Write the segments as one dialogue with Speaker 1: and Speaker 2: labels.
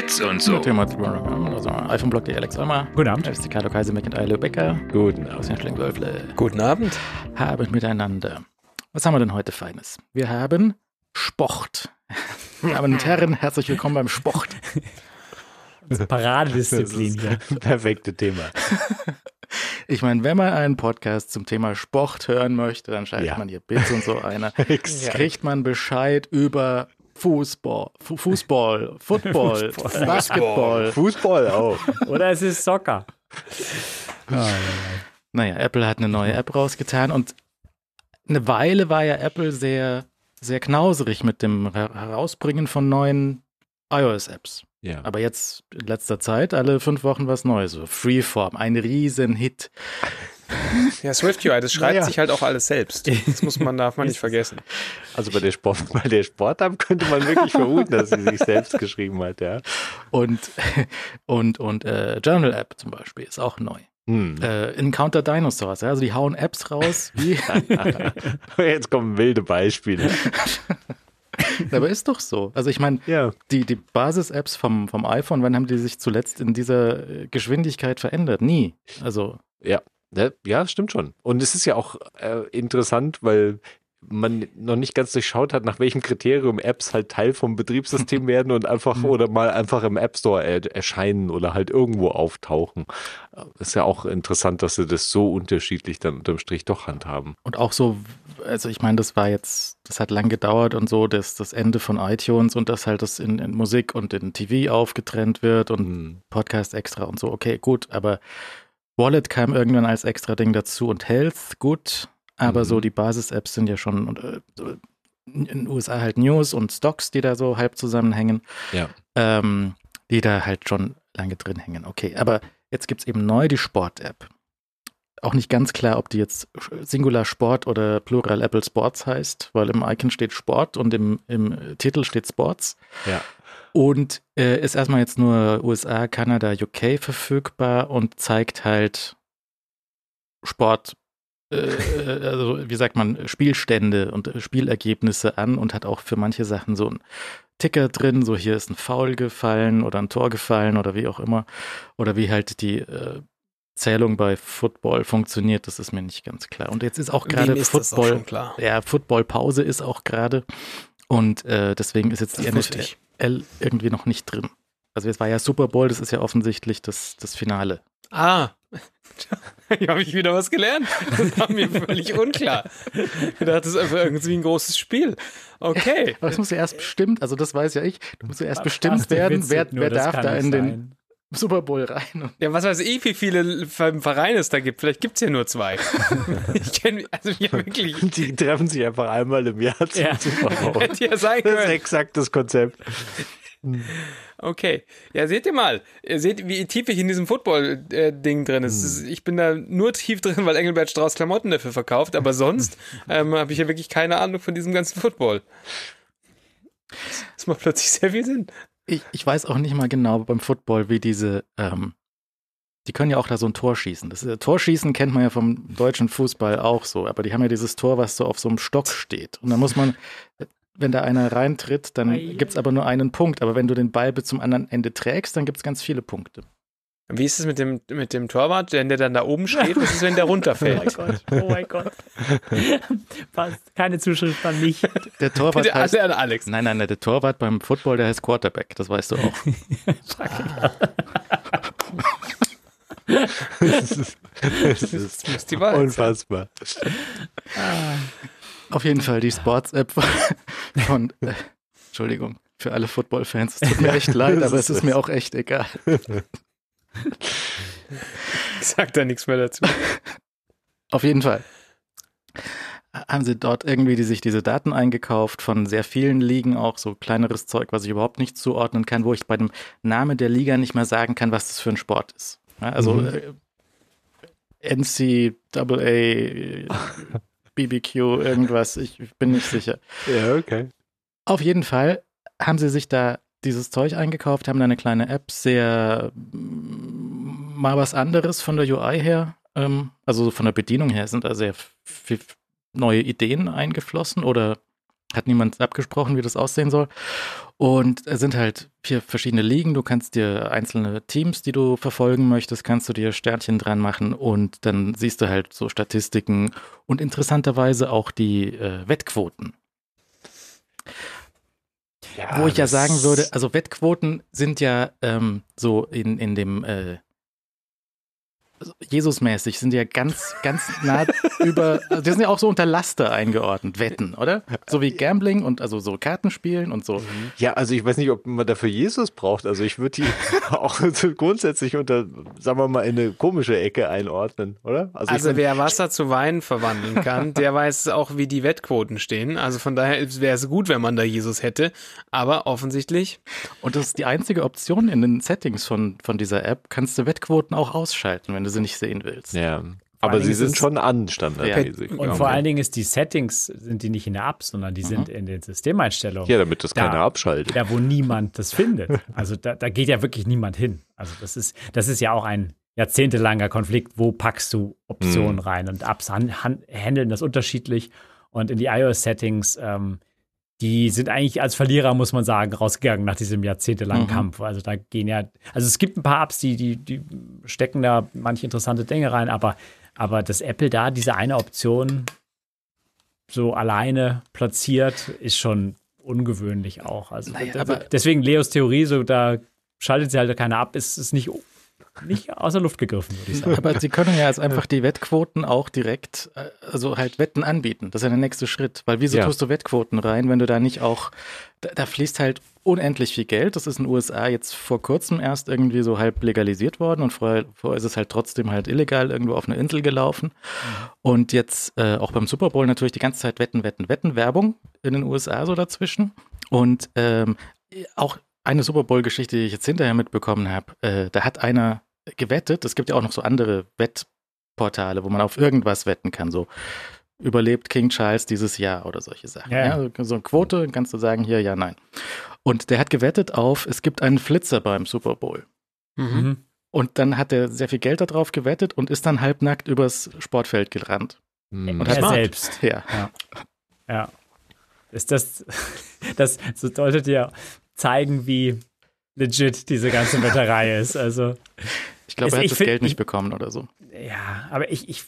Speaker 1: Bits und so.
Speaker 2: Thema also iPhone-Blog.de Alex Olmer.
Speaker 3: Guten Abend.
Speaker 2: Das ist die Carlo Kaiser McIntyre Becker.
Speaker 3: Guten
Speaker 2: Aus den Schlingwölfle.
Speaker 4: Guten Abend.
Speaker 2: Haben miteinander. Was haben wir denn heute Feines? Wir haben Sport. Meine Damen und Herren, herzlich willkommen beim Sport.
Speaker 3: Paradedisziplin hier.
Speaker 4: Perfekte Thema.
Speaker 2: Ich meine, wenn man einen Podcast zum Thema Sport hören möchte, dann schaltet
Speaker 4: Ja.
Speaker 2: man hier Bits und so einer. Kriegt man Bescheid über Fußball, Fu Fußball, Football, Basketball.
Speaker 4: Fußball auch.
Speaker 3: Oder es ist Soccer.
Speaker 2: Naja, Apple hat eine neue App rausgetan und eine Weile war ja Apple sehr, sehr knauserig mit dem Her- Herausbringen von neuen iOS-Apps.
Speaker 4: Ja.
Speaker 2: Aber jetzt in letzter Zeit alle fünf Wochen was Neues. So Freeform, ein Riesenhit.
Speaker 4: Ja, SwiftUI, das schreibt
Speaker 2: Naja.
Speaker 4: sich halt auch alles selbst. Das muss man, darf man nicht vergessen.
Speaker 5: Also bei der Sport, bei der Sportapp könnte man wirklich vermuten, dass sie sich selbst geschrieben hat, ja.
Speaker 2: Und, und, und äh, Journal-App zum Beispiel ist auch neu.
Speaker 5: Hm.
Speaker 2: Äh, Encounter Dinosaurs, ja, also die hauen Apps raus, wie.
Speaker 5: Jetzt kommen wilde Beispiele.
Speaker 2: Aber ist doch so. Also ich meine,
Speaker 5: Ja.
Speaker 2: die, die Basis-Apps vom, vom iPhone, wann haben die sich zuletzt in dieser äh, Geschwindigkeit verändert? Nie. Also,
Speaker 5: Ja? Ja, stimmt schon. Und es ist ja auch äh, interessant, weil man noch nicht ganz durchschaut hat, nach welchem Kriterium Apps halt Teil vom Betriebssystem werden und einfach oder mal einfach im App Store er erscheinen oder halt irgendwo auftauchen. Äh, Ist ja auch interessant, dass sie das so unterschiedlich dann unterm Strich doch handhaben.
Speaker 2: und auch so, also ich meine, das war jetzt, das hat lang gedauert und so, dass das Ende von iTunes und dass halt das in, in Musik und in TV aufgetrennt wird und
Speaker 5: Hm.
Speaker 2: Podcast extra und so. Okay, gut, aber Wallet kam irgendwann als extra Ding dazu und Health, gut. Aber
Speaker 5: Mhm.
Speaker 2: so die Basis-Apps sind ja schon und, äh, in den USA halt News und Stocks, die da so halb zusammenhängen.
Speaker 5: Ja.
Speaker 2: ähm, die da halt schon lange drin hängen. Okay, aber jetzt gibt es eben neu die Sport-App. Auch nicht ganz klar, ob die jetzt Singular Sport oder Plural Apple Sports heißt, weil im Icon steht Sport und im, im Titel steht Sports.
Speaker 5: Ja.
Speaker 2: Und äh, ist erstmal jetzt nur USA, Kanada, UK verfügbar und zeigt halt Sport, äh, also wie sagt man, Spielstände und äh, Spielergebnisse an und hat auch für manche Sachen so ein Ticker drin, so hier ist ein Foul gefallen oder ein Tor gefallen oder wie auch immer. Oder wie halt die äh, Zählung bei Football funktioniert, das ist mir nicht ganz klar. Und jetzt ist auch gerade
Speaker 4: auch
Speaker 2: Football, ja, Football-Pause ist auch gerade. Und äh, deswegen ist jetzt die
Speaker 4: Das ich.
Speaker 2: NFL irgendwie noch nicht drin. Also jetzt war ja Super Bowl, das ist ja offensichtlich das, das Finale.
Speaker 4: Ah. Hier habe ich wieder was gelernt. Das war mir völlig unklar. Ich dachte, das ist einfach irgendwie ein großes Spiel. Okay.
Speaker 2: Aber es muss ja erst bestimmt, also das weiß ja ich, du musst ja erst bestimmt werden, wer, wer darf da in den
Speaker 3: sein.
Speaker 2: Super Bowl rein.
Speaker 4: Ja, was weiß ich, wie viele Vereine es da gibt. Vielleicht gibt es ja nur zwei. Ich kenne, also ja wirklich,
Speaker 5: Die treffen sich einfach einmal im Jahr zum
Speaker 3: Ja.
Speaker 5: Super Bowl.
Speaker 4: hätte ja sein
Speaker 5: Das ist
Speaker 4: können.
Speaker 5: exakt das Konzept.
Speaker 4: Okay. Ja, seht ihr mal. Ihr seht, wie tief ich in diesem Football-Ding drin ist. Es ist. Ich bin da nur tief drin, weil Engelbert Strauß Klamotten dafür verkauft, aber sonst ähm, habe ich ja wirklich keine Ahnung von diesem ganzen Football. Das macht plötzlich sehr viel Sinn.
Speaker 2: Ich, ich weiß auch nicht mal genau beim Football, wie diese, ähm, die können ja auch da so ein Tor schießen. Das ist, Torschießen kennt man ja vom deutschen Fußball auch so, aber die haben ja dieses Tor, was so auf so einem Stock steht. Und da muss man, wenn da einer reintritt, dann
Speaker 3: Ei,
Speaker 2: gibt's aber nur einen Punkt. Aber wenn du den Ball bis zum anderen Ende trägst, dann gibt's ganz viele Punkte.
Speaker 4: Wie ist es mit dem, mit dem Torwart, wenn der dann da oben steht? Was ist, wenn der
Speaker 3: Oh mein
Speaker 4: runterfällt?
Speaker 3: Gott, oh mein Gott. Fast keine Zuschrift an mich.
Speaker 2: Der Torwart
Speaker 4: Bitte
Speaker 2: heißt,
Speaker 4: alle an Alex.
Speaker 2: nein, nein, nein, der Torwart beim Football, der heißt Quarterback, das weißt du auch.
Speaker 5: Das ist, das ist
Speaker 4: Das sein.
Speaker 5: unfassbar.
Speaker 2: Auf jeden Fall die Sports-App von, äh, Entschuldigung, für alle Football-Fans. Es tut mir echt leid, aber
Speaker 5: ist
Speaker 2: es ist mir auch echt egal.
Speaker 4: Ich sag da nichts mehr dazu.
Speaker 2: Auf jeden Fall. Haben sie dort irgendwie die, sich diese Daten eingekauft von sehr vielen Ligen, auch so kleineres Zeug, was ich überhaupt nicht zuordnen kann, wo ich bei dem Namen der Liga nicht mehr sagen kann, was das für ein Sport ist. Ja, also
Speaker 5: Mhm.
Speaker 2: äh, NCAA, BBQ, irgendwas, ich bin nicht sicher.
Speaker 5: Ja, okay.
Speaker 2: Auf jeden Fall haben sie sich da dieses Zeug eingekauft, haben da eine kleine App, sehr mal was anderes von der UI her, ähm, also von der Bedienung her sind da sehr viel neue Ideen eingeflossen oder hat niemand abgesprochen, wie das aussehen soll. Und es sind halt vier verschiedene Ligen. Du kannst dir einzelne Teams, die du verfolgen möchtest, kannst du dir Sternchen dran machen und dann siehst du halt so Statistiken und interessanterweise auch die äh, Wettquoten. Ja, Wo ich ja sagen würde, also Wettquoten sind ja ähm, so in, in dem äh, Jesus-mäßig sind ja ganz, ganz nah über, also die sind ja auch so unter Laster eingeordnet, Wetten, oder? So wie Gambling und also so Kartenspielen und so.
Speaker 5: Ja, also ich weiß nicht, ob man dafür Jesus braucht. Also ich würde die auch grundsätzlich unter, sagen wir mal, in eine komische Ecke einordnen, oder?
Speaker 4: Also, also wer Wasser zu Wein verwandeln kann, der weiß auch, wie die Wettquoten stehen. Also von daher wäre es gut, wenn man da Jesus hätte. Aber offensichtlich.
Speaker 2: Und das ist die einzige Option in den Settings von, von dieser App, kannst du Wettquoten auch ausschalten, wenn du sie nicht sehen willst.
Speaker 5: Ja. Aber sie sind schon an standardmäßig.
Speaker 3: Ja. Und vor allen Dingen ist die Settings, sind die nicht in der App, sondern die sind mhm. in den Systemeinstellungen.
Speaker 5: Ja, damit das da, keiner abschaltet.
Speaker 3: Da, wo niemand das findet. Also da, da geht ja wirklich niemand hin. Also das ist, das ist ja auch ein jahrzehntelanger Konflikt. Wo packst du Optionen mhm. rein? Und Apps handeln das unterschiedlich. Und in die iOS-Settings ähm, die sind eigentlich als Verlierer, muss man sagen, rausgegangen nach diesem jahrzehntelangen mhm. Kampf. Also da gehen ja, also es gibt ein paar Apps, die, die, die stecken da manche interessante Dinge rein, aber, aber dass Apple da diese eine Option so alleine platziert, ist schon ungewöhnlich auch. Also naja, deswegen Leos Theorie, so da schaltet sie halt keiner ab, ist, ist nicht nicht außer Luft gegriffen, würde ich sagen.
Speaker 2: Aber Sie können ja jetzt einfach die Wettquoten auch direkt, äh, also halt Wetten anbieten. Das ist ja der nächste Schritt. Weil wieso ja. tust du Wettquoten rein, wenn du da nicht auch, da, da, fließt halt unendlich viel Geld. Das ist in den USA jetzt vor kurzem erst irgendwie so halb legalisiert worden und vorher, vorher ist es halt trotzdem halt illegal irgendwo auf eine Insel gelaufen. Mhm. Und jetzt äh, auch beim Super Bowl natürlich die ganze Zeit Wetten, Wetten, Wetten, Werbung in den USA so dazwischen. Und ähm, auch eine Super Bowl-Geschichte, die ich jetzt hinterher mitbekommen habe, äh, da hat einer gewettet. Es gibt ja auch noch so andere Wettportale, wo man auf irgendwas wetten kann. So überlebt King Charles dieses Jahr oder solche Sachen. Ja, ja. so eine Quote, kannst du sagen, hier, ja, nein. Und der hat gewettet auf, es gibt einen Flitzer beim Super Bowl. Mhm. Und dann hat er sehr viel Geld darauf gewettet und ist dann halbnackt übers Sportfeld gerannt.
Speaker 3: Mhm. Und hat er selbst.
Speaker 2: Ja.
Speaker 3: ja. Ja. Ist das, das sollte dir zeigen, wie legit diese ganze Wetterei ist. Also.
Speaker 2: Ich glaube, er hat das find, Geld nicht ich, bekommen oder so.
Speaker 3: Ja, aber ich, ich,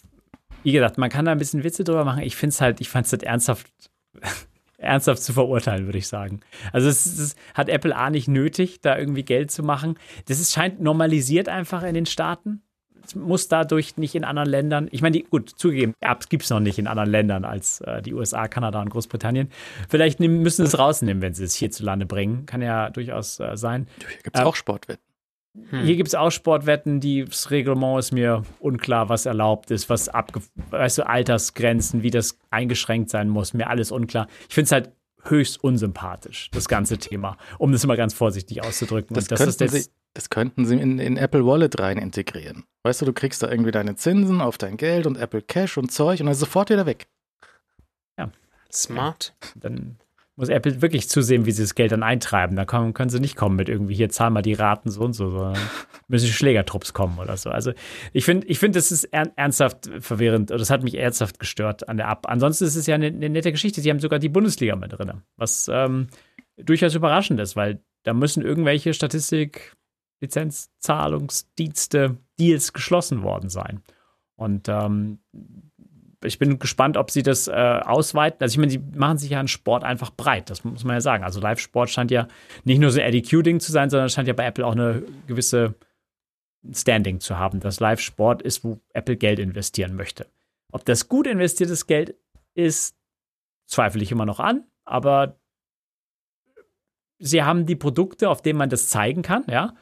Speaker 3: wie gesagt, man kann da ein bisschen Witze drüber machen. Ich finde es halt, ich fand es halt ernsthaft, ernsthaft zu verurteilen, würde ich sagen. Also es, es, hat Apple A nicht nötig, da irgendwie Geld zu machen. Das ist, scheint normalisiert einfach in den Staaten muss dadurch nicht in anderen Ländern, ich meine, die, gut, zugegeben, Apps gibt es noch nicht in anderen Ländern als äh, die USA, Kanada und Großbritannien. Vielleicht nehmen, müssen sie es rausnehmen, wenn sie es hierzulande bringen. Kann ja durchaus äh, sein.
Speaker 2: Hier gibt es äh, auch Sportwetten.
Speaker 3: Hm. Hier gibt es auch Sportwetten, die, das Reglement ist mir unklar, was erlaubt ist, was abge, weißt du, Altersgrenzen, wie das eingeschränkt sein muss, mir alles unklar. Ich finde es halt höchst unsympathisch, das ganze Thema, um das immer ganz vorsichtig auszudrücken.
Speaker 2: Das, das, das, das könnten sie in, in Apple Wallet rein integrieren. Weißt du, du kriegst da irgendwie deine Zinsen auf dein Geld und Apple Cash und Zeug und dann ist sofort wieder weg.
Speaker 3: Ja. Smart. Dann muss Apple wirklich zusehen, wie sie das Geld dann eintreiben. Da können, können sie nicht kommen mit irgendwie, hier zahl mal die Raten so und so, sondern müssen Schlägertrupps kommen oder so. Also ich finde, ich finde, das ist ernsthaft verwirrend. Das hat mich ernsthaft gestört an der App. Ansonsten ist es ja eine, eine nette Geschichte. Sie haben sogar die Bundesliga mit drin, was ähm, durchaus überraschend ist, weil da müssen irgendwelche Statistik Lizenzzahlungsdienste, Deals geschlossen worden sein. Und ähm, ich bin gespannt, ob sie das äh, ausweiten. Also ich meine, sie machen sich ja einen Sport einfach breit, das muss man ja sagen. Also Live-Sport scheint ja nicht nur so ein Eddie Q-Ding zu sein, sondern scheint ja bei Apple auch eine gewisse Standing zu haben, dass Live-Sport ist, wo Apple Geld investieren möchte. Ob das gut investiertes Geld ist, zweifle ich immer noch an, aber sie haben die Produkte, auf denen man das zeigen kann, ja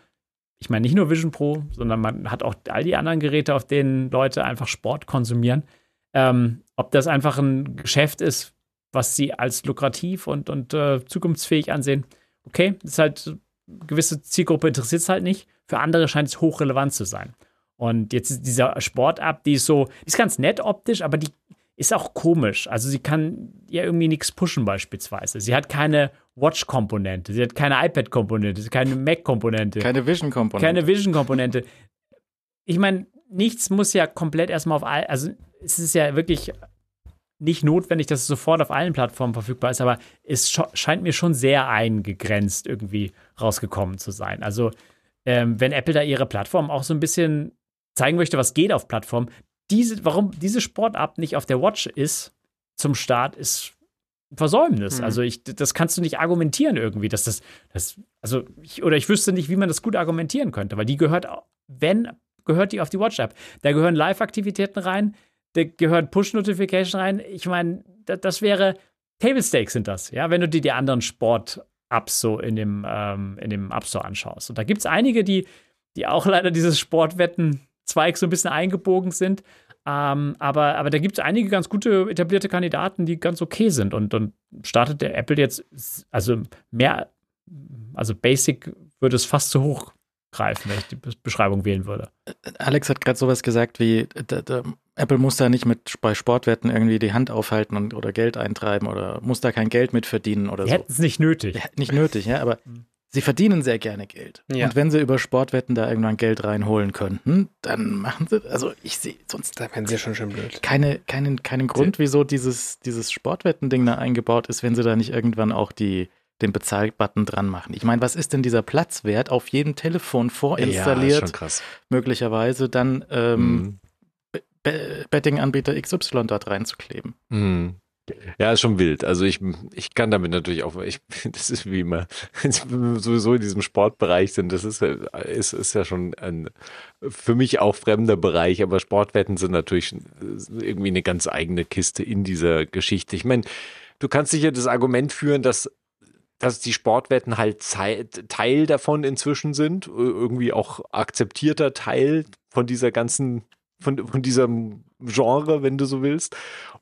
Speaker 3: ich meine nicht nur Vision Pro, sondern man hat auch all die anderen Geräte, auf denen Leute einfach Sport konsumieren. Ähm, ob das einfach ein Geschäft ist, was sie als lukrativ und, und äh, zukunftsfähig ansehen, okay, ist halt gewisse Zielgruppe interessiert es halt nicht. Für andere scheint es hochrelevant zu sein. Und jetzt ist dieser Sport-App, die ist so, die ist ganz nett optisch, aber die ist auch komisch. Also sie kann ja irgendwie nichts pushen beispielsweise. Sie hat keine Watch-Komponente, sie hat keine iPad-Komponente, keine Mac-Komponente.
Speaker 2: Keine Vision-Komponente.
Speaker 3: Keine Vision-Komponente. Ich meine, nichts muss ja komplett erstmal auf all, also es ist ja wirklich nicht notwendig, dass es sofort auf allen Plattformen verfügbar ist, aber es scheint mir schon sehr eingegrenzt irgendwie rausgekommen zu sein. Also, ähm, wenn Apple da ihre Plattform auch so ein bisschen zeigen möchte, was geht auf Plattformen, diese, warum diese Sportart nicht auf der Watch ist zum Start, ist Versäumnis. Mhm. Also ich, das kannst du nicht argumentieren irgendwie, dass das, das also ich, oder ich wüsste nicht, wie man das gut argumentieren könnte, weil die gehört, wenn gehört die auf die Watch-App. Da gehören Live-Aktivitäten rein, da gehören Push-Notification rein. Ich meine, das, das wäre Table Stakes sind das, ja, wenn du dir die anderen Sport-Apps so in dem, ähm, in dem App Store anschaust. Und da gibt es einige, die, die auch leider dieses Sportwetten-Zweig so ein bisschen eingebogen sind. Ähm, aber, aber da gibt es einige ganz gute etablierte Kandidaten, die ganz okay sind. Und dann startet der Apple jetzt, also mehr, also Basic würde es fast zu hoch greifen, wenn ich die Beschreibung wählen würde.
Speaker 2: Alex hat gerade sowas gesagt wie, Apple muss da nicht mit bei Sportwetten irgendwie die Hand aufhalten und, oder Geld eintreiben oder muss da kein Geld mit verdienen oder die so.
Speaker 3: Hätten es nicht nötig. Ja,
Speaker 2: nicht nötig, ja, aber mhm. Sie verdienen sehr gerne Geld. Ja. Und wenn sie über Sportwetten da irgendwann Geld reinholen könnten, dann machen sie, also ich sehe sonst.
Speaker 4: Da wären sie schon schön blöd.
Speaker 2: Keine, keinen, keinen Grund, wieso dieses, dieses Sportwetten-Ding da eingebaut ist, wenn sie da nicht irgendwann auch die den Bezahlbutton dran machen. Ich meine, was ist denn dieser Platzwert auf jedem Telefon vorinstalliert? Ja, schon krass. Möglicherweise dann ähm, mhm. Betting-Anbieter XY dort reinzukleben.
Speaker 5: Mhm. Ja, ist schon wild. Also ich, ich kann damit natürlich auch, ich, das ist wie immer, sowieso in diesem Sportbereich sind, das ist, ist, ist ja schon ein für mich auch fremder Bereich, aber Sportwetten sind natürlich irgendwie eine ganz eigene Kiste in dieser Geschichte. Ich meine, du kannst sicher das Argument führen, dass dass die Sportwetten halt Teil davon inzwischen sind, irgendwie auch akzeptierter Teil von dieser ganzen, von, von diesem Genre, wenn du so willst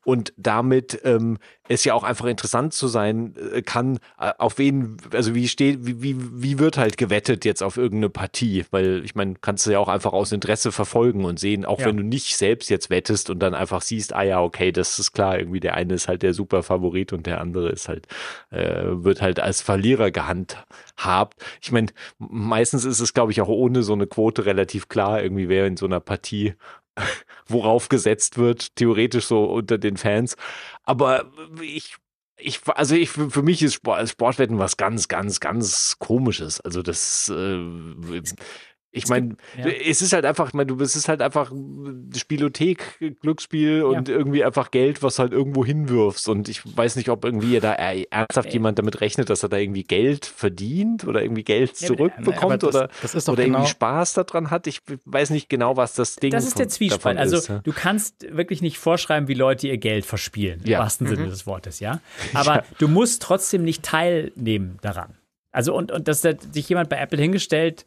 Speaker 5: und damit ähm, es ja auch einfach interessant zu sein äh, kann, äh, auf wen, also wie steht, wie, wie, wie wird halt gewettet jetzt auf irgendeine Partie? Weil ich meine, kannst du ja auch einfach aus Interesse verfolgen und sehen, auch ja. wenn du nicht selbst jetzt wettest und dann einfach siehst, ah ja, okay, das ist klar, irgendwie der eine ist halt der super Favorit und der andere ist halt, äh, wird halt als Verlierer gehandhabt. Ich meine, meistens ist es, glaube ich, auch ohne so eine Quote relativ klar, irgendwie wer in so einer Partie worauf gesetzt wird, theoretisch so unter den Fans. Aber ich ich, also ich, für mich ist Sport, Sportwetten was ganz, ganz, ganz komisches. Also das, äh, ich meine, ja. es ist halt einfach, ich meine, du bist es halt einfach Spielothek, Glücksspiel und ja. irgendwie einfach Geld, was halt irgendwo hinwirfst. Und ich weiß nicht, ob irgendwie da ernsthaft jemand damit rechnet, dass er da irgendwie Geld verdient oder irgendwie Geld zurückbekommt ja, das, oder,
Speaker 2: das
Speaker 5: oder
Speaker 2: genau
Speaker 5: irgendwie Spaß daran hat. Ich weiß nicht genau, was das Ding
Speaker 3: Das ist der Zwiespalt. Also ist, du kannst wirklich nicht vorschreiben, wie Leute ihr Geld verspielen, im wahrsten mhm. Sinne des Wortes, ja. Aber du musst trotzdem nicht teilnehmen daran. Also und, und dass da sich jemand bei Apple hingestellt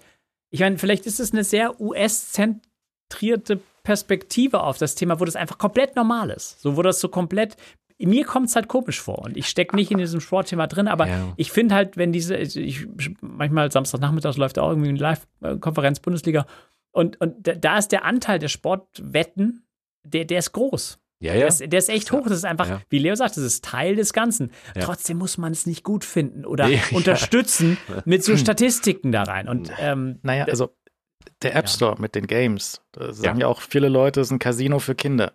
Speaker 3: ich meine, vielleicht ist es eine sehr US-zentrierte Perspektive auf das Thema, wo das einfach komplett normal ist. So, wo das so komplett. Mir kommt es halt komisch vor und ich stecke nicht in diesem Sportthema drin, aber ja. ich finde halt, wenn diese, ich, manchmal Samstagnachmittags läuft auch irgendwie eine Live-Konferenz Bundesliga und, und da ist der Anteil der Sportwetten, der, der ist groß.
Speaker 5: Ja, ja.
Speaker 3: Der ist, der ist echt hoch. Das ist einfach, ja. wie Leo sagt, das ist Teil des Ganzen. Ja. Trotzdem muss man es nicht gut finden oder ja. unterstützen mit so Statistiken da rein. Und ähm,
Speaker 2: naja, also der App Store mit den Games, da sagen ja. auch viele Leute, es ist ein Casino für Kinder.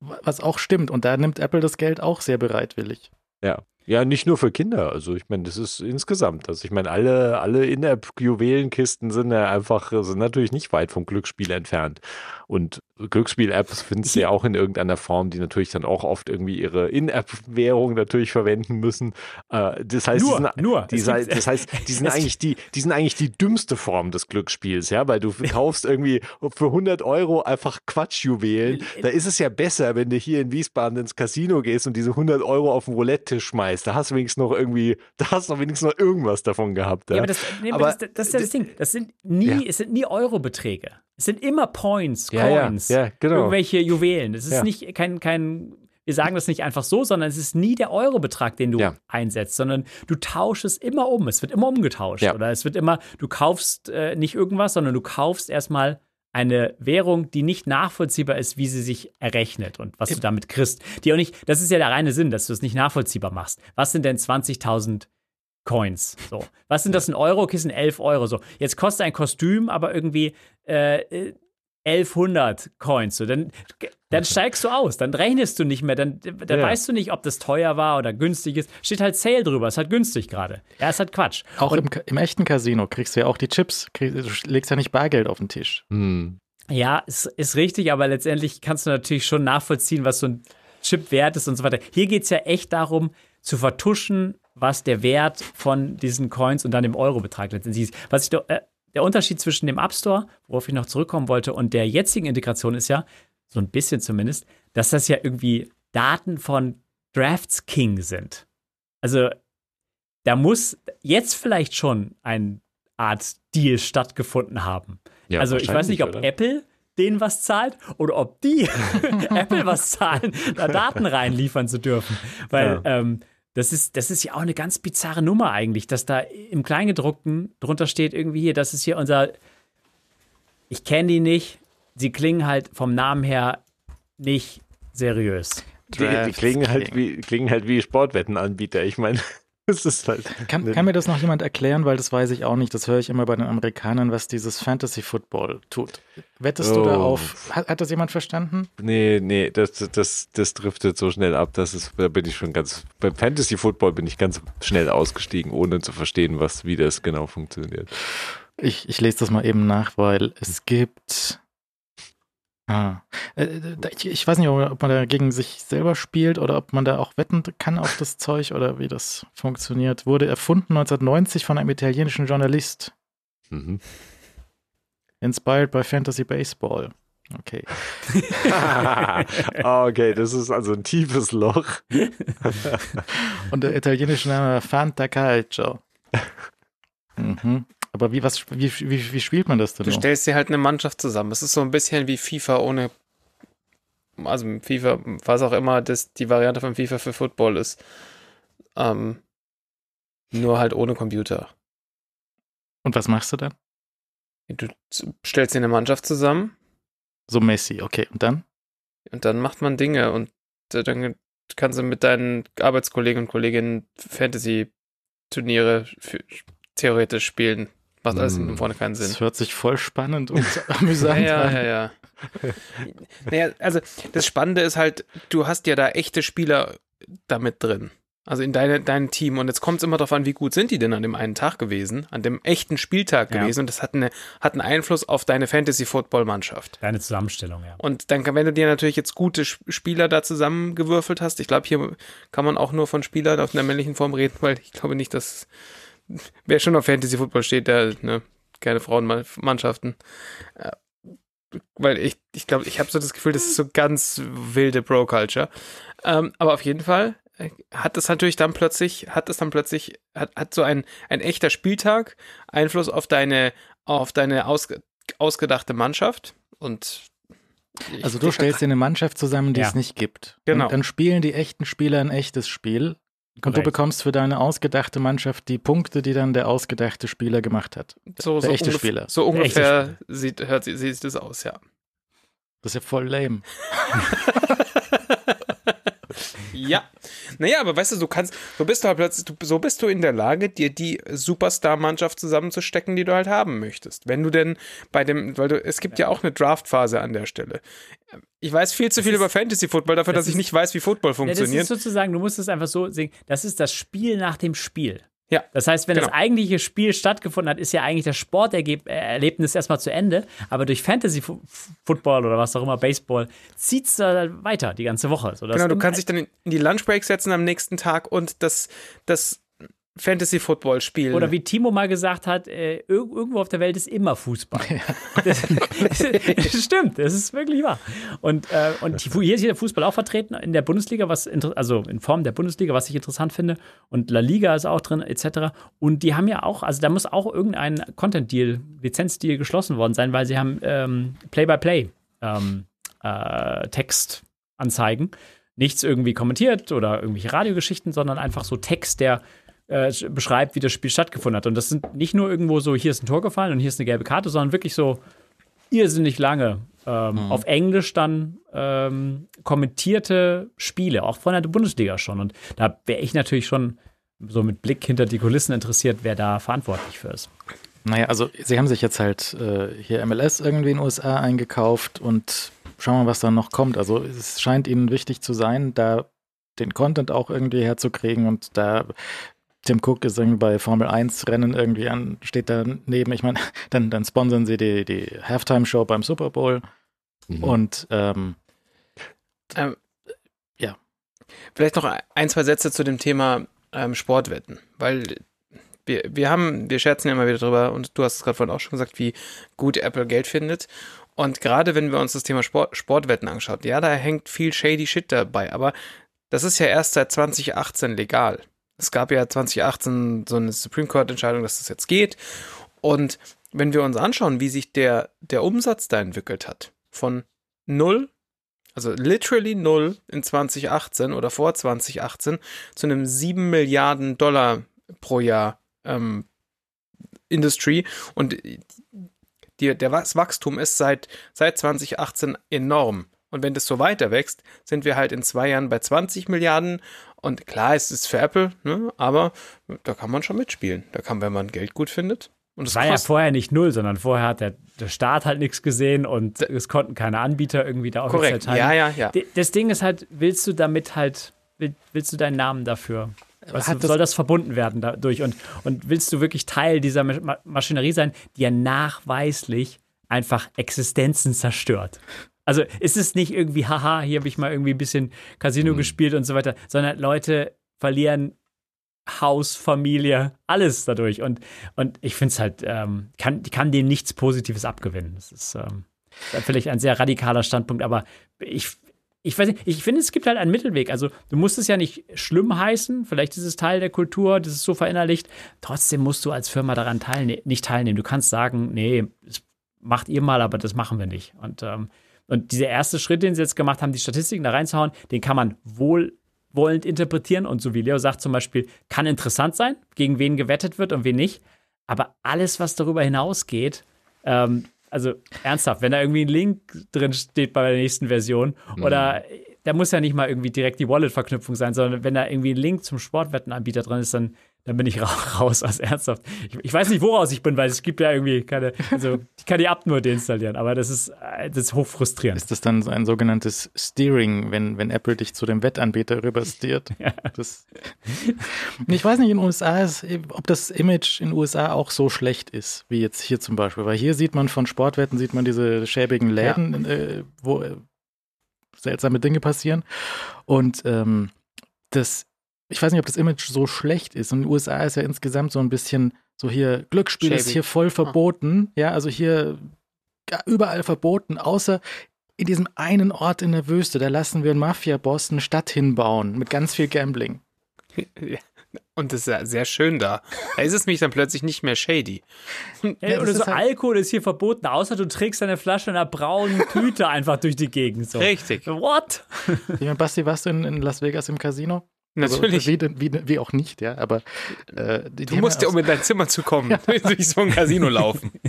Speaker 2: Was auch stimmt. Und da nimmt Apple das Geld auch sehr bereitwillig.
Speaker 5: Ja. Ja, nicht nur für Kinder. Also ich meine, das ist insgesamt. Also ich meine, alle, alle In-App-Juwelenkisten sind ja einfach, sind natürlich nicht weit vom Glücksspiel entfernt. Und Glücksspiel-Apps findest du ja auch in irgendeiner Form, die natürlich dann auch oft irgendwie ihre In-App-Währung natürlich verwenden müssen. Äh, das heißt,
Speaker 3: nur,
Speaker 5: die sind,
Speaker 3: nur.
Speaker 5: Die, das heißt, die sind eigentlich die, die sind eigentlich die dümmste Form des Glücksspiels, ja, weil du kaufst irgendwie für 100 Euro einfach Quatschjuwelen. Da ist es ja besser, wenn du hier in Wiesbaden ins Casino gehst und diese 100 Euro auf den Roulette-Tisch schmeißt. Da hast du wenigstens noch irgendwie, da hast du wenigstens noch irgendwas davon gehabt. Ja,
Speaker 3: ja aber, das, nee, aber das, das, ist ja das Ding. Das sind nie, ja. es sind nie Eurobeträge. Es sind immer Points, Coins,
Speaker 5: ja, ja, genau.
Speaker 3: irgendwelche Juwelen. Es ist ja. nicht kein, kein, wir sagen das nicht einfach so, sondern es ist nie der Eurobetrag, den du ja. einsetzt, sondern du tauschst es immer um. Es wird immer umgetauscht. Ja. Oder es wird immer, du kaufst äh, nicht irgendwas, sondern du kaufst erstmal eine Währung, die nicht nachvollziehbar ist, wie sie sich errechnet und was du damit kriegst. Die auch nicht, das ist ja der reine Sinn, dass du es nicht nachvollziehbar machst. Was sind denn 20.000 Coins. So. Was sind das in Euro? Okay, sind 11 Euro. So. Jetzt kostet ein Kostüm aber irgendwie äh, 1100 Coins. So, dann, dann steigst du aus, dann rechnest du nicht mehr, dann, dann ja. weißt du nicht, ob das teuer war oder günstig ist. Steht halt Sale drüber, ist halt günstig gerade. Ja, ist halt Quatsch.
Speaker 2: Auch im, im, echten Casino kriegst du ja auch die Chips, kriegst, du legst ja nicht Bargeld auf den Tisch. Hm.
Speaker 3: Ja, ist, ist richtig, aber letztendlich kannst du natürlich schon nachvollziehen, was so ein Chip wert ist und so weiter. Hier geht es ja echt darum, zu vertuschen, was der Wert von diesen Coins und dann dem Eurobetrag letztendlich ist. Was ich doch, äh, der Unterschied zwischen dem App Store, worauf ich noch zurückkommen wollte, und der jetzigen Integration ist ja, so ein bisschen zumindest, dass das ja irgendwie Daten von Drafts King sind. Also da muss jetzt vielleicht schon eine Art Deal stattgefunden haben. Ja, also ich weiß nicht, ob oder? Apple denen was zahlt oder ob die Apple was zahlen, da Daten reinliefern zu dürfen. Weil ja. ähm, das ist, das ist ja auch eine ganz bizarre Nummer eigentlich, dass da im Kleingedruckten drunter steht irgendwie hier, das ist hier unser, ich kenne die nicht, sie klingen halt vom Namen her nicht seriös.
Speaker 5: Die, die klingen, halt wie, klingen halt wie Sportwettenanbieter. Ich meine,
Speaker 2: halt kann, kann, mir das noch jemand erklären, weil das weiß ich auch nicht. Das höre ich immer bei den Amerikanern, was dieses Fantasy Football tut. Wettest oh. du da oh. auf? Hat, hat, das jemand verstanden?
Speaker 5: Nee, nee, das, das, das driftet so schnell ab, dass es, da bin ich schon ganz, beim Fantasy Football bin ich ganz schnell ausgestiegen, ohne zu verstehen, was, wie das genau funktioniert.
Speaker 2: Ich, ich lese das mal eben nach, weil es gibt Ah. Äh, äh, ich weiß nicht, ob man da gegen sich selber spielt oder ob man da auch wetten kann auf das Zeug oder wie das funktioniert. Wurde erfunden 1990 von einem italienischen Journalist. Mhm. Inspired by Fantasy Baseball. Okay.
Speaker 5: okay, das ist also ein tiefes Loch.
Speaker 2: Und der italienische Name Fanta Calcio. Mhm. Aber wie, was, wie, wie, wie spielt man das denn?
Speaker 4: Du noch? stellst dir halt eine Mannschaft zusammen. Es ist so ein bisschen wie FIFA ohne, also FIFA, was auch immer das die Variante von FIFA für Football ist. Ähm, nur halt ohne Computer.
Speaker 2: Und was machst du dann?
Speaker 4: Du stellst dir eine Mannschaft zusammen.
Speaker 2: So Messi, okay. Und dann?
Speaker 4: Und dann macht man Dinge und äh, dann kannst du mit deinen Arbeitskollegen und Kolleginnen Fantasy-Turniere theoretisch spielen. Macht alles hinten hm. vorne keinen Sinn.
Speaker 2: Das hört sich voll spannend und amüsant
Speaker 4: ja, an. Ja, ja, ja. naja, also das Spannende ist halt, du hast ja da echte Spieler damit drin. Also in deine, dein Team. Und jetzt kommt es immer darauf an, wie gut sind die denn an dem einen Tag gewesen, an dem echten Spieltag ja. gewesen. Und das hat, eine, hat einen Einfluss auf deine Fantasy-Football-Mannschaft.
Speaker 3: Deine Zusammenstellung, ja.
Speaker 4: Und dann, wenn du dir natürlich jetzt gute Spieler da zusammengewürfelt hast, ich glaube, hier kann man auch nur von Spielern auf einer männlichen Form reden, weil ich glaube nicht, dass wer schon auf Fantasy Football steht, der, ne, keine Frauenmannschaften. Äh, weil ich, ich glaube, ich habe so das Gefühl, das ist so ganz wilde Bro-Culture. Ähm, aber auf jeden Fall äh, hat es natürlich dann plötzlich, hat es dann plötzlich, hat, hat so ein, ein echter Spieltag Einfluss auf deine, auf deine ausge, ausgedachte Mannschaft und
Speaker 2: also du stellst dir eine Mannschaft zusammen, die ja. es nicht gibt. Genau. Und dann spielen die echten Spieler ein echtes Spiel Korrekt. Und du bekommst für deine ausgedachte Mannschaft die Punkte, die dann der ausgedachte Spieler gemacht hat.
Speaker 4: So, der so echte Spieler. So ungefähr sieht, hört, sieht das aus, ja.
Speaker 2: Das ist ja voll lame.
Speaker 4: ja. Naja, aber weißt du, du kannst, so bist du halt plötzlich, du, so bist du in der Lage, dir die Superstar-Mannschaft zusammenzustecken, die du halt haben möchtest. Wenn du denn bei dem, weil du, es gibt ja, ja auch eine Draft-Phase an der Stelle. Ich weiß viel zu viel ist, über Fantasy Football dafür, das dass ist, ich nicht weiß, wie Football funktioniert. Ja, das
Speaker 3: ist sozusagen, du musst es einfach so sehen, das ist das Spiel nach dem Spiel. Ja. Das heißt, wenn genau. das eigentliche Spiel stattgefunden hat, ist ja eigentlich das Sporterlebnis erstmal zu Ende. Aber durch Fantasy Football oder was auch immer, Baseball, zieht es da weiter die ganze Woche.
Speaker 4: genau, du kannst dich dann in die Lunchbreak setzen am nächsten Tag und das, das Fantasy Football spielen.
Speaker 3: Oder wie Timo mal gesagt hat, äh, irgendwo auf der Welt ist immer Fußball. Ja. Das, das, stimmt, das ist wirklich wahr. Und, äh, und hier ist der Fußball auch vertreten in der Bundesliga, was also in Form der Bundesliga, was ich interessant finde. Und La Liga ist auch drin, etc. Und die haben ja auch, also da muss auch irgendein Content-Deal, Lizenz-Deal geschlossen worden sein, weil sie haben ähm, Play-by-Play ähm, äh, Textanzeigen. Nichts irgendwie kommentiert oder irgendwelche Radiogeschichten, sondern einfach so Text, der äh, beschreibt, wie das Spiel stattgefunden hat. Und das sind nicht nur irgendwo so, hier ist ein Tor gefallen und hier ist eine gelbe Karte, sondern wirklich so irrsinnig lange ähm, mhm. auf Englisch dann ähm, kommentierte Spiele, auch von der Bundesliga schon. Und da wäre ich natürlich schon so mit Blick hinter die Kulissen interessiert, wer da verantwortlich für ist.
Speaker 2: Naja, also sie haben sich jetzt halt äh, hier MLS irgendwie in den USA eingekauft und schauen wir mal, was da noch kommt. Also es scheint ihnen wichtig zu sein, da den Content auch irgendwie herzukriegen und da Tim Cook ist irgendwie bei Formel 1 Rennen irgendwie an, steht da neben. Ich meine, dann, dann sponsern sie die, die Halftime-Show beim Super Bowl mhm. und ähm,
Speaker 4: ähm, ja. Vielleicht noch ein, zwei Sätze zu dem Thema ähm, Sportwetten, weil wir, wir haben, wir scherzen ja immer wieder drüber und du hast es gerade vorhin auch schon gesagt, wie gut Apple Geld findet. Und gerade wenn wir uns das Thema Sport, Sportwetten anschauen, ja, da hängt viel shady Shit dabei, aber das ist ja erst seit 2018 legal. Es gab ja 2018 so eine Supreme Court Entscheidung, dass das jetzt geht. Und wenn wir uns anschauen, wie sich der, der Umsatz da entwickelt hat, von null, also literally null in 2018 oder vor 2018 zu einem 7 Milliarden Dollar pro Jahr ähm, Industry und die, der, das Wachstum ist seit, seit 2018 enorm. Und wenn das so weiter wächst, sind wir halt in zwei Jahren bei 20 Milliarden. Und klar, es ist für Apple, ne? aber da kann man schon mitspielen. Da kann, wenn man Geld gut findet.
Speaker 3: Und es war ja vorher nicht null, sondern vorher hat der, der Staat halt nichts gesehen und es konnten keine Anbieter irgendwie da
Speaker 4: offiziell teilen. Ja, ja, ja.
Speaker 3: Das Ding ist halt, willst du damit halt, willst du deinen Namen dafür was, das soll das verbunden werden dadurch? Und, und willst du wirklich Teil dieser Maschinerie sein, die ja nachweislich einfach Existenzen zerstört? Also ist es nicht irgendwie, haha, hier habe ich mal irgendwie ein bisschen Casino mhm. gespielt und so weiter, sondern Leute verlieren Haus, Familie, alles dadurch. Und, und ich finde es halt, ähm, kann, kann dem nichts Positives abgewinnen. Das ist ähm, vielleicht ein sehr radikaler Standpunkt, aber ich, ich weiß nicht, ich finde, es gibt halt einen Mittelweg. Also, du musst es ja nicht schlimm heißen. Vielleicht ist es Teil der Kultur, das ist so verinnerlicht. Trotzdem musst du als Firma daran teilne nicht teilnehmen. Du kannst sagen, nee, das macht ihr mal, aber das machen wir nicht. Und, ähm, und dieser erste Schritt, den sie jetzt gemacht haben, die Statistiken da reinzuhauen, den kann man wohlwollend interpretieren. Und so wie Leo sagt zum Beispiel, kann interessant sein, gegen wen gewettet wird und wen nicht. Aber alles, was darüber hinausgeht, ähm, also ernsthaft, wenn da irgendwie ein Link drin steht bei der nächsten Version mhm. oder da muss ja nicht mal irgendwie direkt die Wallet-Verknüpfung sein, sondern wenn da irgendwie ein Link zum Sportwettenanbieter drin ist, dann, dann bin ich raus, also ernsthaft. Ich, ich, weiß nicht, woraus ich bin, weil es gibt ja irgendwie keine, also ich kann die App nur deinstallieren, aber das ist, das ist hochfrustrierend.
Speaker 2: Ist das dann ein sogenanntes Steering, wenn, wenn Apple dich zu dem Wettanbieter rübersteert? ja. Das, ich weiß nicht in den USA, ist, ob das Image in den USA auch so schlecht ist, wie jetzt hier zum Beispiel, weil hier sieht man von Sportwetten, sieht man diese schäbigen Läden, ja. äh, wo seltsame Dinge passieren. Und ähm, das, ich weiß nicht, ob das Image so schlecht ist. Und in den USA ist ja insgesamt so ein bisschen so hier, Glücksspiel Schäbig. ist hier voll verboten. Ja, also hier überall verboten, außer in diesem einen Ort in der Wüste. Da lassen wir einen Mafia-Boss eine Stadt hinbauen mit ganz viel Gambling.
Speaker 4: Ja. Und das ist ja sehr schön da. Da ist es mich dann plötzlich nicht mehr shady.
Speaker 3: Ja, oder so halt Alkohol ist hier verboten, außer du trägst deine Flasche in einer braunen Tüte einfach durch die Gegend. So.
Speaker 4: Richtig.
Speaker 3: What?
Speaker 2: Ich meine, Basti, warst du in, in Las Vegas im Casino?
Speaker 4: Natürlich.
Speaker 2: Also, wie, wie, wie, auch nicht, ja. Aber
Speaker 4: äh, du musst ja, um in dein Zimmer zu kommen, ja. durch so ein Casino laufen.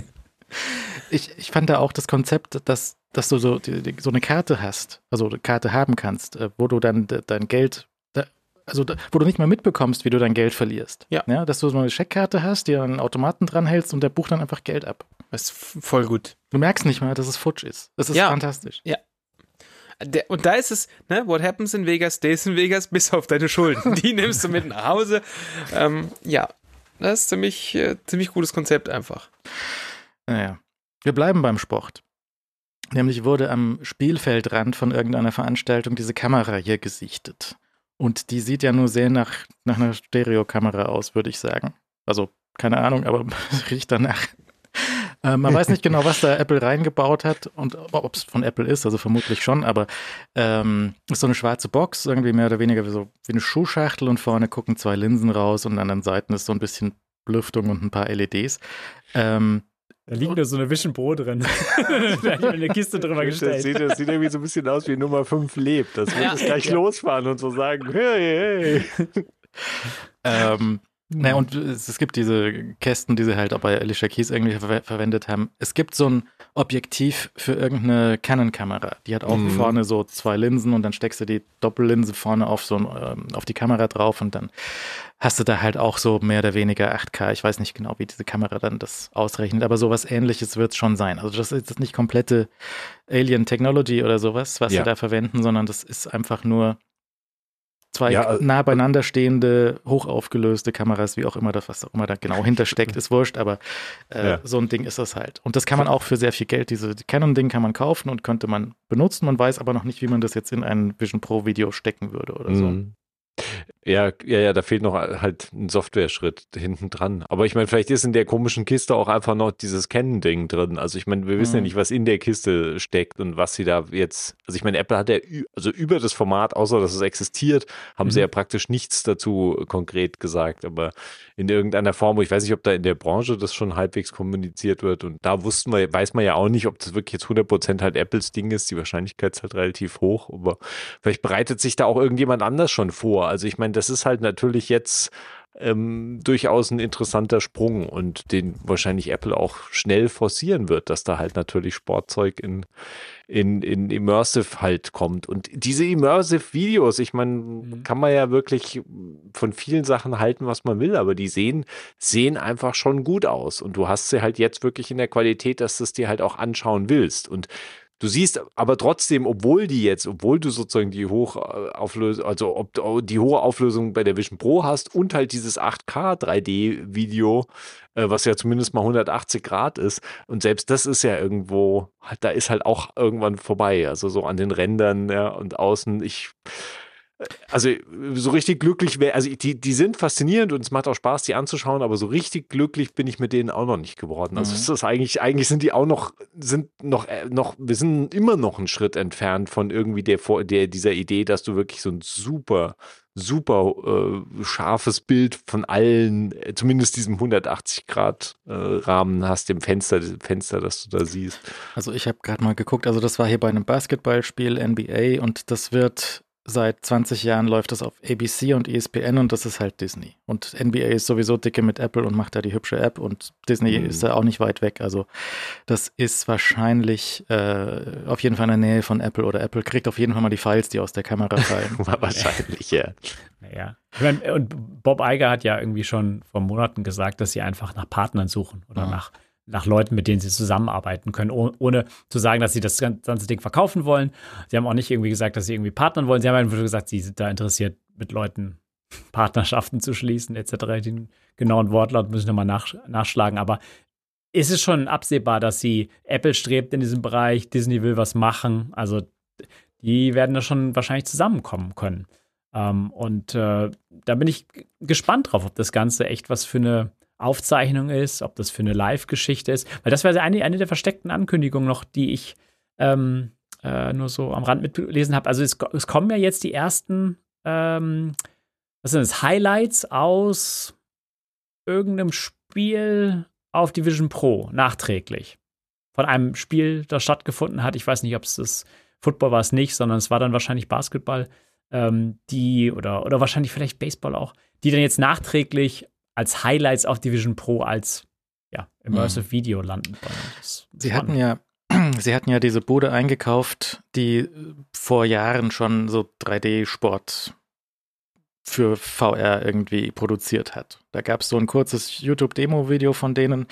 Speaker 2: Ich, ich fand da auch das Konzept, dass, dass du so, die, die, so eine Karte hast, also eine Karte haben kannst, äh, wo du dann dein Geld also wo du nicht mal mitbekommst, wie du dein Geld verlierst.
Speaker 4: Ja.
Speaker 2: ja dass du so eine Scheckkarte hast, die einen Automaten dranhältst und der bucht dann einfach Geld ab.
Speaker 4: Das ist voll gut.
Speaker 2: Du merkst nicht mal, dass es futsch ist. Das ist ja. fantastisch.
Speaker 4: Ja. Und da ist es, ne, what happens in Vegas, stays in Vegas, bis auf deine Schulden. Die nimmst du mit nach Hause. Ähm, ja, das ist ziemlich, äh, ziemlich gutes Konzept einfach.
Speaker 2: Naja, wir bleiben beim Sport. Nämlich wurde am Spielfeldrand von irgendeiner Veranstaltung diese Kamera hier gesichtet. Und die sieht ja nur sehr nach, nach einer Stereokamera aus, würde ich sagen. Also, keine Ahnung, aber riecht danach. Äh, man weiß nicht genau, was da Apple reingebaut hat und ob es von Apple ist, also vermutlich schon, aber ähm, ist so eine schwarze Box, irgendwie mehr oder weniger wie, so, wie eine Schuhschachtel und vorne gucken zwei Linsen raus und an den Seiten ist so ein bisschen Belüftung und ein paar LEDs. Ähm,
Speaker 3: da liegt nur so eine Vision Pro drin. da habe eine Kiste drüber gestellt.
Speaker 5: Das sieht, das sieht irgendwie so ein bisschen aus wie Nummer 5 lebt. Das wird ja. es gleich ja. losfahren und so sagen, hey, hey.
Speaker 2: ähm, Naja, und es, es gibt diese Kästen, die sie halt auch bei Alicia Keys irgendwie ver verwendet haben. Es gibt so ein Objektiv für irgendeine Canon-Kamera. Die hat auch
Speaker 5: Mhm.
Speaker 2: vorne so zwei Linsen und dann steckst du die Doppellinse vorne auf so ein, ähm, auf die Kamera drauf und dann hast du da halt auch so mehr oder weniger 8K. Ich weiß nicht genau, wie diese Kamera dann das ausrechnet, aber sowas ähnliches wird es schon sein. Also das ist jetzt nicht komplette Alien Technology oder sowas, was
Speaker 5: Ja.
Speaker 2: sie da verwenden, sondern das ist einfach nur zwei
Speaker 5: Ja, äh,
Speaker 2: nah beieinander stehende, hochaufgelöste Kameras, wie auch immer das, was auch immer da genau hintersteckt, ist wurscht, aber äh,
Speaker 5: Ja.
Speaker 2: so ein Ding ist das halt. Und das kann man auch für sehr viel Geld, diese Canon-Ding kann man kaufen und könnte man benutzen. Man weiß aber noch nicht, wie man das jetzt in ein Vision Pro Video stecken würde oder so.
Speaker 5: Mhm. Ja, ja, ja, da fehlt noch halt ein Software-Schritt hinten dran. Aber ich meine, vielleicht ist in der komischen Kiste auch einfach noch dieses Canon-Ding drin. Also ich meine, wir wissen ja
Speaker 2: Mhm.
Speaker 5: nicht, was in der Kiste steckt und was sie da jetzt. Also ich meine, Apple hat ja also über das Format, außer dass es existiert, haben sie
Speaker 2: Mhm.
Speaker 5: ja praktisch nichts dazu konkret gesagt. Aber in irgendeiner Form, ich weiß nicht, ob da in der Branche das schon halbwegs kommuniziert wird. Und da wussten wir, weiß man ja auch nicht, ob das wirklich jetzt 100% halt Apples Ding ist. Die Wahrscheinlichkeit ist halt relativ hoch. Aber vielleicht bereitet sich da auch irgendjemand anders schon vor. Also ich meine, das ist halt natürlich jetzt ähm, durchaus ein interessanter Sprung und den wahrscheinlich Apple auch schnell forcieren wird, dass da halt natürlich Sportzeug in, in, in Immersive halt kommt. Und diese Immersive-Videos, ich meine, kann man ja wirklich von vielen Sachen halten, was man will, aber die sehen, sehen einfach schon gut aus. Und du hast sie halt jetzt wirklich in der Qualität, dass du es dir halt auch anschauen willst. Und Du siehst aber trotzdem, obwohl die jetzt, obwohl du sozusagen die Hochauflösung, also ob die hohe Auflösung bei der Vision Pro hast und halt dieses 8K 3D-Video, äh, was ja zumindest mal 180 Grad ist. Und selbst das ist ja irgendwo, da ist halt auch irgendwann vorbei. Also so an den Rändern ja, und außen. Ich, also so richtig glücklich wäre, also die, die sind faszinierend und es macht auch Spaß, die anzuschauen, aber so richtig glücklich bin ich mit denen auch noch nicht geworden. Also
Speaker 2: Mhm.
Speaker 5: ist eigentlich, eigentlich sind die auch noch, sind noch, äh, noch, wir sind immer noch einen Schritt entfernt von irgendwie der, Vor- der dieser Idee, dass du wirklich so ein super, super äh, scharfes Bild von allen, äh, zumindest diesem 180 Grad äh, Rahmen hast, dem Fenster, dem Fenster, das du da siehst.
Speaker 2: Also ich habe gerade mal geguckt, also das war hier bei einem Basketballspiel NBA und das wird seit 20 Jahren läuft das auf ABC und ESPN und das ist halt Disney. Und NBA ist sowieso dicke mit Apple und macht da die hübsche App und Disney
Speaker 5: Mhm.
Speaker 2: ist da auch nicht weit weg. Also das ist wahrscheinlich äh, auf jeden Fall in der Nähe von Apple oder Apple kriegt auf jeden Fall mal die Files, die aus der Kamera fallen.
Speaker 5: War wahrscheinlich, ja.
Speaker 3: Naja. Und Bob Iger hat ja irgendwie schon vor Monaten gesagt, dass sie einfach nach Partnern suchen oder
Speaker 2: Ja.
Speaker 3: nach, nach Leuten, mit denen sie zusammenarbeiten können, oh, ohne zu sagen, dass sie das ganze Ding verkaufen wollen. Sie haben auch nicht irgendwie gesagt, dass sie irgendwie partnern wollen. Sie haben einfach gesagt, sie sind da interessiert, mit Leuten Partnerschaften zu schließen, etc. Den genauen Wortlaut muss ich nochmal nach, nachschlagen. Aber ist es schon absehbar, dass sie Apple strebt in diesem Bereich, Disney will was machen. Also die werden da schon wahrscheinlich zusammenkommen können. Ähm, und äh, da bin ich gespannt drauf, ob das Ganze echt was für eine Aufzeichnung ist, ob das für eine Live-Geschichte ist. Weil das wäre eine, eine der versteckten Ankündigungen noch, die ich ähm, äh, nur so am Rand mitgelesen habe. Also es, es kommen ja jetzt die ersten, ähm, was sind das, Highlights aus irgendeinem Spiel auf Division Pro nachträglich. Von einem Spiel, das stattgefunden hat. Ich weiß nicht, ob es das Football war es nicht, sondern es war dann wahrscheinlich Basketball, ähm, die oder, oder wahrscheinlich vielleicht Baseball auch, die dann jetzt nachträglich als Highlights auf Division Pro als ja, Immersive Video landen wollen.
Speaker 2: Sie hatten ja, sie hatten ja diese Bude eingekauft, die äh, vor Jahren schon so 3D-Sport für VR irgendwie produziert hat. Da gab es so ein kurzes YouTube-Demo-Video von denen.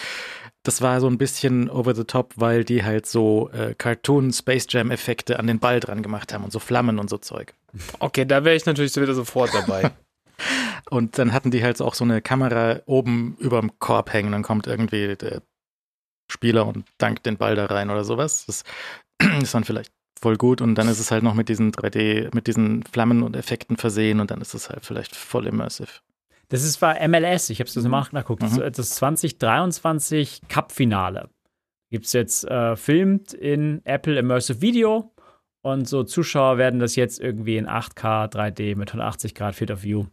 Speaker 2: Das war so ein bisschen over the top, weil die halt so äh, Cartoon-Space Jam-Effekte an den Ball dran gemacht haben und so Flammen und so Zeug.
Speaker 4: Okay, da wäre ich natürlich wieder sofort dabei.
Speaker 2: Und dann hatten die halt auch so eine Kamera oben über dem Korb hängen. Dann kommt irgendwie der Spieler und dankt den Ball da rein oder sowas. Das ist dann vielleicht voll gut. Und dann ist es halt noch mit diesen 3D, mit diesen Flammen und Effekten versehen und dann ist es halt vielleicht voll immersive.
Speaker 3: Das ist war MLS, ich habe es das mal nachgeguckt.
Speaker 2: Mhm.
Speaker 3: Das, das 2023 Cup-Finale. Gibt es jetzt äh, filmt in Apple Immersive Video und so Zuschauer werden das jetzt irgendwie in 8K, 3D mit 180 Grad Field of View,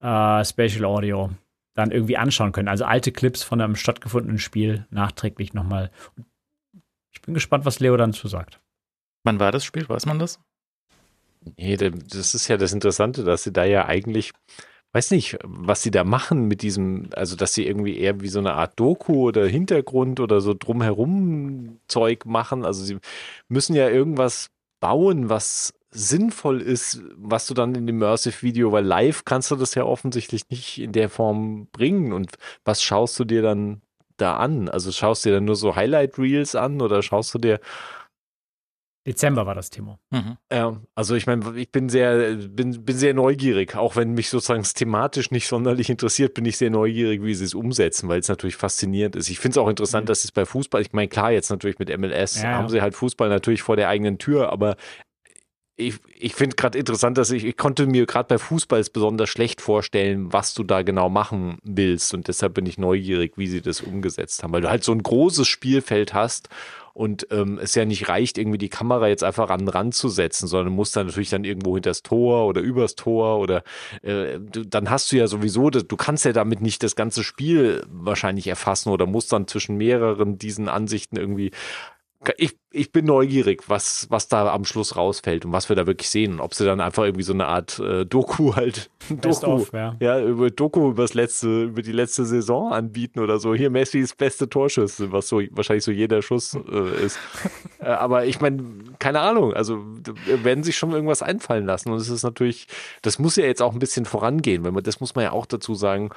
Speaker 3: äh, Spatial Audio dann irgendwie anschauen können. Also alte Clips von einem stattgefundenen Spiel nachträglich nochmal. Ich bin gespannt, was Leo dann zu sagt.
Speaker 2: Wann war das Spiel? Weiß man das?
Speaker 5: Nee, das ist ja das Interessante, dass sie da ja eigentlich weiß nicht, was sie da machen mit diesem, also dass sie irgendwie eher wie so eine Art Doku oder Hintergrund oder so drumherum Zeug machen. Also sie müssen ja irgendwas bauen, was sinnvoll ist, was du dann in dem Immersive Video, weil live kannst du das ja offensichtlich nicht in der Form bringen. Und was schaust du dir dann da an? Also schaust du dir dann nur so Highlight Reels an oder schaust du dir
Speaker 3: Dezember war das, Timo.
Speaker 5: Mhm. Ja, also ich meine, ich bin sehr, bin, bin sehr neugierig, auch wenn mich sozusagen thematisch nicht sonderlich interessiert, bin ich sehr neugierig, wie sie es umsetzen, weil es natürlich faszinierend ist. Ich finde es auch interessant, mhm. dass es bei Fußball, ich meine, klar, jetzt natürlich mit MLS ja, haben sie halt Fußball natürlich vor der eigenen Tür, aber ich, ich finde gerade interessant, dass ich, ich konnte mir gerade bei Fußball besonders schlecht vorstellen, was du da genau machen willst. Und deshalb bin ich neugierig, wie sie das umgesetzt haben, weil du halt so ein großes Spielfeld hast und ähm, es ja nicht reicht, irgendwie die Kamera jetzt einfach an den Rand zu setzen, sondern muss dann natürlich dann irgendwo hinters Tor oder übers Tor oder äh, du, dann hast du ja sowieso, du kannst ja damit nicht das ganze Spiel wahrscheinlich erfassen oder musst dann zwischen mehreren diesen Ansichten irgendwie ich, ich bin neugierig, was, was da am Schluss rausfällt und was wir da wirklich sehen. Ob sie dann einfach irgendwie so eine Art äh, Doku halt, Doku, off, ja. ja, über Doku übers letzte, über die letzte Saison anbieten oder so. Hier Messis beste Torschüsse, was so wahrscheinlich so jeder Schuss äh, ist. äh, aber ich meine, keine Ahnung, also werden sich schon irgendwas einfallen lassen. Und es ist natürlich, das muss ja jetzt auch ein bisschen vorangehen, wenn man, das muss man ja auch dazu sagen,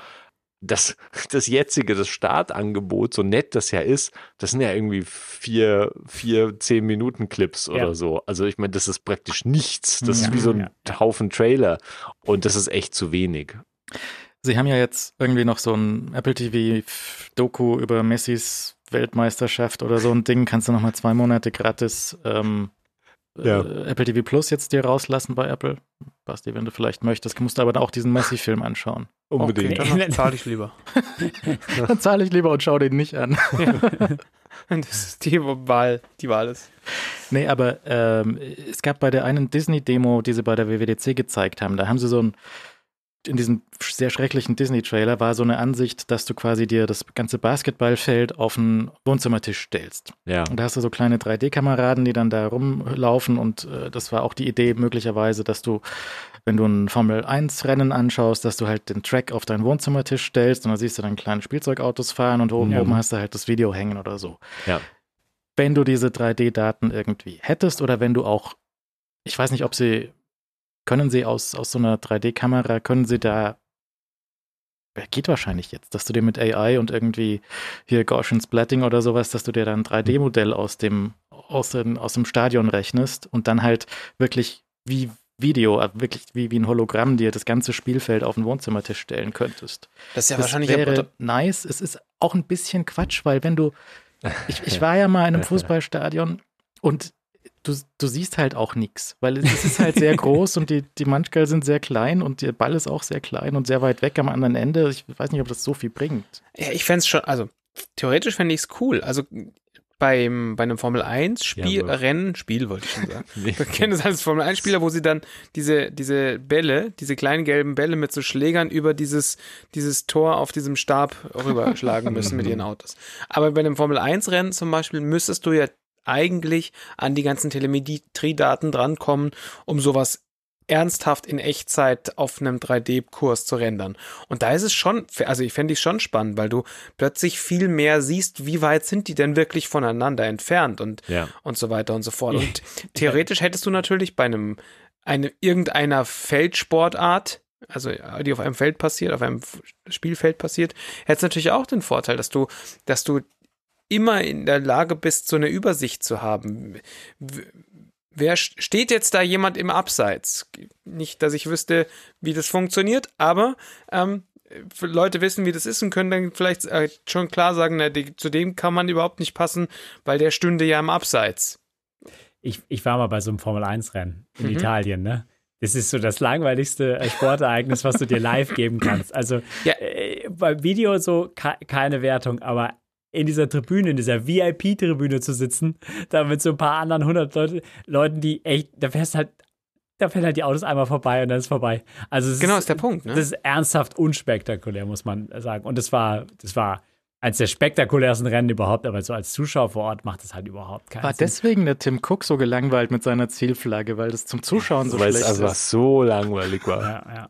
Speaker 5: das, das jetzige, das Startangebot, so nett das ja ist, das sind ja irgendwie vier, vier, zehn Minuten Clips ja. oder so. Also ich meine, das ist praktisch nichts. Das ja, ist wie so ein ja. Haufen Trailer. Und das ist echt zu wenig.
Speaker 2: Sie haben ja jetzt irgendwie noch so ein Apple TV Doku über Messis Weltmeisterschaft oder so ein Ding. Kannst du noch mal zwei Monate gratis ähm, ja. äh, Apple TV Plus jetzt dir rauslassen bei Apple. Basti, wenn du vielleicht möchtest, musst du aber auch diesen Messi-Film anschauen.
Speaker 4: Unbedingt. Okay, dann zahle ich lieber.
Speaker 2: dann zahle ich lieber und schau den nicht an.
Speaker 4: das ist die Wahl, die Wahl ist.
Speaker 2: Nee, aber ähm, es gab bei der einen Disney-Demo, die sie bei der WWDC gezeigt haben, da haben sie so ein in diesem sehr schrecklichen Disney-Trailer war so eine Ansicht, dass du quasi dir das ganze Basketballfeld auf einen Wohnzimmertisch stellst. Ja. Und da hast du so kleine 3D-Kameraden, die dann da rumlaufen und äh, das war auch die Idee möglicherweise, dass du, wenn du ein Formel-1-Rennen anschaust, dass du halt den Track auf deinen Wohnzimmertisch stellst und dann siehst du dann kleine Spielzeugautos fahren und oben, ja. oben hast du halt das Video hängen oder so.
Speaker 5: Ja.
Speaker 2: Wenn du diese 3D-Daten irgendwie hättest oder wenn du auch, ich weiß nicht, ob sie können Sie aus, aus so einer 3D-Kamera, können Sie da geht wahrscheinlich jetzt, dass du dir mit AI und irgendwie hier Gaussian Splatting oder sowas, dass du dir dann ein 3D-Modell aus dem, aus, dem, aus dem Stadion rechnest und dann halt wirklich wie Video, äh, wirklich wie, wie ein Hologramm dir das ganze Spielfeld auf den Wohnzimmertisch stellen könntest.
Speaker 4: Das ist ja das wahrscheinlich
Speaker 2: wäre nice. Es ist auch ein bisschen Quatsch, weil wenn du, ich, ich war ja mal in einem Fußballstadion und du, du siehst halt auch nichts, weil es ist halt sehr groß und die, die Manchgal sind sehr klein und der Ball ist auch sehr klein und sehr weit weg am anderen Ende. Ich weiß nicht, ob das so viel bringt.
Speaker 4: Ja, ich fände es schon, also theoretisch fände ich es cool. Also beim, bei einem Formel 1 Spiel, ja, Rennen, Spiel wollte ich schon sagen. nee. Wir kennen das als Formel 1 Spieler, wo sie dann diese, diese Bälle, diese kleinen gelben Bälle mit so Schlägern über dieses, dieses Tor auf diesem Stab rüberschlagen müssen mit ihren Autos. Aber bei einem Formel 1 Rennen zum Beispiel müsstest du ja eigentlich an die ganzen Telemetriedaten drankommen, um sowas ernsthaft in Echtzeit auf einem 3D-Kurs zu rendern. Und da ist es schon, also ich fände ich schon spannend, weil du plötzlich viel mehr siehst, wie weit sind die denn wirklich voneinander entfernt und, ja. und so weiter und so fort. Und theoretisch hättest du natürlich bei einem, eine, irgendeiner Feldsportart, also die auf einem Feld passiert, auf einem Spielfeld passiert, hättest natürlich auch den Vorteil, dass du, dass du immer in der Lage bist, so eine Übersicht zu haben. Wer steht jetzt da jemand im Abseits? Nicht, dass ich wüsste, wie das funktioniert, aber ähm, Leute wissen, wie das ist und können dann vielleicht äh, schon klar sagen, na, die, zu dem kann man überhaupt nicht passen, weil der stünde ja im Abseits.
Speaker 3: Ich, ich war mal bei so einem Formel-1-Rennen in mhm. Italien, ne? Das ist so das langweiligste äh, Sportereignis, was du dir live geben kannst. Also ja. äh, beim Video so keine Wertung, aber in dieser Tribüne, in dieser VIP-Tribüne zu sitzen, da mit so ein paar anderen hundert Leute, Leuten, die echt, da fährst halt, da fährt halt die Autos einmal vorbei und dann ist vorbei. Also
Speaker 4: genau,
Speaker 3: ist,
Speaker 4: ist der Punkt. Ne?
Speaker 3: Das ist ernsthaft unspektakulär, muss man sagen. Und das war, das war eines der spektakulärsten Rennen überhaupt, aber so als Zuschauer vor Ort macht das halt überhaupt keinen
Speaker 2: war
Speaker 3: Sinn.
Speaker 2: War deswegen der Tim Cook so gelangweilt mit seiner Zielflagge, weil das zum Zuschauen so
Speaker 5: weil
Speaker 2: schlecht
Speaker 5: ist. Weil es einfach so langweilig war.
Speaker 3: Ja, ja.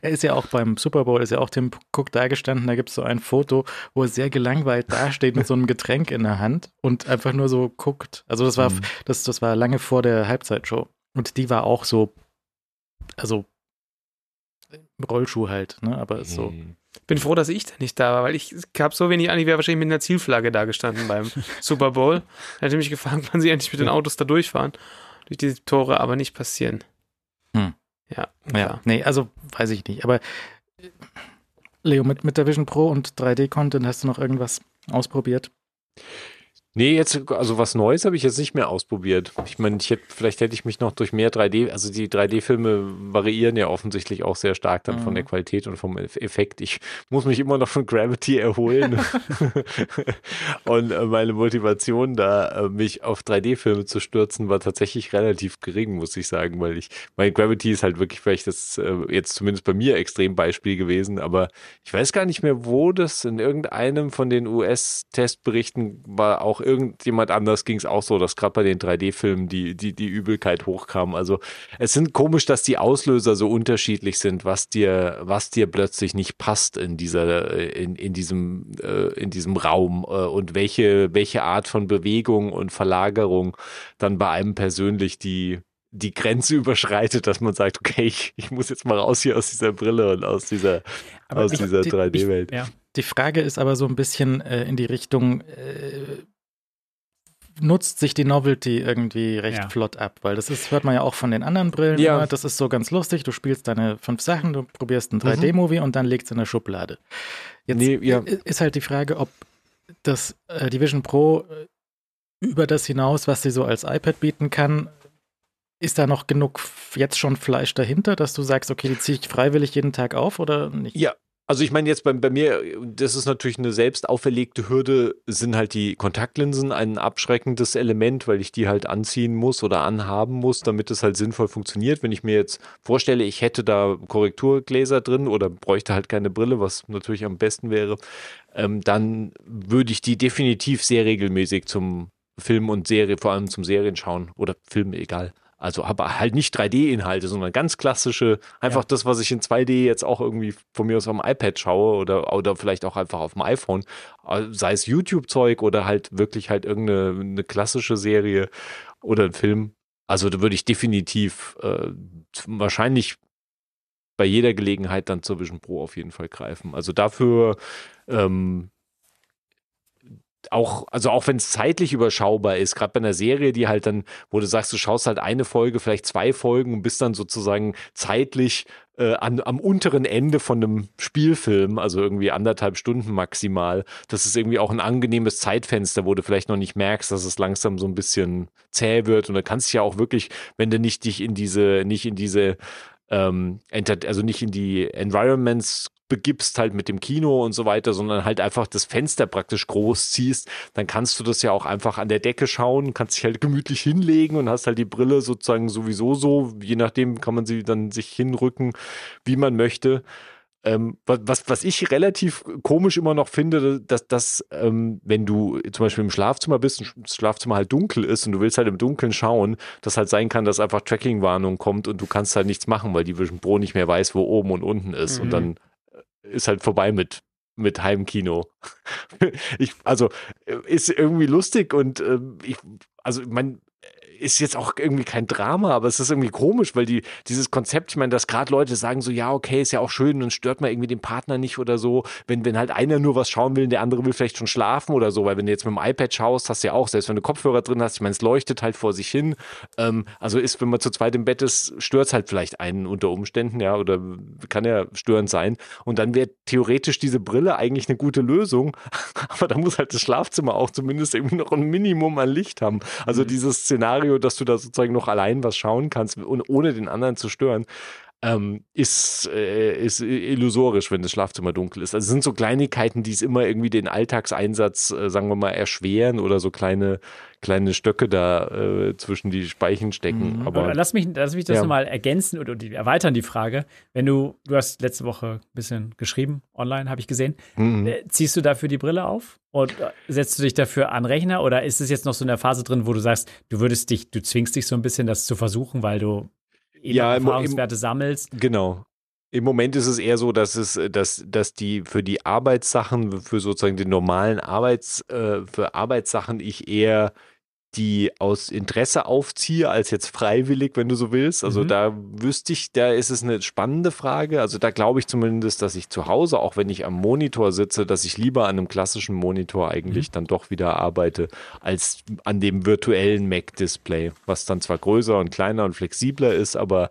Speaker 2: Er ist ja auch beim Super Bowl, ist ja auch Tim Cook da gestanden, da gibt es so ein Foto, wo er sehr gelangweilt dasteht mit so einem Getränk in der Hand und einfach nur so guckt. Also das war, mhm. das, das war lange vor der Halbzeitshow. Und die war auch so, also Rollschuh halt, ne? Aber ist so.
Speaker 4: Mhm. Bin froh, dass ich da nicht da war, weil ich habe so wenig an, ich wäre wahrscheinlich mit einer Zielflagge da gestanden beim Super Bowl. Hätte mich gefragt, wann sie endlich mit den Autos da durchfahren. Durch diese Tore, aber nicht passieren.
Speaker 2: Ja, ja. Nee, also weiß ich nicht. Aber Leo, mit, mit der Vision Pro und 3D-Content hast du noch irgendwas ausprobiert?
Speaker 5: Nee, jetzt, also was Neues habe ich jetzt nicht mehr ausprobiert. Ich meine, ich hätte, vielleicht hätte ich mich noch durch mehr 3D, also die 3D-Filme variieren ja offensichtlich auch sehr stark dann mhm. von der mhm. Qualität und vom Effekt. Ich muss mich immer noch von Gravity erholen. und äh, meine Motivation da, äh, mich auf 3D-Filme zu stürzen, war tatsächlich relativ gering, muss ich sagen, weil ich, mein Gravity ist halt wirklich vielleicht das äh, jetzt zumindest bei mir extrem Beispiel gewesen, aber ich weiß gar nicht mehr, wo das in irgendeinem von den US-Testberichten war auch irgendjemand anders ging es auch so, dass gerade bei den 3D-Filmen die, die, die Übelkeit hochkam. Also es sind komisch, dass die Auslöser so unterschiedlich sind, was dir, was dir plötzlich nicht passt in dieser, in, in diesem, äh, in diesem Raum äh, und welche, welche Art von Bewegung und Verlagerung dann bei einem persönlich die, die Grenze überschreitet, dass man sagt, okay, ich, ich muss jetzt mal raus hier aus dieser Brille und aus dieser, aus dieser 3D-Welt.
Speaker 2: Ja. Die Frage ist aber so ein bisschen äh, in die Richtung, äh, nutzt sich die Novelty irgendwie recht ja. flott ab, weil das ist, hört man ja auch von den anderen Brillen ja. immer, das ist so ganz lustig, du spielst deine fünf Sachen, du probierst ein 3D-Movie mhm. und dann legst es in der Schublade. Jetzt nee, ja. ist halt die Frage, ob das äh, die Vision Pro äh, über das hinaus, was sie so als iPad bieten kann, ist da noch genug jetzt schon Fleisch dahinter, dass du sagst, okay, die ziehe ich freiwillig jeden Tag auf oder nicht?
Speaker 5: Ja, also ich meine jetzt bei, bei mir, das ist natürlich eine selbst auferlegte Hürde, sind halt die Kontaktlinsen ein abschreckendes Element, weil ich die halt anziehen muss oder anhaben muss, damit es halt sinnvoll funktioniert. Wenn ich mir jetzt vorstelle, ich hätte da Korrekturgläser drin oder bräuchte halt keine Brille, was natürlich am besten wäre, ähm, dann würde ich die definitiv sehr regelmäßig zum Film und Serie, vor allem zum Serien schauen oder Film, egal, also aber halt nicht 3D-Inhalte, sondern ganz klassische, einfach ja. das, was ich in 2D jetzt auch irgendwie von mir aus am iPad schaue oder, oder vielleicht auch einfach auf dem iPhone, äh, sei es YouTube-Zeug oder halt wirklich halt irgendeine eine klassische Serie oder ein Film. Also da würde ich definitiv äh, wahrscheinlich bei jeder Gelegenheit dann zur Vision Pro auf jeden Fall greifen. Also dafür ähm, auch, also auch wenn es zeitlich überschaubar ist, gerade bei einer Serie, die halt dann, wo du sagst, du schaust halt eine Folge, vielleicht zwei Folgen und bist dann sozusagen zeitlich äh, an, am unteren Ende von einem Spielfilm, also irgendwie anderthalb Stunden maximal. Das ist irgendwie auch ein angenehmes Zeitfenster, wo du vielleicht noch nicht merkst, dass es langsam so ein bisschen zäh wird. Und da kannst du ja auch wirklich, wenn du nicht dich in diese, nicht in diese ähm, also nicht in die Environments begibst halt mit dem Kino und so weiter, sondern halt einfach das Fenster praktisch groß ziehst, dann kannst du das ja auch einfach an der Decke schauen, kannst dich halt gemütlich hinlegen und hast halt die Brille sozusagen sowieso so, je nachdem kann man sie dann sich hinrücken, wie man möchte. Ähm, was, was ich relativ komisch immer noch finde, dass, dass ähm, wenn du zum Beispiel im Schlafzimmer bist und das Schlafzimmer halt dunkel ist und du willst halt im Dunkeln schauen, dass halt sein kann, dass einfach Tracking-Warnung kommt und du kannst halt nichts machen, weil die Vision Pro nicht mehr weiß, wo oben und unten ist. Mhm. Und dann ist halt vorbei mit mit Heimkino. ich, also äh, ist irgendwie lustig und äh, ich, also mein, ist jetzt auch irgendwie kein Drama, aber es ist irgendwie komisch, weil die, dieses Konzept, ich meine, dass gerade Leute sagen so, ja, okay, ist ja auch schön und stört man irgendwie den Partner nicht oder so, wenn, wenn halt einer nur was schauen will und der andere will vielleicht schon schlafen oder so, weil wenn du jetzt mit dem iPad schaust, hast du ja auch, selbst wenn du Kopfhörer drin hast, ich meine, es leuchtet halt vor sich hin, ähm, also ist, wenn man zu zweit im Bett ist, stört es halt vielleicht einen unter Umständen, ja, oder kann ja störend sein. Und dann wäre theoretisch diese Brille eigentlich eine gute Lösung, aber da muss halt das Schlafzimmer auch zumindest irgendwie noch ein Minimum an Licht haben, also mhm. dieses Szenario Szenario, dass du da sozusagen noch allein was schauen kannst und ohne den anderen zu stören, ähm, ist, äh, ist illusorisch, wenn das Schlafzimmer dunkel ist. Also es sind so Kleinigkeiten, die es immer irgendwie den Alltagseinsatz, äh, sagen wir mal, erschweren oder so kleine, kleine Stöcke da äh, zwischen die Speichen stecken. Mhm. Aber
Speaker 3: lass mich, lass mich das ja. nochmal ergänzen oder die, erweitern die Frage. Wenn du, du hast letzte Woche ein bisschen geschrieben, online habe ich gesehen, mhm. Äh, ziehst du dafür die Brille auf und äh, setzt du dich dafür an Rechner oder ist es jetzt noch so in der Phase drin, wo du sagst, du würdest dich, du zwingst dich so ein bisschen das zu versuchen, weil du eben ja, Erfahrungswerte im, sammelst.
Speaker 5: Genau. Im Moment ist es eher so, dass es, dass, dass die für die Arbeitssachen, für sozusagen den normalen Arbeits, äh, für Arbeitssachen ich eher die aus Interesse aufziehe, als jetzt freiwillig, wenn du so willst. Also mhm. da wüsste ich, da ist es eine spannende Frage. Also da glaube ich zumindest, dass ich zu Hause, auch wenn ich am Monitor sitze, dass ich lieber an einem klassischen Monitor eigentlich mhm. dann doch wieder arbeite, als an dem virtuellen Mac-Display, was dann zwar größer und kleiner und flexibler ist, aber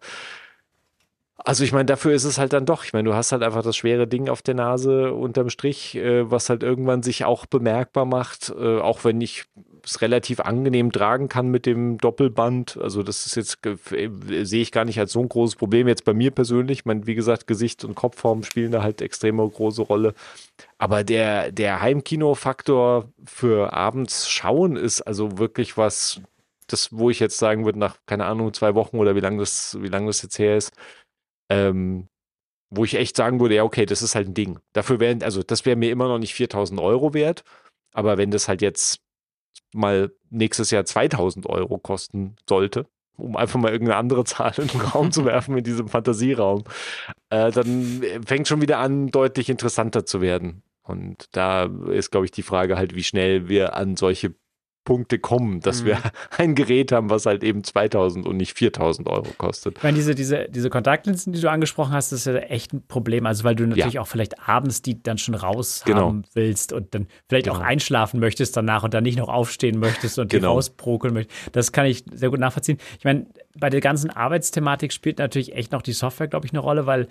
Speaker 5: also ich meine, dafür ist es halt dann doch. Ich meine, du hast halt einfach das schwere Ding auf der Nase unterm Strich, äh, was halt irgendwann sich auch bemerkbar macht, äh, auch wenn ich es relativ angenehm tragen kann mit dem Doppelband. Also das ist jetzt, äh, sehe ich gar nicht als so ein großes Problem jetzt bei mir persönlich. Ich meine, wie gesagt, Gesicht und Kopfform spielen da halt extrem große Rolle. Aber der, der Heimkino-Faktor für abends schauen ist also wirklich was, das, wo ich jetzt sagen würde, nach, keine Ahnung, zwei Wochen oder wie lange das, wie lange das jetzt her ist, ähm, wo ich echt sagen würde, ja, okay, das ist halt ein Ding. Dafür wären, also das wäre mir immer noch nicht 4000 Euro wert, aber wenn das halt jetzt mal nächstes Jahr 2000 Euro kosten sollte, um einfach mal irgendeine andere Zahl in den Raum zu werfen in diesem Fantasieraum, äh, dann fängt schon wieder an, deutlich interessanter zu werden. Und da ist, glaube ich, die Frage halt, wie schnell wir an solche Punkte kommen, dass mhm. wir ein Gerät haben, was halt eben 2000 und nicht 4000 Euro kostet.
Speaker 3: Ich meine, diese, diese, diese Kontaktlinsen, die du angesprochen hast, das ist ja echt ein Problem. Also, weil du natürlich ja. auch vielleicht abends die dann schon raus genau. haben willst und dann vielleicht genau. auch einschlafen möchtest danach und dann nicht noch aufstehen möchtest und genau. die rausprokeln möchtest. Das kann ich sehr gut nachvollziehen. Ich meine, bei der ganzen Arbeitsthematik spielt natürlich echt noch die Software, glaube ich, eine Rolle, weil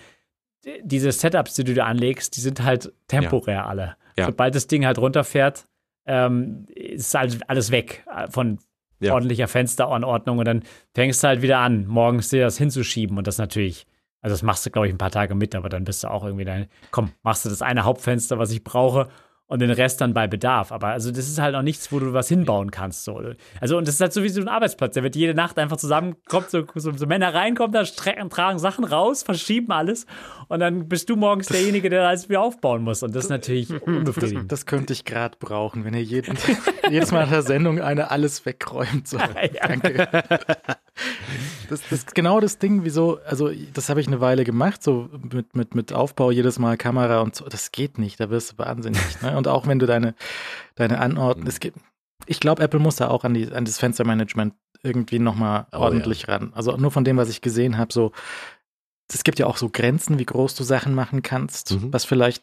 Speaker 3: diese Setups, die du da anlegst, die sind halt temporär ja. alle. Ja. Sobald das Ding halt runterfährt, ähm, ist halt alles weg äh, von ja. ordentlicher Fensteranordnung und dann fängst du halt wieder an, morgens dir das hinzuschieben und das natürlich, also das machst du, glaube ich, ein paar Tage mit, aber dann bist du auch irgendwie dann, komm, machst du das eine Hauptfenster, was ich brauche und den Rest dann bei Bedarf. Aber also das ist halt auch nichts, wo du was hinbauen kannst. So. Also und das ist halt so wie so ein Arbeitsplatz. Der wird jede Nacht einfach zusammen, kommt so, so, so Männer reinkommen, da tragen Sachen raus, verschieben alles und dann bist du morgens derjenige, der alles wieder aufbauen muss. Und das ist natürlich unbefriedigend.
Speaker 2: Das, das könnte ich gerade brauchen, wenn ihr jeden, jedes Mal nach der Sendung eine alles wegräumt. So. Danke. Das, das ist genau das Ding, wieso, also das habe ich eine Weile gemacht, so mit, mit, mit Aufbau jedes Mal Kamera und so. Das geht nicht, da wirst du wahnsinnig. Ne? Und auch wenn du deine, deine Anordnung, es gibt, ich glaube, Apple muss da auch an, die, an das Fenstermanagement irgendwie nochmal oh, ordentlich ja. ran. Also nur von dem, was ich gesehen habe, so, es gibt ja auch so Grenzen, wie groß du Sachen machen kannst, mhm. was vielleicht,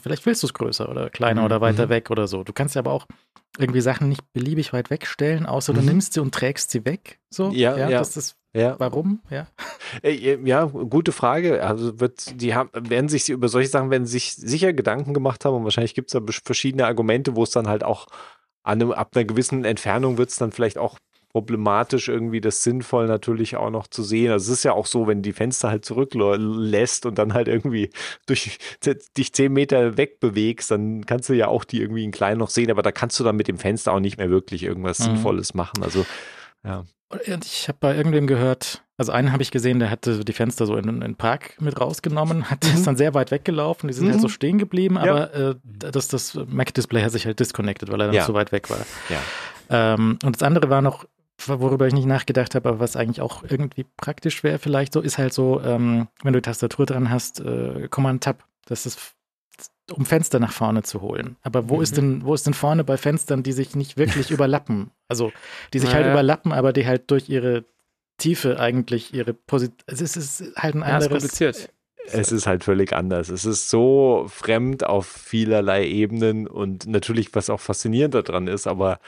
Speaker 2: vielleicht willst du es größer oder kleiner mhm. oder weiter mhm. weg oder so. Du kannst ja aber auch irgendwie Sachen nicht beliebig weit wegstellen, außer du mhm. nimmst sie und trägst sie weg. So,
Speaker 5: ja, ja, ja.
Speaker 2: das ist ja. Warum? Ja.
Speaker 5: Äh, ja, gute Frage. Also wird, die haben, werden sich über solche Sachen werden sich sicher Gedanken gemacht haben und wahrscheinlich gibt es da verschiedene Argumente, wo es dann halt auch an einem, ab einer gewissen Entfernung wird es dann vielleicht auch problematisch, irgendwie das sinnvoll natürlich auch noch zu sehen. Also es ist ja auch so, wenn die Fenster halt zurücklässt und dann halt irgendwie durch dich zehn Meter wegbewegst, dann kannst du ja auch die irgendwie in klein noch sehen, aber da kannst du dann mit dem Fenster auch nicht mehr wirklich irgendwas mhm. Sinnvolles machen. Also ja.
Speaker 2: Ich habe bei irgendwem gehört, also einen habe ich gesehen, der hatte die Fenster so in, in den Park mit rausgenommen, hat mhm. ist dann sehr weit weggelaufen, die sind mhm. halt so mhm. stehen geblieben, aber ja. äh, das, das Mac-Display hat sich halt disconnected, weil er dann ja. so weit weg war. Ja. Ähm, und das andere war noch, worüber ich nicht nachgedacht habe, aber was eigentlich auch irgendwie praktisch wäre, vielleicht so, ist halt so, ähm, wenn du die Tastatur dran hast, äh, Command-Tab, das ist um Fenster nach vorne zu holen. Aber wo mhm. ist denn, wo ist denn vorne bei Fenstern, die sich nicht wirklich überlappen? Also, die sich halt naja. halt überlappen, aber die halt durch ihre Tiefe eigentlich ihre Position. Es ist halt ein ja, anderes.
Speaker 5: kompliziert. Es ist halt völlig anders. Es ist so fremd auf vielerlei Ebenen und natürlich, was auch faszinierend daran ist, aber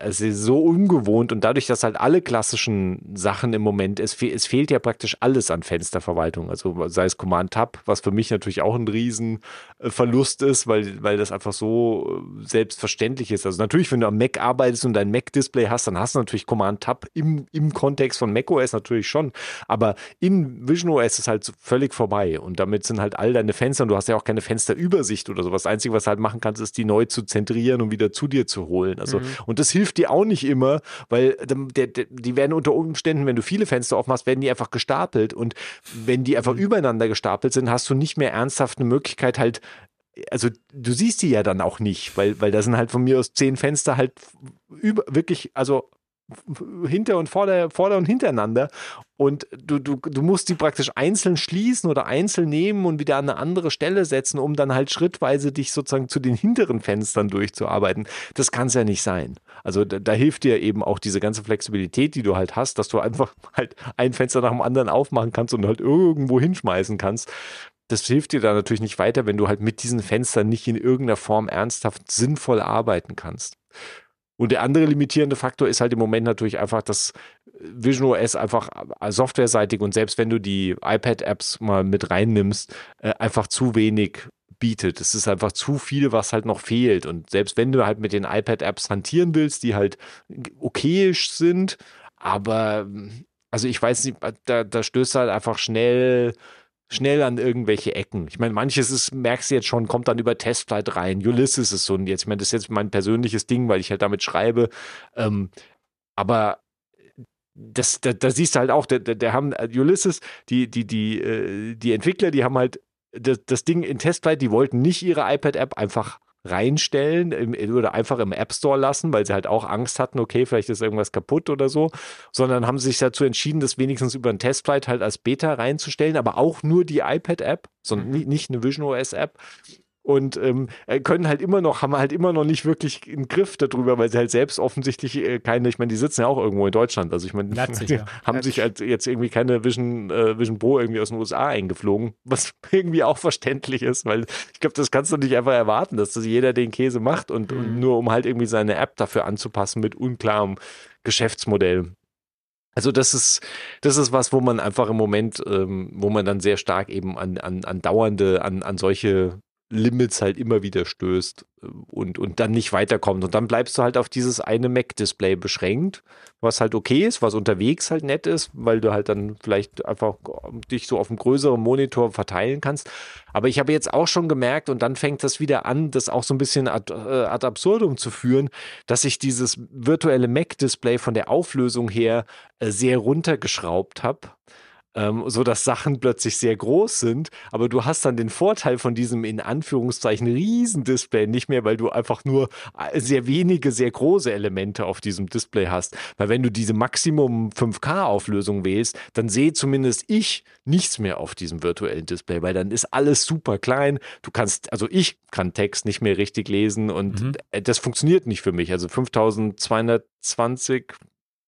Speaker 5: es ist so ungewohnt und dadurch, dass halt alle klassischen Sachen im Moment, es, fe es fehlt ja praktisch alles an Fensterverwaltung. Also sei es Command Tab, was für mich natürlich auch ein Riesenverlust ist, weil, weil das einfach so äh, selbstverständlich ist. Also natürlich, wenn du am Mac arbeitest und dein Mac-Display hast, dann hast du natürlich Command Tab im, im Kontext von macOS natürlich schon. Aber in Vision OS ist halt völlig vorbei und damit sind halt all deine Fenster und du hast ja auch keine Fensterübersicht oder so. Das Einzige, was du halt machen kannst, ist die neu zu zentrieren und wieder zu dir zu holen. Also, mhm. und das hilft dir auch nicht immer, weil der, der, die werden unter Umständen, wenn du viele Fenster aufmachst, werden die einfach gestapelt. Und wenn die einfach mhm. übereinander gestapelt sind, hast du nicht mehr ernsthaft eine Möglichkeit, halt also du siehst die ja dann auch nicht, weil, weil da sind halt von mir aus zehn Fenster halt über, wirklich, also hinter und vorder, vorder und hintereinander. Und du, du, du musst die praktisch einzeln schließen oder einzeln nehmen und wieder an eine andere Stelle setzen, um dann halt schrittweise dich sozusagen zu den hinteren Fenstern durchzuarbeiten. Das kann es ja nicht sein. Also da, da, hilft dir eben auch diese ganze Flexibilität, die du halt hast, dass du einfach halt ein Fenster nach dem anderen aufmachen kannst und halt irgendwo hinschmeißen kannst. Das hilft dir da natürlich nicht weiter, wenn du halt mit diesen Fenstern nicht in irgendeiner Form ernsthaft sinnvoll arbeiten kannst. Und der andere limitierende Faktor ist halt im Moment natürlich einfach, dass Vision OS einfach softwareseitig und selbst wenn du die iPad-Apps mal mit reinnimmst, äh, einfach zu wenig bietet. Es ist einfach zu viel, was halt noch fehlt. Und selbst wenn du halt mit den iPad-Apps hantieren willst, die halt okayisch sind, aber also ich weiß nicht, da, da stößt halt einfach schnell schnell an irgendwelche Ecken. Ich meine, manches ist, merkst du jetzt schon, kommt dann über Testflight rein. Ulysses ist so ein, jetzt, ich meine, das ist jetzt mein persönliches Ding, weil ich halt damit schreibe. Ähm, aber das, da, da siehst du halt auch, der, der, der haben äh, Ulysses, die, die, die, äh, die Entwickler, die haben halt das, das Ding in Testflight, die wollten nicht ihre iPad-App einfach reinstellen im, oder einfach im App Store lassen, weil sie halt auch Angst hatten, okay, vielleicht ist irgendwas kaputt oder so, sondern haben sich dazu entschieden, das wenigstens über ein Testflight halt als Beta reinzustellen, aber auch nur die iPad-App, sondern mhm. nicht eine Vision OS-App und ähm, äh, können halt immer noch, haben halt immer noch nicht wirklich einen Griff darüber, weil sie halt selbst offensichtlich äh, keine, ich meine, die sitzen ja auch irgendwo in Deutschland, also ich meine, ja. haben sich halt jetzt irgendwie keine Vision, äh, Vision Pro irgendwie aus den USA eingeflogen, was irgendwie auch verständlich ist, weil ich glaube, das kannst du nicht einfach erwarten, dass das jeder den Käse macht und, mhm. und nur um halt irgendwie seine App dafür anzupassen mit unklarem Geschäftsmodell. Also das ist, das ist was, wo man einfach im Moment, ähm, wo man dann sehr stark eben an, an, an dauernde, an, an solche Limits halt immer wieder stößt äh, und, und dann nicht weiterkommt. Und dann bleibst du halt auf dieses eine Mac-Display beschränkt, was halt okay ist, was unterwegs halt nett ist, weil du halt dann vielleicht einfach dich so auf einem größeren Monitor verteilen kannst. Aber ich habe jetzt auch schon gemerkt, und dann fängt das wieder an, das auch so ein bisschen ad, äh, ad absurdum zu führen, dass ich dieses virtuelle Mac-Display von der Auflösung her äh, sehr runtergeschraubt habe ähm, so dass Sachen plötzlich sehr groß sind, aber du hast dann den Vorteil von diesem in Anführungszeichen Riesendisplay nicht mehr, weil du einfach nur äh, sehr wenige, sehr große Elemente auf diesem Display hast. Weil wenn du diese Maximum 5K-Auflösung wählst, dann sehe zumindest ich nichts mehr auf diesem virtuellen Display, weil dann ist alles super klein. Du kannst, also ich kann Text nicht mehr richtig lesen und mhm. das funktioniert nicht für mich. Also 5220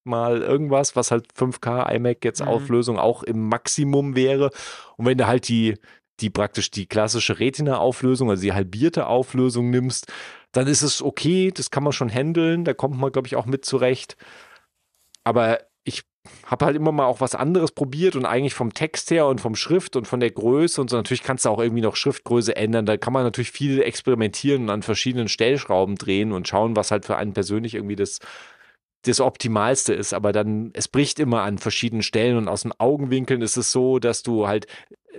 Speaker 5: mal irgendwas, was halt 5K iMac jetzt mhm. Auflösung auch im Maximum wäre. Und wenn du halt die, die praktisch die klassische Retina-Auflösung, also die halbierte Auflösung nimmst, dann ist es okay, das kann man schon handeln, da kommt man, glaube ich, auch mit zurecht. Aber ich habe halt immer mal auch was anderes probiert und eigentlich vom Text her und vom Schrift und von der Größe und so. Natürlich kannst du auch irgendwie noch Schriftgröße ändern. Da kann man natürlich viel experimentieren und an verschiedenen Stellschrauben drehen und schauen, was halt für einen persönlich irgendwie das das Optimalste ist, aber dann, es bricht immer an verschiedenen Stellen und aus den Augenwinkeln ist es so, dass du halt,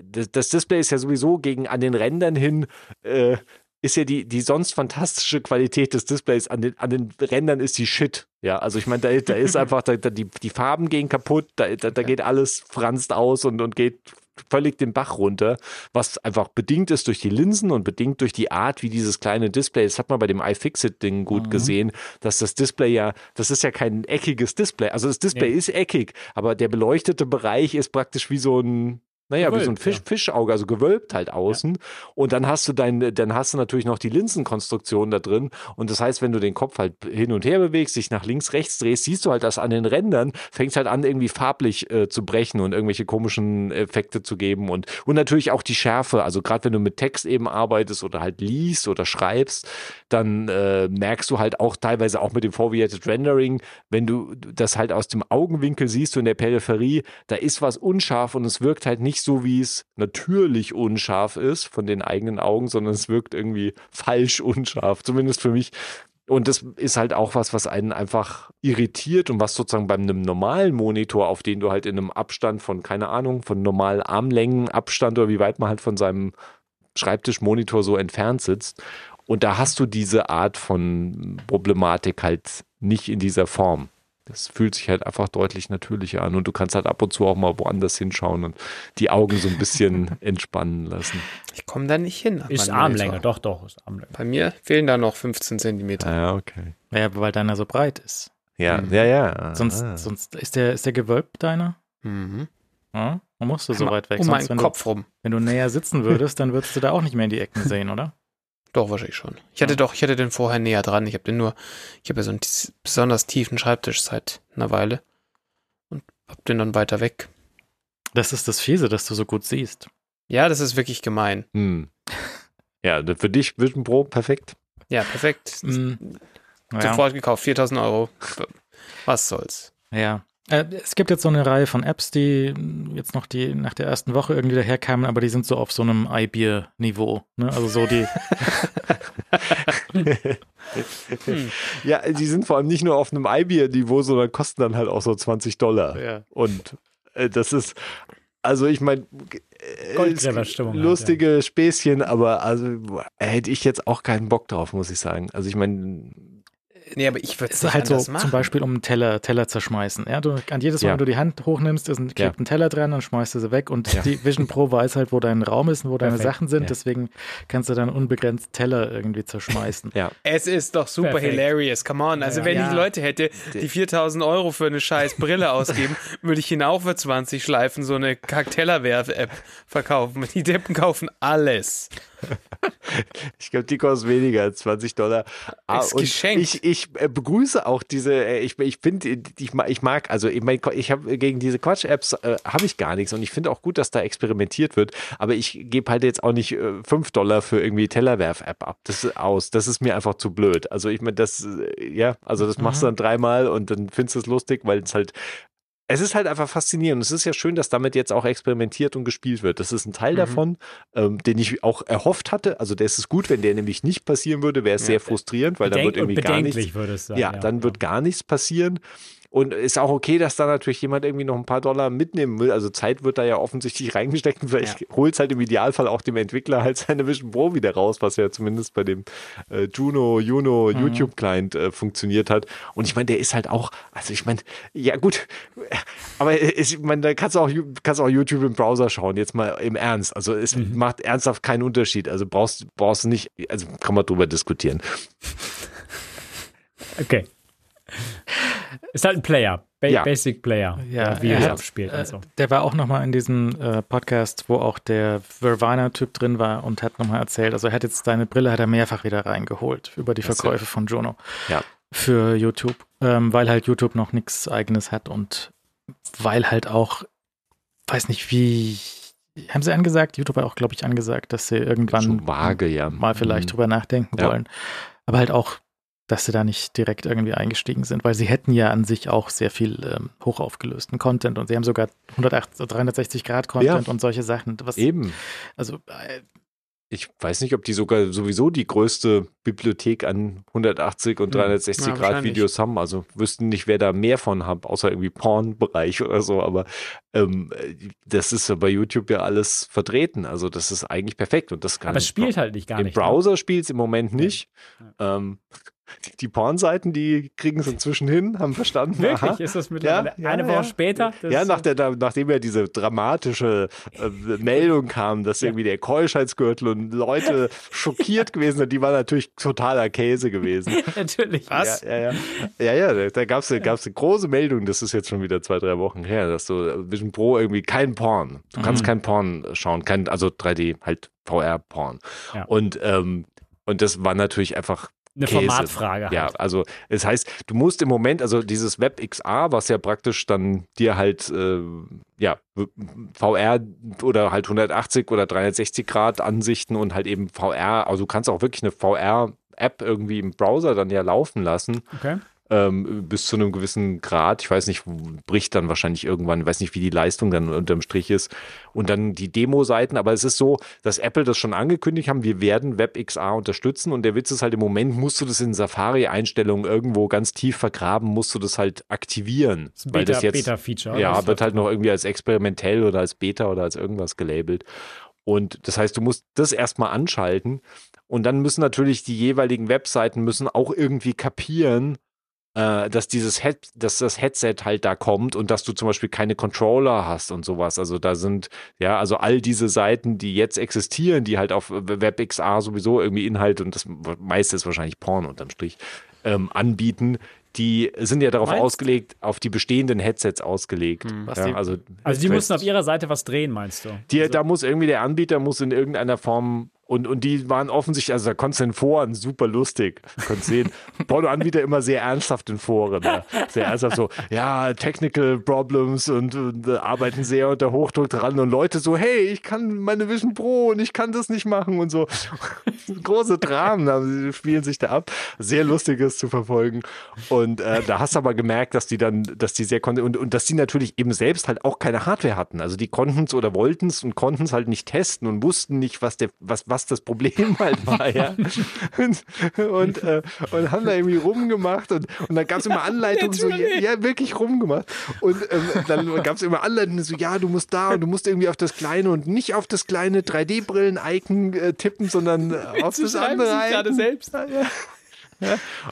Speaker 5: das, das Display ist ja sowieso gegen an den Rändern hin, äh, ist ja die, die sonst fantastische Qualität des Displays an den, an den Rändern ist die Shit. Ja, also ich meine, da, da ist einfach, da, da, die, die Farben gehen kaputt, da, da, da geht alles franzt aus und, und geht völlig den Bach runter, was einfach bedingt ist durch die Linsen und bedingt durch die Art, wie dieses kleine Display, das hat man bei dem iFixit-Ding gut mhm. gesehen, dass das Display ja, das ist ja kein eckiges Display. Also das Display ja. ist eckig, aber der beleuchtete Bereich ist praktisch wie so ein naja, Gewölbt, wie so ein Fisch, ja. Fischauge, also gewölbt halt außen. Ja. Und dann hast du dein, dann hast du natürlich noch die Linsenkonstruktion da drin. Und das heißt, wenn du den Kopf halt hin und her bewegst, dich nach links, rechts drehst, siehst du halt, dass an den Rändern fängt halt an, irgendwie farblich äh, zu brechen und irgendwelche komischen Effekte zu geben. Und, und natürlich auch die Schärfe. Also gerade wenn du mit Text eben arbeitest oder halt liest oder schreibst, dann äh, merkst du halt auch teilweise auch mit dem Foveated Rendering, wenn du das halt aus dem Augenwinkel siehst du in der Peripherie, da ist was unscharf und es wirkt halt nicht nicht so, wie es natürlich unscharf ist von den eigenen Augen, sondern es wirkt irgendwie falsch unscharf, zumindest für mich. Und das ist halt auch was, was einen einfach irritiert und was sozusagen bei einem normalen Monitor, auf den du halt in einem Abstand von, keine Ahnung, von normalen Armlängen Abstand oder wie weit man halt von seinem Schreibtischmonitor so entfernt sitzt. Und da hast du diese Art von Problematik halt nicht in dieser Form. Das fühlt sich halt einfach deutlich natürlicher an und du kannst halt ab und zu auch mal woanders hinschauen und die Augen so ein bisschen entspannen lassen.
Speaker 4: Ich komme da nicht hin.
Speaker 3: Ist Armlänge, doch, doch, ist Armlänge.
Speaker 4: Bei mir fehlen da noch 15 Zentimeter.
Speaker 5: Ah, ja, okay.
Speaker 2: Ja, weil deiner so breit ist.
Speaker 5: Ja,
Speaker 4: Mhm.
Speaker 5: ja, ja.
Speaker 2: Sonst,
Speaker 5: Ah.
Speaker 2: sonst ist der, ist der gewölbt, deiner?
Speaker 4: Mhm.
Speaker 2: Ja, man musst du so weit weg.
Speaker 4: Um
Speaker 2: Sonst,
Speaker 4: meinen
Speaker 2: wenn,
Speaker 4: Kopf rum.
Speaker 2: Du, wenn du näher sitzen würdest, dann würdest du da auch nicht mehr in die Ecken sehen, oder?
Speaker 4: Doch, wahrscheinlich schon. Ich hatte
Speaker 2: Ja.
Speaker 4: doch, ich hatte den vorher näher dran. Ich habe den nur, ich habe ja so einen besonders tiefen Schreibtisch seit einer Weile und hab den dann weiter weg.
Speaker 2: Das ist das Fiese, dass du so gut siehst.
Speaker 4: Ja, das ist wirklich gemein.
Speaker 5: Hm. Ja, für dich Vision Pro perfekt.
Speaker 4: Ja, perfekt.
Speaker 2: Naja.
Speaker 4: Sofort gekauft, 4000 Euro. Was soll's?
Speaker 2: Ja. Äh, es gibt jetzt so eine Reihe von Apps, die jetzt noch die nach der ersten Woche irgendwie daherkamen, aber die sind so auf so einem iBeer-Niveau. Ne? Also so die,
Speaker 4: Hm.
Speaker 5: Ja, die sind vor allem nicht nur auf einem iBeer-Niveau, sondern kosten dann halt auch so 20 Dollar.
Speaker 2: ja.
Speaker 5: Und äh, das ist, also ich meine,
Speaker 3: halt,
Speaker 5: lustige Späßchen, aber also hätte ich jetzt auch keinen Bock drauf, muss ich sagen. Also ich meine,
Speaker 4: Nee, aber ich würde
Speaker 2: Es halt so
Speaker 4: machen.
Speaker 2: zum Beispiel um einen Teller, Teller zerschmeißen. Ja, du, an jedes Mal,
Speaker 5: Ja.
Speaker 2: wenn du die Hand hochnimmst, ist ein, klebt
Speaker 5: Ja.
Speaker 2: ein Teller dran, dann schmeißt du sie weg und
Speaker 5: Ja.
Speaker 2: die Vision Pro weiß halt, wo dein Raum ist und wo deine
Speaker 3: Perfekt.
Speaker 2: Sachen sind.
Speaker 5: Ja.
Speaker 2: Deswegen kannst du dann unbegrenzt Teller irgendwie zerschmeißen.
Speaker 5: ja,
Speaker 4: Es ist doch super
Speaker 3: Perfekt.
Speaker 4: hilarious, come on. Also
Speaker 3: Ja.
Speaker 4: wenn
Speaker 2: Ja.
Speaker 4: ich Leute hätte, die 4000 Euro für eine scheiß Brille ausgeben, würde ich ihnen auch für 20 Schleifen so eine Kack-Tellerwerf-App verkaufen. Die Deppen kaufen alles.
Speaker 5: ich glaube, die kostet weniger als 20 Dollar. Ah,
Speaker 4: Ist geschenkt.
Speaker 5: Ich, ich äh, begrüße auch diese, äh, ich, ich finde, ich, ma- ich mag, also ich, mein, ich habe gegen diese Quatsch-Apps äh, habe ich gar nichts und ich finde auch gut, dass da experimentiert wird, aber ich gebe halt jetzt auch nicht äh, 5 Dollar für irgendwie Tellerwerf-App ab. Das ist aus. Das ist mir einfach zu blöd. Also ich meine, das, äh, ja, also das machst du dann dreimal und dann findest du es lustig, weil es halt es ist halt einfach faszinierend. Es ist ja schön, dass damit jetzt auch experimentiert und gespielt wird. Das ist ein Teil
Speaker 4: Mhm.
Speaker 5: davon, ähm, den ich auch erhofft hatte. Also der ist es gut, wenn der nämlich nicht passieren würde, wäre es
Speaker 4: Ja.
Speaker 5: sehr frustrierend, weil dann
Speaker 3: Bedenk
Speaker 5: wird irgendwie gar nichts.
Speaker 3: würde es sein.
Speaker 5: Ja, dann wird gar nichts passieren. Und ist auch okay, dass da natürlich jemand irgendwie noch ein paar Dollar mitnehmen will. Also Zeit wird da ja offensichtlich reingesteckt. Und vielleicht holt es halt im Idealfall auch dem Entwickler halt seine Vision Pro wieder raus, was ja zumindest bei dem äh, Juno, Juno
Speaker 3: Mhm.
Speaker 5: YouTube-Client äh, funktioniert hat. Und ich meine, der ist halt auch, also ich meine, ja gut, aber ich meine, da kannst du auch, kannst auch YouTube im Browser schauen, jetzt mal im Ernst. Also es
Speaker 3: Mhm.
Speaker 5: macht ernsthaft keinen Unterschied. Also brauchst, brauchst du nicht, also kann man drüber diskutieren.
Speaker 3: Okay. Ist halt ein Player. Ba
Speaker 5: Ja.
Speaker 3: Basic Player.
Speaker 2: Ja,
Speaker 3: der Videos
Speaker 2: er hat-
Speaker 3: abspielt
Speaker 2: Äh,
Speaker 3: und so.
Speaker 2: Der war auch nochmal in diesem äh, Podcast, wo auch der Vervana-Typ drin war und hat nochmal erzählt, also er hat jetzt seine Brille hat er mehrfach wieder reingeholt über die
Speaker 5: so.
Speaker 2: Verkäufe von Juno
Speaker 5: Ja.
Speaker 2: für YouTube, ähm, weil halt YouTube noch nichts eigenes hat und weil halt auch, weiß nicht wie, haben sie angesagt, YouTube hat auch, glaube ich, angesagt, dass sie irgendwann
Speaker 5: vage, ja.
Speaker 2: mal vielleicht
Speaker 5: Mhm.
Speaker 2: drüber nachdenken
Speaker 5: Ja.
Speaker 2: wollen. Aber halt auch, dass sie da nicht direkt irgendwie eingestiegen sind, weil sie hätten ja an sich auch sehr viel ähm, hochaufgelösten Content und sie haben sogar 180, 360 Grad Content
Speaker 5: Ja.
Speaker 2: und solche Sachen. Was,
Speaker 5: Eben.
Speaker 2: Also äh,
Speaker 5: Ich weiß nicht, ob die sogar sowieso die größte Bibliothek an 180 und
Speaker 3: Hm.
Speaker 5: 360
Speaker 4: Ja,
Speaker 5: Grad. Videos haben. Also wüssten nicht, wer da mehr von hat, außer irgendwie Porn-Bereich oder so. Aber ähm, das ist ja bei YouTube ja alles vertreten. Also das ist eigentlich perfekt. Und das kann
Speaker 3: Aber es spielt halt nicht gar
Speaker 5: im
Speaker 3: nicht. ne?
Speaker 5: Browser spielt es im Moment nicht. Ähm, die, die Pornseiten, die kriegen es inzwischen hin, haben verstanden.
Speaker 3: Wirklich?
Speaker 5: aha.
Speaker 3: Ist das mittlerweile
Speaker 5: Ja, ja,
Speaker 3: eine Woche
Speaker 5: ja.
Speaker 3: später?
Speaker 5: Ja, nach der, nachdem ja diese dramatische äh, Meldung kam, dass irgendwie der Keuschheitsgürtel und Leute schockiert gewesen sind, die war natürlich totaler Käse gewesen.
Speaker 3: Natürlich.
Speaker 4: Was?
Speaker 5: Ja, ja, ja. ja, ja da, da gab es gab's eine große Meldung, das ist jetzt schon wieder zwei, drei Wochen her, dass so äh, Vision Pro irgendwie kein Porn, du kannst
Speaker 2: Mhm.
Speaker 5: kein Porn schauen, kein, also 3D, halt VR-Porn.
Speaker 3: Ja.
Speaker 5: Und, ähm, und das war natürlich einfach
Speaker 3: Eine
Speaker 5: Käse.
Speaker 3: Formatfrage. Halt.
Speaker 5: ja, also es heißt, du musst im Moment, also dieses WebXR, was ja praktisch dann dir halt, äh, ja, VR oder halt 180 oder 360 Grad Ansichten und halt eben VR, also du kannst auch wirklich eine VR-App irgendwie im Browser dann ja laufen lassen,
Speaker 3: Okay.
Speaker 5: Ähm, bis zu einem gewissen Grad. Ich weiß nicht, bricht dann wahrscheinlich irgendwann, ich weiß nicht, wie die Leistung dann unterm Strich ist. Und dann die Demo-Seiten. Aber es ist so, dass Apple das schon angekündigt haben, wir werden WebXR unterstützen. Und der Witz ist halt, im Moment musst du das in Safari-Einstellungen irgendwo ganz tief vergraben, musst du das halt aktivieren.
Speaker 3: Das
Speaker 5: weil
Speaker 3: Beta-
Speaker 5: das jetzt,
Speaker 3: Beta-Feature.
Speaker 5: ja, wird halt noch irgendwie als experimentell oder als Beta oder als irgendwas gelabelt. Und das heißt, du musst das erstmal anschalten. Und dann müssen natürlich die jeweiligen Webseiten müssen auch irgendwie kapieren, äh, dass dieses Head, dass das Headset halt da kommt und dass du zum Beispiel keine Controller hast und sowas. Also da sind, ja, also all diese Seiten, die jetzt existieren, die halt auf WebXR sowieso irgendwie Inhalt und das meiste ist wahrscheinlich Porn unterm Strich, ähm, anbieten, die sind ja darauf
Speaker 3: Meinst?
Speaker 5: ausgelegt, auf die bestehenden Headsets ausgelegt.
Speaker 2: Was
Speaker 5: Ja,
Speaker 2: die-
Speaker 5: also
Speaker 3: Also die mussten auf ihrer Seite was drehen, meinst du?
Speaker 5: die,
Speaker 3: also,
Speaker 5: da muss irgendwie der Anbieter muss in irgendeiner Form und, und die waren offensichtlich, also da konntest du in Foren super lustig. Konntest sehen, Porno-Anbieter immer sehr ernsthaft in Foren. Ja. Sehr ernsthaft so, ja, Technical Problems und, und äh, arbeiten sehr unter Hochdruck dran und Leute so, hey, ich kann meine Vision Pro und ich kann das nicht machen und so. Große Dramen da spielen sich da ab. Sehr lustiges zu verfolgen. Und äh, da hast du aber gemerkt, dass die dann, dass die sehr konnten und, und dass die natürlich eben selbst halt auch keine Hardware hatten. Also die konnten es oder wollten es und konnten es halt nicht testen und wussten nicht, was der, was, was das Problem halt war, ja. Und, und, äh, und haben da irgendwie rumgemacht und, und dann gab es immer Anleitungen, so, ja, ja, wirklich rumgemacht. Und ähm, dann gab es immer Anleitungen, so, ja, du musst da und du musst irgendwie auf das kleine und nicht auf das kleine 3D-Brillen-Icon äh, tippen, sondern äh, auf das andere
Speaker 4: sich gerade
Speaker 5: Icon.
Speaker 4: selbst.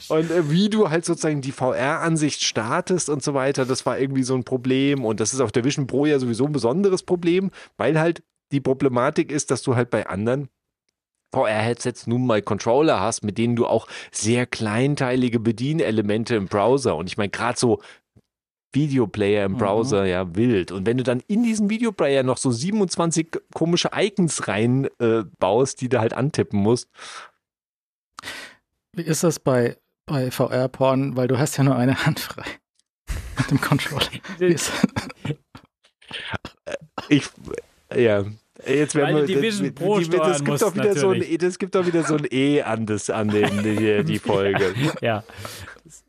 Speaker 5: Und äh, wie du halt sozusagen die VR-Ansicht startest und so weiter, das war irgendwie so ein Problem. Und das ist auf der Vision Pro ja sowieso ein besonderes Problem, weil halt die Problematik ist, dass du halt bei anderen VR-Headsets nun mal Controller hast, mit denen du auch sehr kleinteilige Bedienelemente im Browser und ich meine gerade so Videoplayer im
Speaker 2: Mhm.
Speaker 5: Browser ja wild. Und wenn du dann in diesen Videoplayer noch so 27 komische Icons reinbaust, äh, die du halt antippen musst,
Speaker 2: Wie ist das bei, bei VR-Porn? Weil du hast ja nur eine Hand frei. Mit dem Controller.
Speaker 5: Ich, ja. Jetzt werden wir,
Speaker 3: die Vision
Speaker 5: das-
Speaker 3: Pro
Speaker 5: die-
Speaker 3: steuern
Speaker 5: das gibt doch wieder so ein,
Speaker 3: natürlich.
Speaker 5: das gibt doch wieder so ein E an das, an den, die, die Folge.
Speaker 3: Ja. Das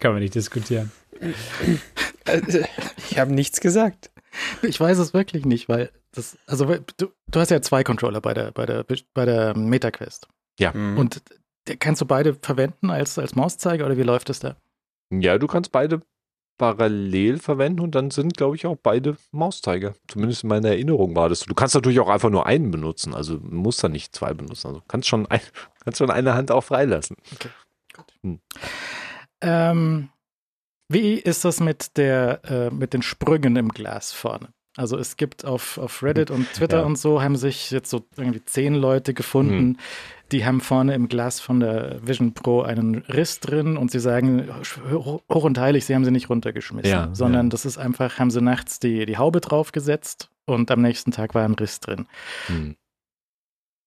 Speaker 3: Können wir nicht diskutieren.
Speaker 4: Also, ich habe nichts gesagt.
Speaker 2: Ich weiß es wirklich nicht, weil das, also du, du hast ja zwei Controller bei der, bei der, bei der MetaQuest.
Speaker 4: Mhm.
Speaker 2: Und kannst du beide verwenden als, als Mauszeiger oder wie läuft es da?
Speaker 5: Ja, du kannst beide parallel verwenden und dann sind, glaube ich, auch beide Mauszeiger. Zumindest in meiner Erinnerung war das. so. Du kannst natürlich auch einfach nur einen benutzen, also musst dann nicht zwei benutzen. Also kannst schon, ein, kannst schon eine Hand auch freilassen.
Speaker 2: Ähm, wie ist das mit der, äh, mit den Sprüngen im Glas vorne? Also es gibt auf, auf Reddit und Twitter
Speaker 5: Ja.
Speaker 2: und so haben sich jetzt so irgendwie zehn Leute gefunden, die haben vorne im Glas von der Vision Pro einen Riss drin und sie sagen hoch und heilig, sie haben sie nicht runtergeschmissen,
Speaker 5: Ja,
Speaker 2: sondern
Speaker 5: ja.
Speaker 2: das ist einfach, haben sie nachts die, die Haube draufgesetzt und am nächsten Tag war ein Riss drin.
Speaker 5: Hm.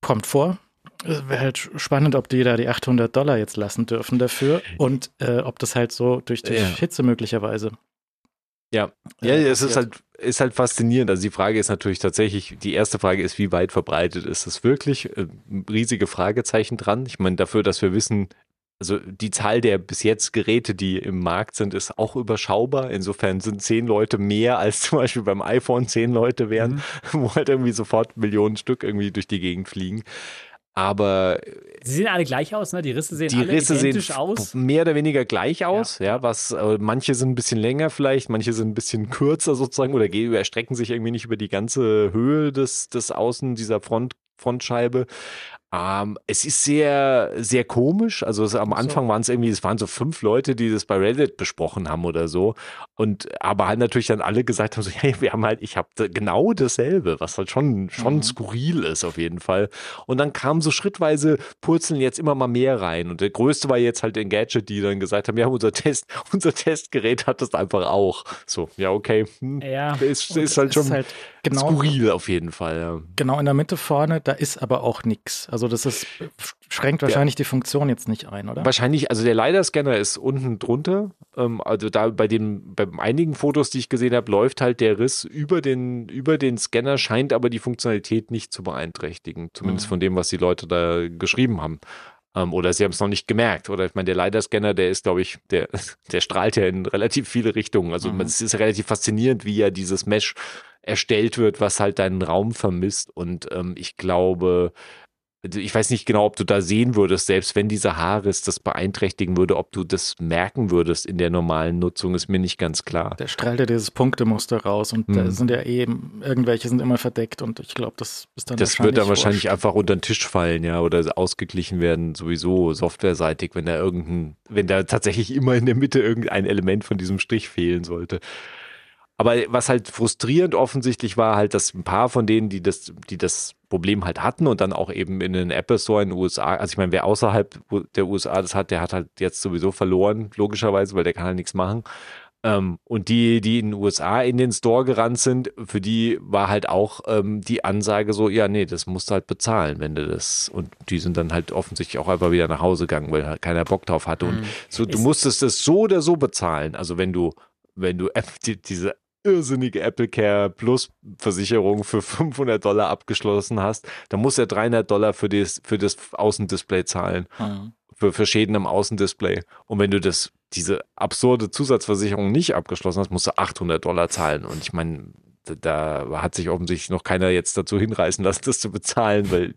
Speaker 2: Kommt vor. Es wäre halt spannend, ob die da die 800 Dollar jetzt lassen dürfen dafür und äh, ob das halt so durch die
Speaker 5: Ja.
Speaker 2: Hitze möglicherweise.
Speaker 5: Ja, ja, es ist halt, ist halt faszinierend. Also die Frage ist natürlich tatsächlich, die erste Frage ist, wie weit verbreitet ist es wirklich? Äh, riesige Fragezeichen dran. Ich meine, dafür, dass wir wissen, also die Zahl der bis jetzt Geräte, die im Markt sind, ist auch überschaubar. Insofern sind zehn Leute mehr als zum Beispiel beim iPhone zehn Leute wären, wo halt irgendwie sofort Millionen Stück irgendwie durch die Gegend fliegen. Aber
Speaker 3: Sie sehen alle gleich aus, ne? Die Risse sehen
Speaker 5: die
Speaker 3: alle
Speaker 5: Risse sehen
Speaker 3: identisch aus.
Speaker 5: mehr oder weniger gleich aus, ja, was äh, manche sind ein bisschen länger vielleicht, manche sind ein bisschen kürzer sozusagen oder gehen, erstrecken sich irgendwie nicht über die ganze Höhe des, des Außen dieser Front, Frontscheibe. Ähm, es ist sehr, sehr komisch. Also es, am
Speaker 2: so.
Speaker 5: Anfang waren es irgendwie, es waren so fünf Leute, die das bei Reddit besprochen haben oder so. Und aber halt natürlich dann alle gesagt haben: so, hey, wir haben halt, ich habe genau dasselbe, was halt schon, schon
Speaker 2: Mhm.
Speaker 5: skurril ist auf jeden Fall. Und dann kam so schrittweise purzeln jetzt immer mal mehr rein. Und der größte war jetzt halt den Gadget, die dann gesagt haben: Ja, unser Test, unser Testgerät hat das einfach auch. So, ja, okay. Hm.
Speaker 3: Ja.
Speaker 5: Ist, ist halt
Speaker 2: es
Speaker 5: schon
Speaker 2: halt genau,
Speaker 5: skurril auf jeden Fall. Ja.
Speaker 2: genau in der Mitte vorne, da ist aber auch nichts. Also das ist, schränkt wahrscheinlich die Funktion jetzt nicht ein, oder?
Speaker 5: Wahrscheinlich, also der LiDAR-Scanner ist unten drunter. Ähm, also da bei den, bei einigen Fotos, die ich gesehen habe, läuft halt der Riss über den, über den Scanner, scheint aber die Funktionalität nicht zu beeinträchtigen. Zumindest
Speaker 2: Mhm.
Speaker 5: von dem, was die Leute da geschrieben haben. Ähm, oder sie haben es noch nicht gemerkt. Oder ich meine, der LiDAR-Scanner, der ist, glaube ich, der, der strahlt ja in relativ viele Richtungen. Also
Speaker 2: Mhm.
Speaker 5: es ist relativ faszinierend, wie ja dieses Mesh erstellt wird, was halt deinen Raum vermisst. Und ähm, ich glaube, also ich weiß nicht genau, ob du da sehen würdest, selbst wenn dieser Haarriss das beeinträchtigen würde, ob du das merken würdest in der normalen Nutzung, ist mir nicht ganz klar.
Speaker 2: Der strahlt ja dieses Punktemuster raus und da
Speaker 5: Mhm.
Speaker 2: sind ja eben, irgendwelche sind immer verdeckt und ich glaube, das ist dann
Speaker 5: Das wird dann wahrscheinlich
Speaker 2: wurscht.
Speaker 5: einfach unter den Tisch fallen, ja, oder ausgeglichen werden, sowieso softwareseitig, wenn da irgendein, wenn da tatsächlich immer in der Mitte irgendein Element von diesem Strich fehlen sollte. Aber was halt frustrierend offensichtlich war, halt, dass ein paar von denen, die das, die das Problem halt hatten und dann auch eben in den Apple Store in den USA, also ich meine, wer außerhalb der USA das hat, der hat halt jetzt sowieso verloren, logischerweise, weil der kann halt nichts machen. Ähm, und die, die in den USA in den Store gerannt sind, für die war halt auch ähm, die Ansage so, ja, nee, das musst du halt bezahlen, wenn du das. Und die sind dann halt offensichtlich auch einfach wieder nach Hause gegangen, weil halt keiner Bock drauf hatte. Und mhm. so, du musstest das so oder so bezahlen. Also wenn du, wenn du die, diese irrsinnige Apple Care Plus Versicherung für 500 Dollar abgeschlossen hast, dann muss er 300 Dollar für das, für das Außendisplay zahlen. Mhm. Für, für Schäden am Außendisplay. Und wenn du das diese absurde Zusatzversicherung nicht abgeschlossen hast, musst du 800 Dollar zahlen. Und ich meine, da hat sich offensichtlich noch keiner jetzt dazu hinreißen lassen, das zu bezahlen, weil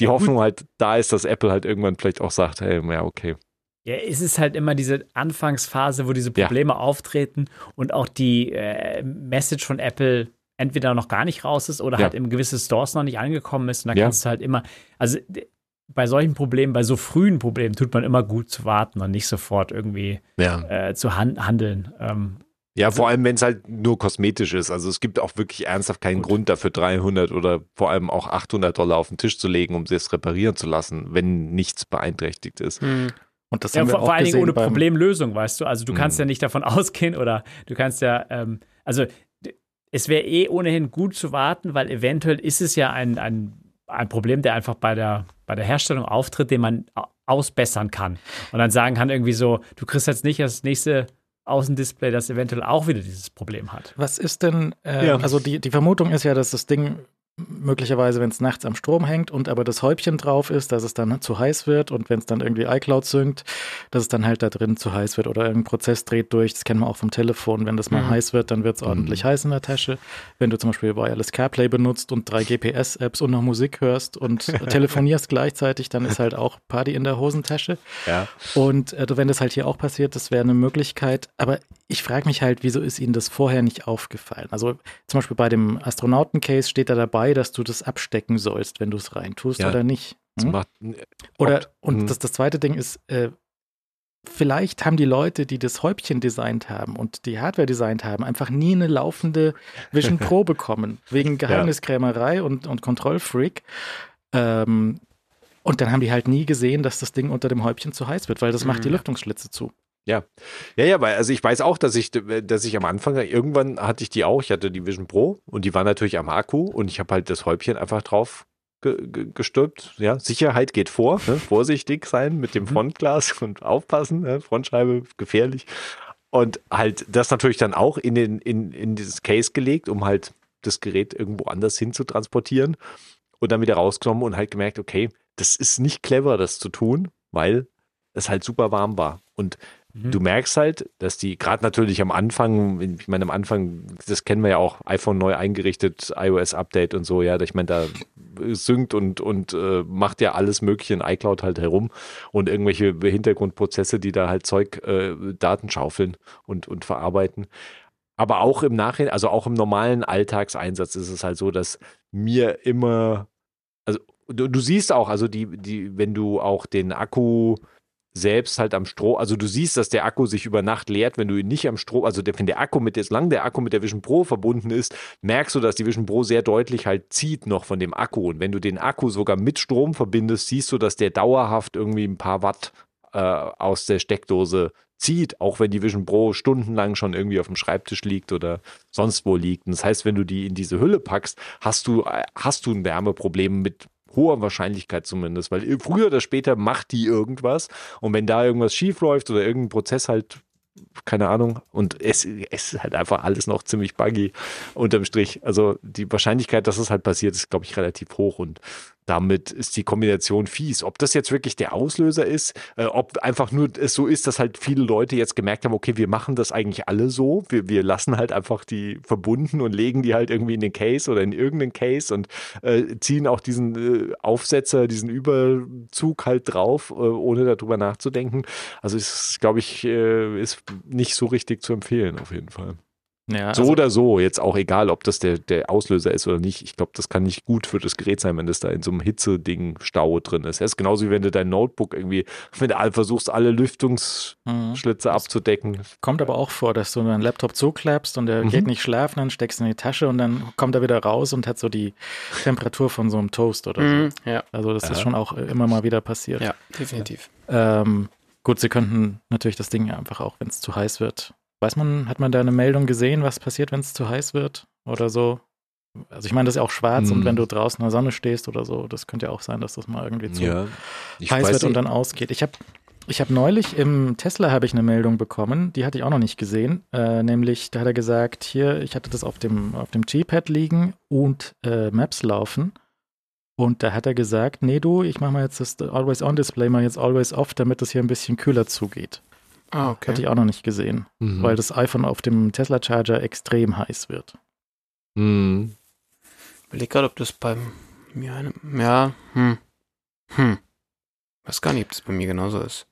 Speaker 5: die Hoffnung halt da ist, dass Apple halt irgendwann vielleicht auch sagt, hey, ja, okay.
Speaker 3: Ja, es ist halt immer diese Anfangsphase, wo diese Probleme ja. auftreten und auch die äh, Message von Apple entweder noch gar nicht raus ist oder ja. halt in gewisse Stores noch nicht angekommen ist. Und da kannst du halt immer, also bei solchen Problemen, bei so frühen Problemen tut man immer gut zu warten und nicht sofort irgendwie ja. äh, zu han handeln. Ähm,
Speaker 5: ja, also, vor allem, wenn es halt nur kosmetisch ist. Also es gibt auch wirklich ernsthaft keinen gut. Grund dafür, 300 oder vor allem auch 800 Dollar auf den Tisch zu legen, um es reparieren zu lassen, wenn nichts beeinträchtigt ist. Hm.
Speaker 3: Und das ja, haben wir vor, vor allen Dingen ohne Problemlösung, weißt du. Also du kannst hm. ja nicht davon ausgehen oder du kannst ja, ähm, also es wäre eh ohnehin gut zu warten, weil eventuell ist es ja ein, ein, ein Problem, der einfach bei der bei der Herstellung auftritt, den man ausbessern kann. Und dann sagen kann irgendwie so, du kriegst jetzt nicht das nächste Außendisplay, das eventuell auch wieder dieses Problem hat.
Speaker 2: Was ist denn, äh, ja. also die, die Vermutung ist ja, dass das Ding möglicherweise, wenn es nachts am Strom hängt und aber das Häubchen drauf ist, dass es dann zu heiß wird und wenn es dann irgendwie iCloud synkt, dass es dann halt da drin zu heiß wird oder irgendein Prozess dreht durch. Das kennen wir auch vom Telefon. Wenn das mal mhm. heiß wird, dann wird es ordentlich mhm. heiß in der Tasche. Wenn du zum Beispiel Wireless CarPlay benutzt und drei GPS-Apps und noch Musik hörst und telefonierst gleichzeitig, dann ist halt auch Party in der Hosentasche. Ja. Und äh, wenn das halt hier auch passiert, das wäre eine Möglichkeit. Aber ich frage mich halt, wieso ist Ihnen das vorher nicht aufgefallen? Also zum Beispiel bei dem Astronauten-Case steht da dabei, dass du das abstecken sollst, wenn du es reintust ja. oder nicht. Hm? Macht, oder, und hm. das, das zweite Ding ist, äh, vielleicht haben die Leute, die das Häubchen designt haben und die Hardware designt haben, einfach nie eine laufende Vision Pro bekommen, wegen Geheimniskrämerei ja. und, und Kontrollfreak. Ähm, und dann haben die halt nie gesehen, dass das Ding unter dem Häubchen zu heiß wird, weil das mhm. macht die mhm. Lüftungsschlitze zu.
Speaker 5: Ja, ja, ja, weil also ich weiß auch, dass ich, dass ich am Anfang irgendwann hatte ich die auch. Ich hatte die Vision Pro und die war natürlich am Akku und ich habe halt das Häubchen einfach drauf ge ge gestülpt. Ja, Sicherheit geht vor, ne? vorsichtig sein mit dem mhm. Frontglas und aufpassen. Ne? Frontscheibe gefährlich und halt das natürlich dann auch in den in in dieses Case gelegt, um halt das Gerät irgendwo anders hin zu transportieren und dann wieder rausgenommen und halt gemerkt, okay, das ist nicht clever, das zu tun, weil es halt super warm war und Mhm. Du merkst halt, dass die gerade natürlich am Anfang, ich meine, am Anfang, das kennen wir ja auch, iPhone neu eingerichtet, iOS-Update und so, ja, ich meine, da synkt und, und äh, macht ja alles Mögliche in iCloud halt herum und irgendwelche Hintergrundprozesse, die da halt Zeug, äh, Daten schaufeln und, und verarbeiten. Aber auch im Nachhinein, also auch im normalen Alltagseinsatz ist es halt so, dass mir immer, also du, du siehst auch, also die, die, wenn du auch den Akku selbst halt am Strom, also du siehst, dass der Akku sich über Nacht leert, wenn du ihn nicht am Strom, also der, wenn der Akku mit, solange der Akku mit der Vision Pro verbunden ist, merkst du, dass die Vision Pro sehr deutlich halt zieht noch von dem Akku. Und wenn du den Akku sogar mit Strom verbindest, siehst du, dass der dauerhaft irgendwie ein paar Watt äh, aus der Steckdose zieht, auch wenn die Vision Pro stundenlang schon irgendwie auf dem Schreibtisch liegt oder sonst wo liegt. Und das heißt, wenn du die in diese Hülle packst, hast du, äh, hast du ein Wärmeproblem mit hoher Wahrscheinlichkeit zumindest, weil früher oder später macht die irgendwas und wenn da irgendwas schief läuft oder irgendein Prozess halt keine Ahnung. Und es, es ist halt einfach alles noch ziemlich buggy unterm Strich. Also die Wahrscheinlichkeit, dass es halt passiert, ist, glaube ich, relativ hoch. Und damit ist die Kombination fies. Ob das jetzt wirklich der Auslöser ist, äh, ob einfach nur es so ist, dass halt viele Leute jetzt gemerkt haben, okay, wir machen das eigentlich alle so. Wir, wir lassen halt einfach die verbunden und legen die halt irgendwie in den Case oder in irgendeinen Case und äh, ziehen auch diesen äh, Aufsetzer, diesen Überzug halt drauf, äh, ohne darüber nachzudenken. Also ist, glaube ich, äh, ist nicht so richtig zu empfehlen auf jeden Fall. Ja, so also, oder so, jetzt auch egal, ob das der, der Auslöser ist oder nicht. Ich glaube, das kann nicht gut für das Gerät sein, wenn das da in so einem Hitze-Ding Stau drin ist. Das ist genauso wie wenn du dein Notebook irgendwie, wenn du versuchst, alle Lüftungsschlitze mhm. abzudecken.
Speaker 2: Kommt aber auch vor, dass du deinen Laptop zuklappst und der mhm. geht nicht schlafen, dann steckst du in die Tasche und dann kommt er wieder raus und hat so die Temperatur von so einem Toast oder mhm. so. Ja. Also das ja. ist schon auch immer mal wieder passiert.
Speaker 4: Ja, definitiv.
Speaker 2: Ähm, gut, sie könnten natürlich das Ding einfach auch, wenn es zu heiß wird, Weiß man, hat man da eine Meldung gesehen, was passiert, wenn es zu heiß wird oder so? Also ich meine, das ist ja auch schwarz hm. und wenn du draußen in der Sonne stehst oder so, das könnte ja auch sein, dass das mal irgendwie zu ja, heiß wird und dann ausgeht. Ich habe ich hab neulich im Tesla habe ich eine Meldung bekommen, die hatte ich auch noch nicht gesehen, äh, nämlich da hat er gesagt, hier, ich hatte das auf dem, auf dem G-Pad liegen und äh, Maps laufen und da hat er gesagt, nee du, ich mache mal jetzt das Always-On-Display mal jetzt Always Off, damit das hier ein bisschen kühler zugeht. Ah, okay. Hatte ich auch noch nicht gesehen, mhm. weil das iPhone auf dem Tesla Charger extrem heiß wird.
Speaker 4: Mhm. Ich überlege gerade, ob das beim ja, ja, hm, hm. Weiß gar nicht, ob das bei mir genauso ist.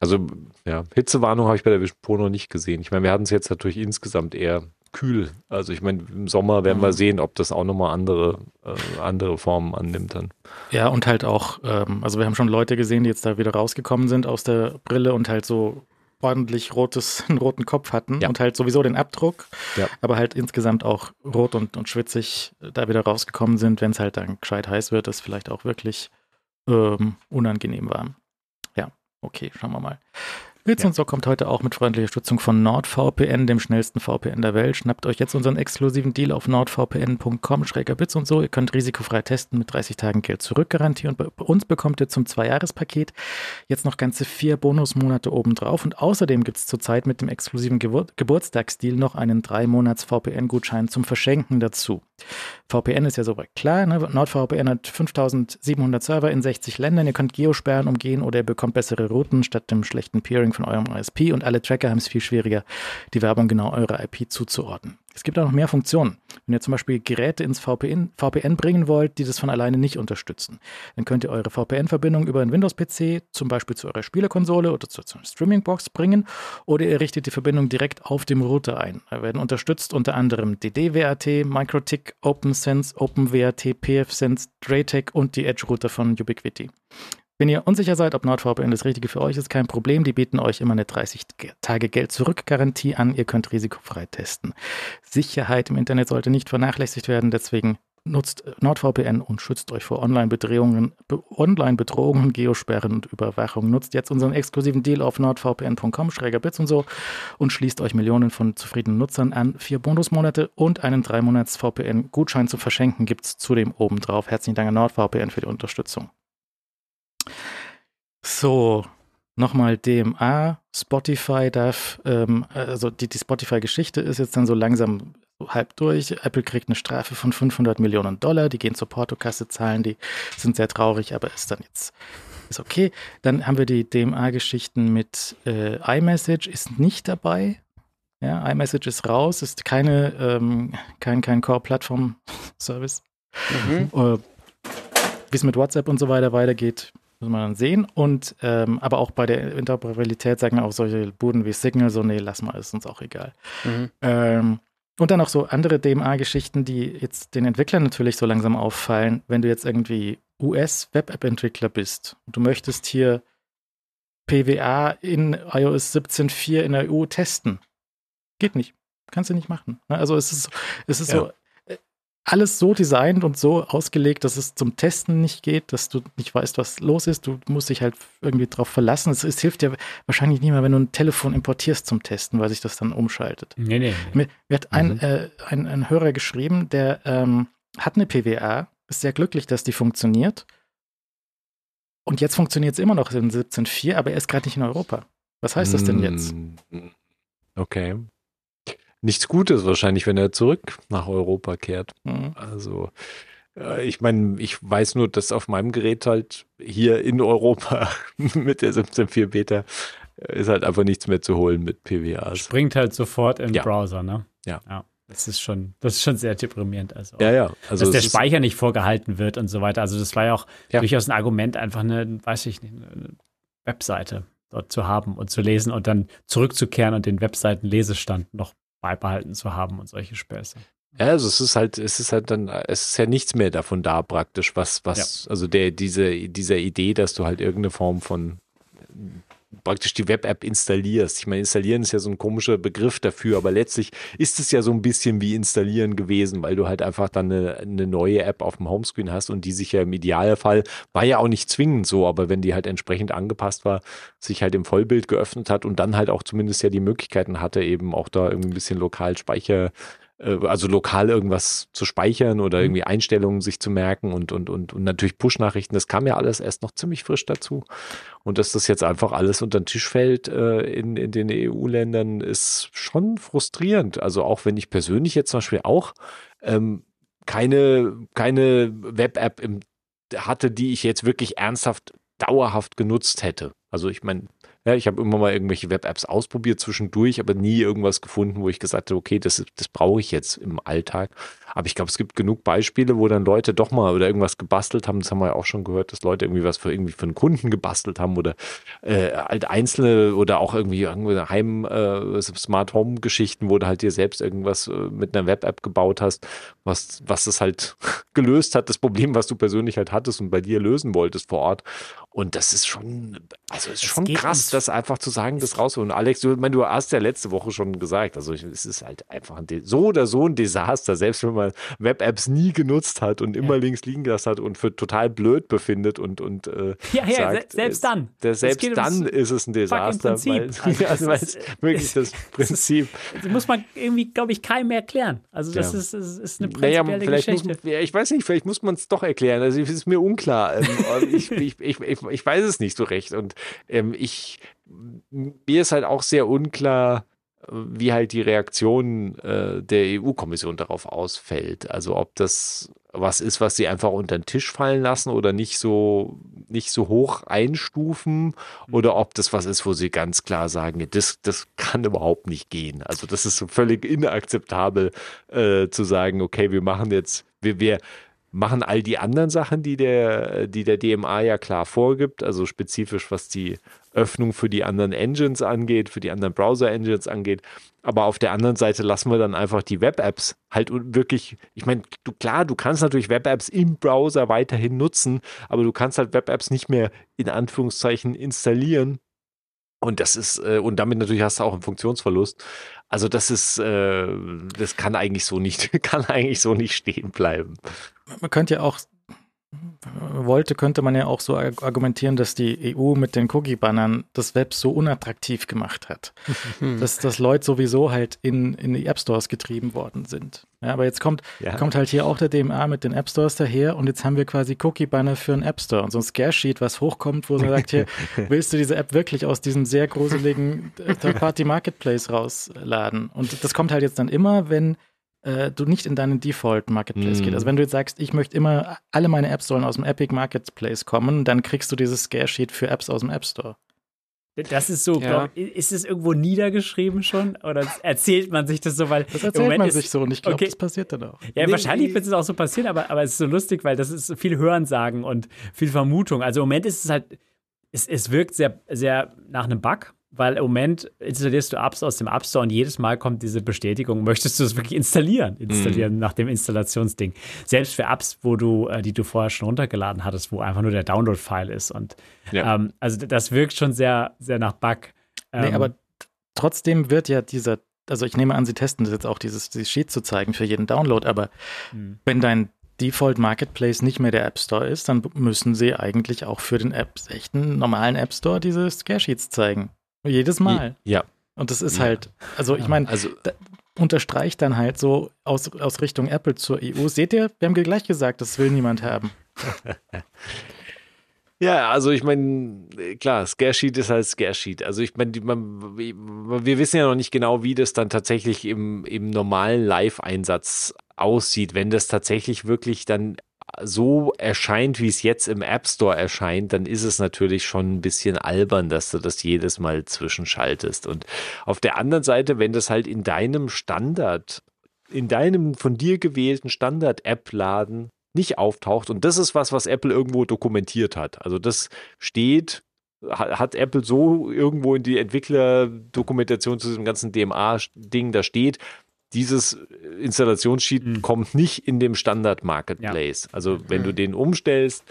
Speaker 5: Also, ja, Hitzewarnung habe ich bei der Vision Pro noch nicht gesehen. Ich meine, wir hatten es jetzt natürlich insgesamt eher kühl. Also ich meine, im Sommer werden mhm. wir sehen, ob das auch nochmal andere, äh, andere Formen annimmt dann.
Speaker 2: Ja, und halt auch, ähm, also wir haben schon Leute gesehen, die jetzt da wieder rausgekommen sind aus der Brille und halt so ordentlich rotes, einen roten Kopf hatten ja. und halt sowieso den Abdruck, ja. aber halt insgesamt auch rot und, und schwitzig da wieder rausgekommen sind, wenn es halt dann gescheit heiß wird, das vielleicht auch wirklich ähm, unangenehm war. Ja, okay, schauen wir mal. Bits ja. und so kommt heute auch mit freundlicher Stützung von NordVPN, dem schnellsten VPN der Welt. Schnappt euch jetzt unseren exklusiven Deal auf nordvpn.com, schräger Bits und so. Ihr könnt risikofrei testen mit 30 Tagen Geld zurückgarantie und bei uns bekommt ihr zum Zweijahrespaket jetzt noch ganze vier Bonusmonate obendrauf und außerdem gibt es zurzeit mit dem exklusiven Gebur Geburtstagsdeal noch einen drei Monats VPN-Gutschein zum Verschenken dazu. VPN ist ja soweit klar. Ne? NordVPN hat 5700 Server in 60 Ländern. Ihr könnt Geosperren umgehen oder ihr bekommt bessere Routen statt dem schlechten Peering von eurem ISP und alle Tracker haben es viel schwieriger, die Werbung genau eurer IP zuzuordnen. Es gibt auch noch mehr Funktionen. Wenn ihr zum Beispiel Geräte ins VPN, VPN bringen wollt, die das von alleine nicht unterstützen, dann könnt ihr eure VPN-Verbindung über einen Windows-PC zum Beispiel zu eurer Spielekonsole oder zu, einer Streaming-Box bringen oder ihr richtet die Verbindung direkt auf dem Router ein. Da werden unterstützt unter anderem DD-WAT, OpenSense, OpenWAT, PFSense, Draytech und die Edge-Router von Ubiquiti. Wenn ihr unsicher seid, ob NordVPN das Richtige für euch ist, kein Problem. Die bieten euch immer eine 30 Tage Geld zurück Garantie an. Ihr könnt risikofrei testen. Sicherheit im Internet sollte nicht vernachlässigt werden. Deswegen nutzt NordVPN und schützt euch vor Online-Bedrohungen, Online-Bedrohungen, Geosperren und Überwachung. Nutzt jetzt unseren exklusiven Deal auf nordvpn.com, schräger Bits und so und schließt euch Millionen von zufriedenen Nutzern an. Vier Bonusmonate und einen drei Monats VPN-Gutschein zu verschenken gibt es zudem obendrauf. Herzlichen Dank an NordVPN für die Unterstützung. So, nochmal DMA, Spotify darf, ähm, also die, die Spotify-Geschichte ist jetzt dann so langsam halb durch. Apple kriegt eine Strafe von 500 Millionen Dollar, die gehen zur Portokasse, zahlen die, sind sehr traurig, aber ist dann jetzt ist okay. Dann haben wir die DMA-Geschichten mit äh, iMessage, ist nicht dabei. Ja, iMessage ist raus, ist keine, ähm, kein, kein Core-Plattform-Service. Mhm. Äh, Wie es mit WhatsApp und so weiter weitergeht, muss man dann sehen. Und ähm, aber auch bei der Interoperabilität sagen auch solche Buden wie Signal so, nee, lass mal, ist uns auch egal. Mhm. Ähm, und dann noch so andere DMA-Geschichten, die jetzt den Entwicklern natürlich so langsam auffallen, wenn du jetzt irgendwie US-Web-App-Entwickler bist und du möchtest hier PWA in iOS 17.4 in der EU testen. Geht nicht. Kannst du nicht machen. Ne? Also es ist, es ist ja. so, alles so designt und so ausgelegt, dass es zum Testen nicht geht, dass du nicht weißt, was los ist. Du musst dich halt irgendwie drauf verlassen. Es, es hilft dir wahrscheinlich nicht mehr, wenn du ein Telefon importierst zum Testen, weil sich das dann umschaltet. Nee, nee. Mir, mir hat ein, mhm. äh, ein, ein, Hörer geschrieben, der ähm, hat eine PWA, ist sehr glücklich, dass die funktioniert. Und jetzt funktioniert es immer noch in 17.4, aber er ist gerade nicht in Europa. Was heißt das denn jetzt?
Speaker 5: Okay nichts Gutes wahrscheinlich, wenn er zurück nach Europa kehrt. Mhm. Also äh, ich meine, ich weiß nur, dass auf meinem Gerät halt hier in Europa mit der 17.4 Beta äh, ist halt einfach nichts mehr zu holen mit PWAs.
Speaker 3: Springt halt sofort im
Speaker 5: ja.
Speaker 3: Browser, ne?
Speaker 5: Ja.
Speaker 3: ja. Das ist schon, das ist schon sehr deprimierend. Also
Speaker 5: ja, ja.
Speaker 3: Also dass der Speicher nicht vorgehalten wird und so weiter. Also das war ja auch ja. durchaus ein Argument, einfach eine, weiß ich nicht, eine Webseite dort zu haben und zu lesen und dann zurückzukehren und den Webseiten Lesestand noch beibehalten zu haben und solche Späße.
Speaker 5: Ja, also es ist halt, es ist halt dann, es ist ja nichts mehr davon da praktisch, was, was, ja. also der, diese, dieser Idee, dass du halt irgendeine Form von praktisch die Web-App installierst. Ich meine, installieren ist ja so ein komischer Begriff dafür, aber letztlich ist es ja so ein bisschen wie installieren gewesen, weil du halt einfach dann eine, eine neue App auf dem Homescreen hast und die sich ja im Idealfall, war ja auch nicht zwingend so, aber wenn die halt entsprechend angepasst war, sich halt im Vollbild geöffnet hat und dann halt auch zumindest ja die Möglichkeiten hatte, eben auch da irgendwie ein bisschen lokal Speicher äh, also lokal irgendwas zu speichern oder mhm. irgendwie Einstellungen sich zu merken und, und, und, und natürlich Push-Nachrichten. Das kam ja alles erst noch ziemlich frisch dazu. Und dass das jetzt einfach alles unter den Tisch fällt äh, in, in den EU-Ländern, ist schon frustrierend. Also auch wenn ich persönlich jetzt zum Beispiel auch ähm, keine, keine Web-App hatte, die ich jetzt wirklich ernsthaft dauerhaft genutzt hätte. Also ich meine, ja, ich habe immer mal irgendwelche Web-Apps ausprobiert zwischendurch, aber nie irgendwas gefunden, wo ich gesagt habe, okay, das, das brauche ich jetzt im Alltag. Aber ich glaube, es gibt genug Beispiele, wo dann Leute doch mal oder irgendwas gebastelt haben. Das haben wir ja auch schon gehört, dass Leute irgendwie was für irgendwie für einen Kunden gebastelt haben oder äh, halt einzelne oder auch irgendwie irgendwie Heim äh, Smart Home Geschichten, wo du halt dir selbst irgendwas äh, mit einer Web-App gebaut hast, was was es halt gelöst hat, das Problem, was du persönlich halt hattest und bei dir lösen wolltest vor Ort. Und das ist schon, also ist schon krass, das einfach zu sagen, das rausholen. Alex, du, mein, du hast ja letzte Woche schon gesagt, also es ist halt einfach ein, so oder so ein Desaster, selbst wenn man Web-Apps nie genutzt hat und immer ja. links liegen gelassen hat und für total blöd befindet und, und äh,
Speaker 3: ja, ja, sagt, selbst dann.
Speaker 5: Der, selbst dann ist es ein Desaster, weil, also, weil es wirklich das Prinzip.
Speaker 3: Das muss man irgendwie, glaube ich, keinem erklären. Also das ja. ist, ist, ist eine prinzipielle naja, vielleicht Geschichte.
Speaker 5: Muss, ich weiß nicht, vielleicht muss man es doch erklären. Also es ist mir unklar. Ähm, ich, ich, ich, ich, ich weiß es nicht so recht und ähm, ich mir ist halt auch sehr unklar, wie halt die Reaktion äh, der EU-Kommission darauf ausfällt. Also ob das was ist, was sie einfach unter den Tisch fallen lassen oder nicht so, nicht so hoch einstufen mhm. oder ob das was ist, wo sie ganz klar sagen, das, das kann überhaupt nicht gehen. Also das ist so völlig inakzeptabel äh, zu sagen, okay, wir machen jetzt, wir, wir machen all die anderen Sachen, die der, die der DMA ja klar vorgibt, also spezifisch was die Öffnung für die anderen Engines angeht, für die anderen Browser-Engines angeht. Aber auf der anderen Seite lassen wir dann einfach die Web-Apps halt wirklich, ich meine, du, klar, du kannst natürlich Web-Apps im Browser weiterhin nutzen, aber du kannst halt Web-Apps nicht mehr in Anführungszeichen installieren. Und das ist, äh, und damit natürlich hast du auch einen Funktionsverlust. Also das ist, äh, das kann eigentlich so nicht, kann eigentlich so nicht stehen bleiben.
Speaker 2: Man könnte ja auch wollte, könnte man ja auch so argumentieren, dass die EU mit den Cookie-Bannern das Web so unattraktiv gemacht hat, hm. dass, dass Leute sowieso halt in, in die App-Stores getrieben worden sind. Ja, aber jetzt kommt, ja. kommt halt hier auch der DMA mit den App-Stores daher und jetzt haben wir quasi Cookie-Banner für einen App-Store und so ein Scare-Sheet, was hochkommt, wo man sagt, hier, willst du diese App wirklich aus diesem sehr gruseligen Third-Party-Marketplace rausladen? Und das kommt halt jetzt dann immer, wenn äh, du nicht in deinen Default Marketplace mm. gehst. Also wenn du jetzt sagst, ich möchte immer, alle meine Apps sollen aus dem Epic Marketplace kommen, dann kriegst du dieses Scare Sheet für Apps aus dem App Store.
Speaker 3: Das ist so, ja. glaub, ist es irgendwo niedergeschrieben schon? Oder erzählt man sich das so? Weil
Speaker 2: das erzählt man sich so und ich glaube, okay. das passiert dann auch.
Speaker 3: Ja, nee, wahrscheinlich wird es auch so passieren, aber, aber es ist so lustig, weil das ist viel Hörensagen und viel Vermutung. Also im Moment ist es halt, es, es wirkt sehr, sehr nach einem Bug, weil im Moment installierst du Apps aus dem App Store und jedes Mal kommt diese Bestätigung, möchtest du es wirklich installieren? Installieren mhm. nach dem Installationsding. Selbst für Apps, wo du, äh, die du vorher schon runtergeladen hattest, wo einfach nur der Download-File ist. Und ja. ähm, also das wirkt schon sehr, sehr nach Bug.
Speaker 2: Ähm, nee, aber trotzdem wird ja dieser, also ich nehme an, sie testen das jetzt auch, dieses, dieses Sheet zu zeigen für jeden Download, aber mhm. wenn dein Default Marketplace nicht mehr der App Store ist, dann müssen sie eigentlich auch für den App, echten normalen App Store diese Scare Sheets zeigen. Jedes Mal.
Speaker 5: Ja.
Speaker 2: Und das ist ja. halt, also ich meine, also, unterstreicht dann halt so aus, aus Richtung Apple zur EU. Seht ihr, wir haben gleich gesagt, das will niemand haben.
Speaker 5: Ja, also ich meine, klar, Scare Sheet ist halt Scare Sheet. Also ich meine, wir wissen ja noch nicht genau, wie das dann tatsächlich im, im normalen Live-Einsatz aussieht, wenn das tatsächlich wirklich dann so erscheint, wie es jetzt im App Store erscheint, dann ist es natürlich schon ein bisschen albern, dass du das jedes Mal zwischenschaltest. Und auf der anderen Seite, wenn das halt in deinem Standard, in deinem von dir gewählten Standard-App-Laden nicht auftaucht, und das ist was, was Apple irgendwo dokumentiert hat. Also das steht hat Apple so irgendwo in die Entwicklerdokumentation zu diesem ganzen DMA-Ding, da steht, dieses Installationssheet mhm. kommt nicht in dem Standard Marketplace. Ja. Also wenn mhm. du den umstellst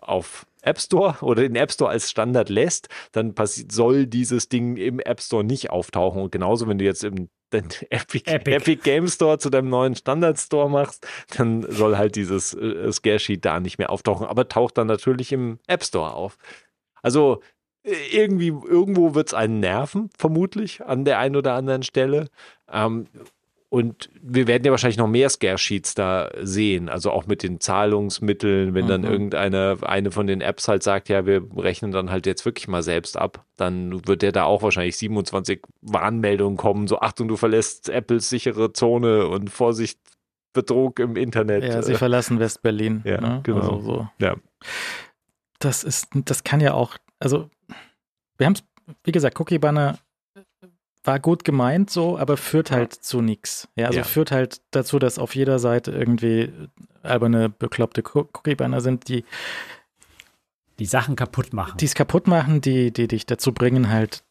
Speaker 5: auf App Store oder den App Store als Standard lässt, dann soll dieses Ding im App Store nicht auftauchen. Und genauso, wenn du jetzt im Epic, Epic. Epic Game Store zu deinem neuen Standard Store machst, dann soll halt dieses äh, Scare Sheet da nicht mehr auftauchen, aber taucht dann natürlich im App Store auf. Also äh, irgendwie, irgendwo wird es einen nerven, vermutlich, an der einen oder anderen Stelle. Ähm, und wir werden ja wahrscheinlich noch mehr Scare-Sheets da sehen, also auch mit den Zahlungsmitteln, wenn mhm. dann irgendeine eine von den Apps halt sagt, ja, wir rechnen dann halt jetzt wirklich mal selbst ab, dann wird der da auch wahrscheinlich 27 Warnmeldungen kommen, so Achtung, du verlässt Apples sichere Zone und Vorsicht, Betrug im Internet.
Speaker 2: Ja, sie verlassen West-Berlin.
Speaker 5: Ja, ne? genau. Also so.
Speaker 2: Ja. Das ist, das kann ja auch, also wir haben es, wie gesagt, Cookie-Banner war gut gemeint so, aber führt halt zu nichts. Ja, also ja. führt halt dazu, dass auf jeder Seite irgendwie alberne, bekloppte Cookie-Banner sind, die
Speaker 3: die Sachen kaputt machen.
Speaker 2: Die es kaputt machen, die, die dich dazu bringen, halt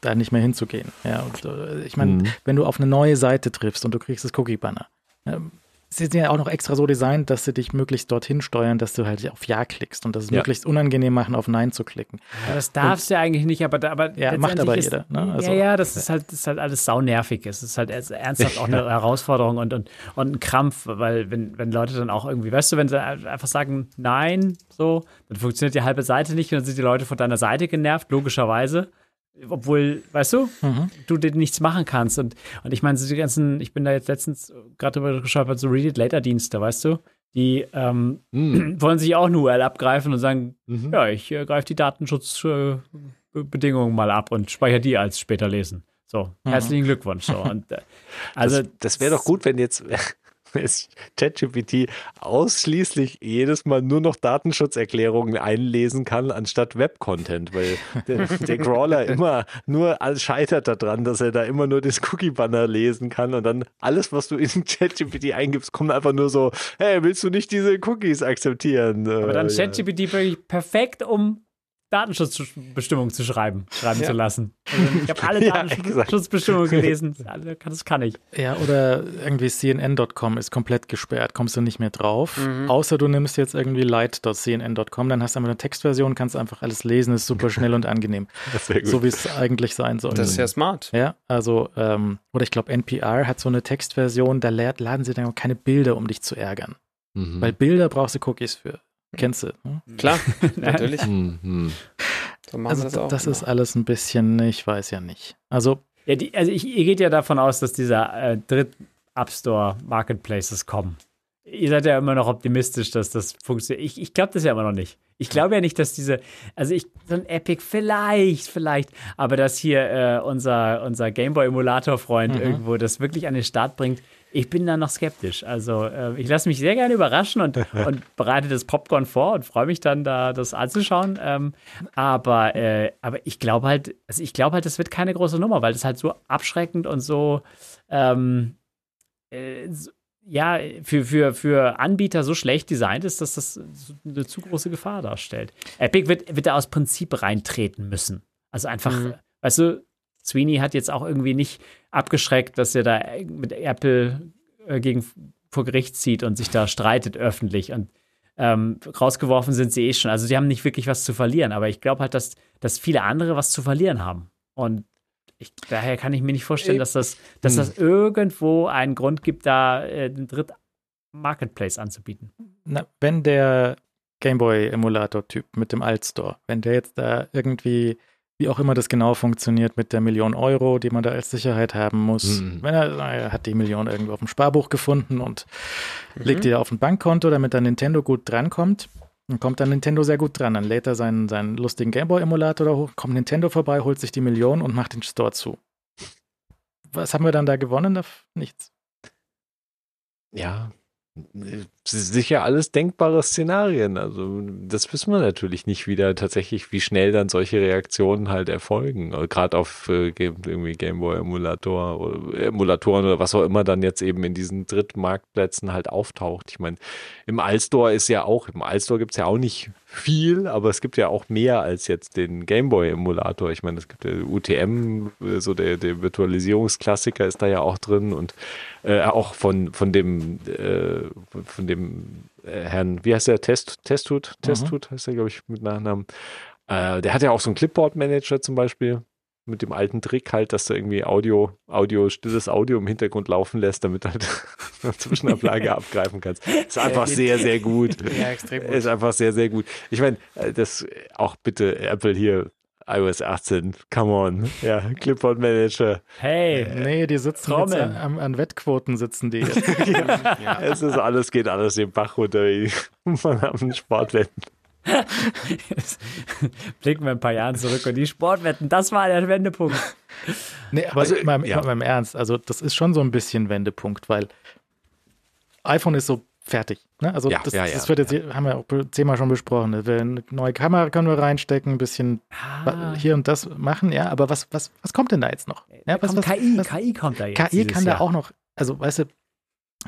Speaker 2: da nicht mehr hinzugehen. Ja, und, äh, ich meine, mhm. wenn du auf eine neue Seite triffst und du kriegst das Cookie-Banner, ähm, sie sind ja auch noch extra so designt, dass sie dich möglichst dorthin steuern, dass du halt auf Ja klickst und das es ja. möglichst unangenehm machen, auf Nein zu klicken.
Speaker 3: Ja, das darfst du eigentlich nicht, aber, aber
Speaker 2: ja, macht aber ist, jeder. Ne?
Speaker 3: Also, ja, ja, das ist halt, das ist halt alles saunervig. Es ist halt ernsthaft auch eine Herausforderung und, und, und ein Krampf, weil wenn, wenn Leute dann auch irgendwie, weißt du, wenn sie einfach sagen Nein, so, dann funktioniert die halbe Seite nicht und dann sind die Leute von deiner Seite genervt, logischerweise obwohl, weißt du, mhm. du dir nichts machen kannst. Und, und ich meine, so die ganzen, ich bin da jetzt letztens gerade drüber gestolpert, so Read It Later Dienste, weißt du, die ähm, mhm. wollen sich auch eine URL abgreifen und sagen, mhm. ja, ich äh, greife die Datenschutzbedingungen äh, mal ab und speichere die als später lesen. So, mhm. herzlichen Glückwunsch. So. Und, äh,
Speaker 5: also, das, das wäre doch gut, wenn jetzt ChatGPT ausschließlich jedes Mal nur noch Datenschutzerklärungen einlesen kann, anstatt Web-Content, weil der, der, Crawler immer nur scheitert daran, dass er da immer nur das Cookie-Banner lesen kann und dann alles, was du in ChatGPT eingibst, kommt einfach nur so, hey, willst du nicht diese Cookies akzeptieren?
Speaker 3: Aber dann äh, ChatGPT wirklich perfekt, um Datenschutzbestimmungen zu schreiben, schreiben ja. zu lassen. Also ich habe alle Datenschutzbestimmungen ja, gelesen. Das kann ich.
Speaker 2: Ja, oder irgendwie CNN.com ist komplett gesperrt, kommst du nicht mehr drauf. Mhm. Außer du nimmst jetzt irgendwie light.cnn.com, dann hast du einfach eine Textversion, kannst einfach alles lesen, ist super schnell und angenehm. So wie es eigentlich sein soll.
Speaker 4: Das ist ja smart.
Speaker 2: Ja, also, ähm, oder ich glaube, NPR hat so eine Textversion, da laden sie dann auch keine Bilder, um dich zu ärgern. Mhm. Weil Bilder brauchst du Cookies für. Kennst du?
Speaker 4: Hm? Klar, natürlich. Mhm.
Speaker 2: So also das, auch, das ist alles ein bisschen, ich weiß ja nicht. Also,
Speaker 3: ja, die, also ich, ihr geht ja davon aus, dass dieser äh, Dritt-App Store Marketplaces kommen. Ihr seid ja immer noch optimistisch, dass das funktioniert. Ich, ich glaube das ja immer noch nicht. Ich glaube ja nicht, dass diese, also ich, so ein Epic vielleicht, vielleicht, aber dass hier äh, unser, unser Gameboy-Emulator-Freund mhm. irgendwo das wirklich an den Start bringt, ich bin da noch skeptisch. Also äh, ich lasse mich sehr gerne überraschen und, und bereite das Popcorn vor und freue mich dann, da das anzuschauen. Ähm, aber, äh, aber ich glaube halt, also ich glaube halt, das wird keine große Nummer, weil das halt so abschreckend und so, ähm, äh, so ja, für, für, für Anbieter so schlecht designt ist, dass das eine zu große Gefahr darstellt. Epic wird, wird da aus Prinzip reintreten müssen. Also einfach, mhm. weißt du, Sweeney hat jetzt auch irgendwie nicht abgeschreckt, dass er da mit Apple äh, gegen vor Gericht zieht und sich da streitet öffentlich. Und ähm, rausgeworfen sind sie eh schon. Also sie haben nicht wirklich was zu verlieren. Aber ich glaube halt, dass, dass viele andere was zu verlieren haben. Und ich, daher kann ich mir nicht vorstellen, dass das, dass das hm. irgendwo einen Grund gibt, da äh, den dritten Marketplace anzubieten.
Speaker 2: Na, wenn der Gameboy-Emulator-Typ mit dem Altstore, wenn der jetzt da irgendwie wie auch immer das genau funktioniert mit der Million Euro, die man da als Sicherheit haben muss. Mhm. Wenn er, er, hat die Million irgendwo auf dem Sparbuch gefunden und mhm. legt die auf ein Bankkonto, damit dann Nintendo gut drankommt. Dann kommt dann Nintendo sehr gut dran. Dann lädt er seinen, seinen lustigen Gameboy-Emulator da hoch, kommt Nintendo vorbei, holt sich die Million und macht den Store zu. Was haben wir dann da gewonnen? Nichts.
Speaker 5: Ja, sicher alles denkbare Szenarien. Also das wissen wir natürlich nicht wieder tatsächlich, wie schnell dann solche Reaktionen halt erfolgen. Gerade auf äh, irgendwie Gameboy-Emulator oder Emulatoren oder was auch immer dann jetzt eben in diesen Drittmarktplätzen halt auftaucht. Ich meine, im Allstore ist ja auch, im Allstore gibt es ja auch nicht viel, aber es gibt ja auch mehr als jetzt den Gameboy-Emulator. Ich meine, es gibt der UTM, so der, der Virtualisierungsklassiker ist da ja auch drin und äh, auch von, von dem äh, von dem äh, Herrn, wie heißt der, Test, Testhut, Testhut mhm. heißt er, glaube ich, mit Nachnamen. Äh, der hat ja auch so einen Clipboard-Manager zum Beispiel mit dem alten Trick halt, dass du irgendwie Audio, Audio, stilles Audio im Hintergrund laufen lässt, damit du halt Zwischenablage abgreifen kannst. Ist einfach sehr, sehr gut. Ja, extrem gut. Ist einfach sehr, sehr gut. Ich meine, äh, das auch bitte Apple hier iOS 18, come on. Ja, Clipboard Manager.
Speaker 2: Hey, äh, nee, die sitzen jetzt an, an, Wettquoten sitzen die jetzt.
Speaker 5: ja. ja. Es ist alles, geht alles den Bach runter wie von einem Sportwetten.
Speaker 3: Jetzt blicken wir ein paar Jahre zurück und die Sportwetten, das war der Wendepunkt.
Speaker 2: Nee, aber also, mal, ja. mal im Ernst, also das ist schon so ein bisschen Wendepunkt, weil iPhone ist so fertig. Ne? Also ja, das, ja, das wird jetzt, haben wir auch zehnmal schon besprochen. Eine neue Kamera können wir reinstecken, ein bisschen ah. hier und das machen, ja, aber was, was, was kommt denn da jetzt noch? Ja, was,
Speaker 3: was, KI, was, KI kommt da jetzt.
Speaker 2: KI kann Jahr. da auch noch, also weißt du,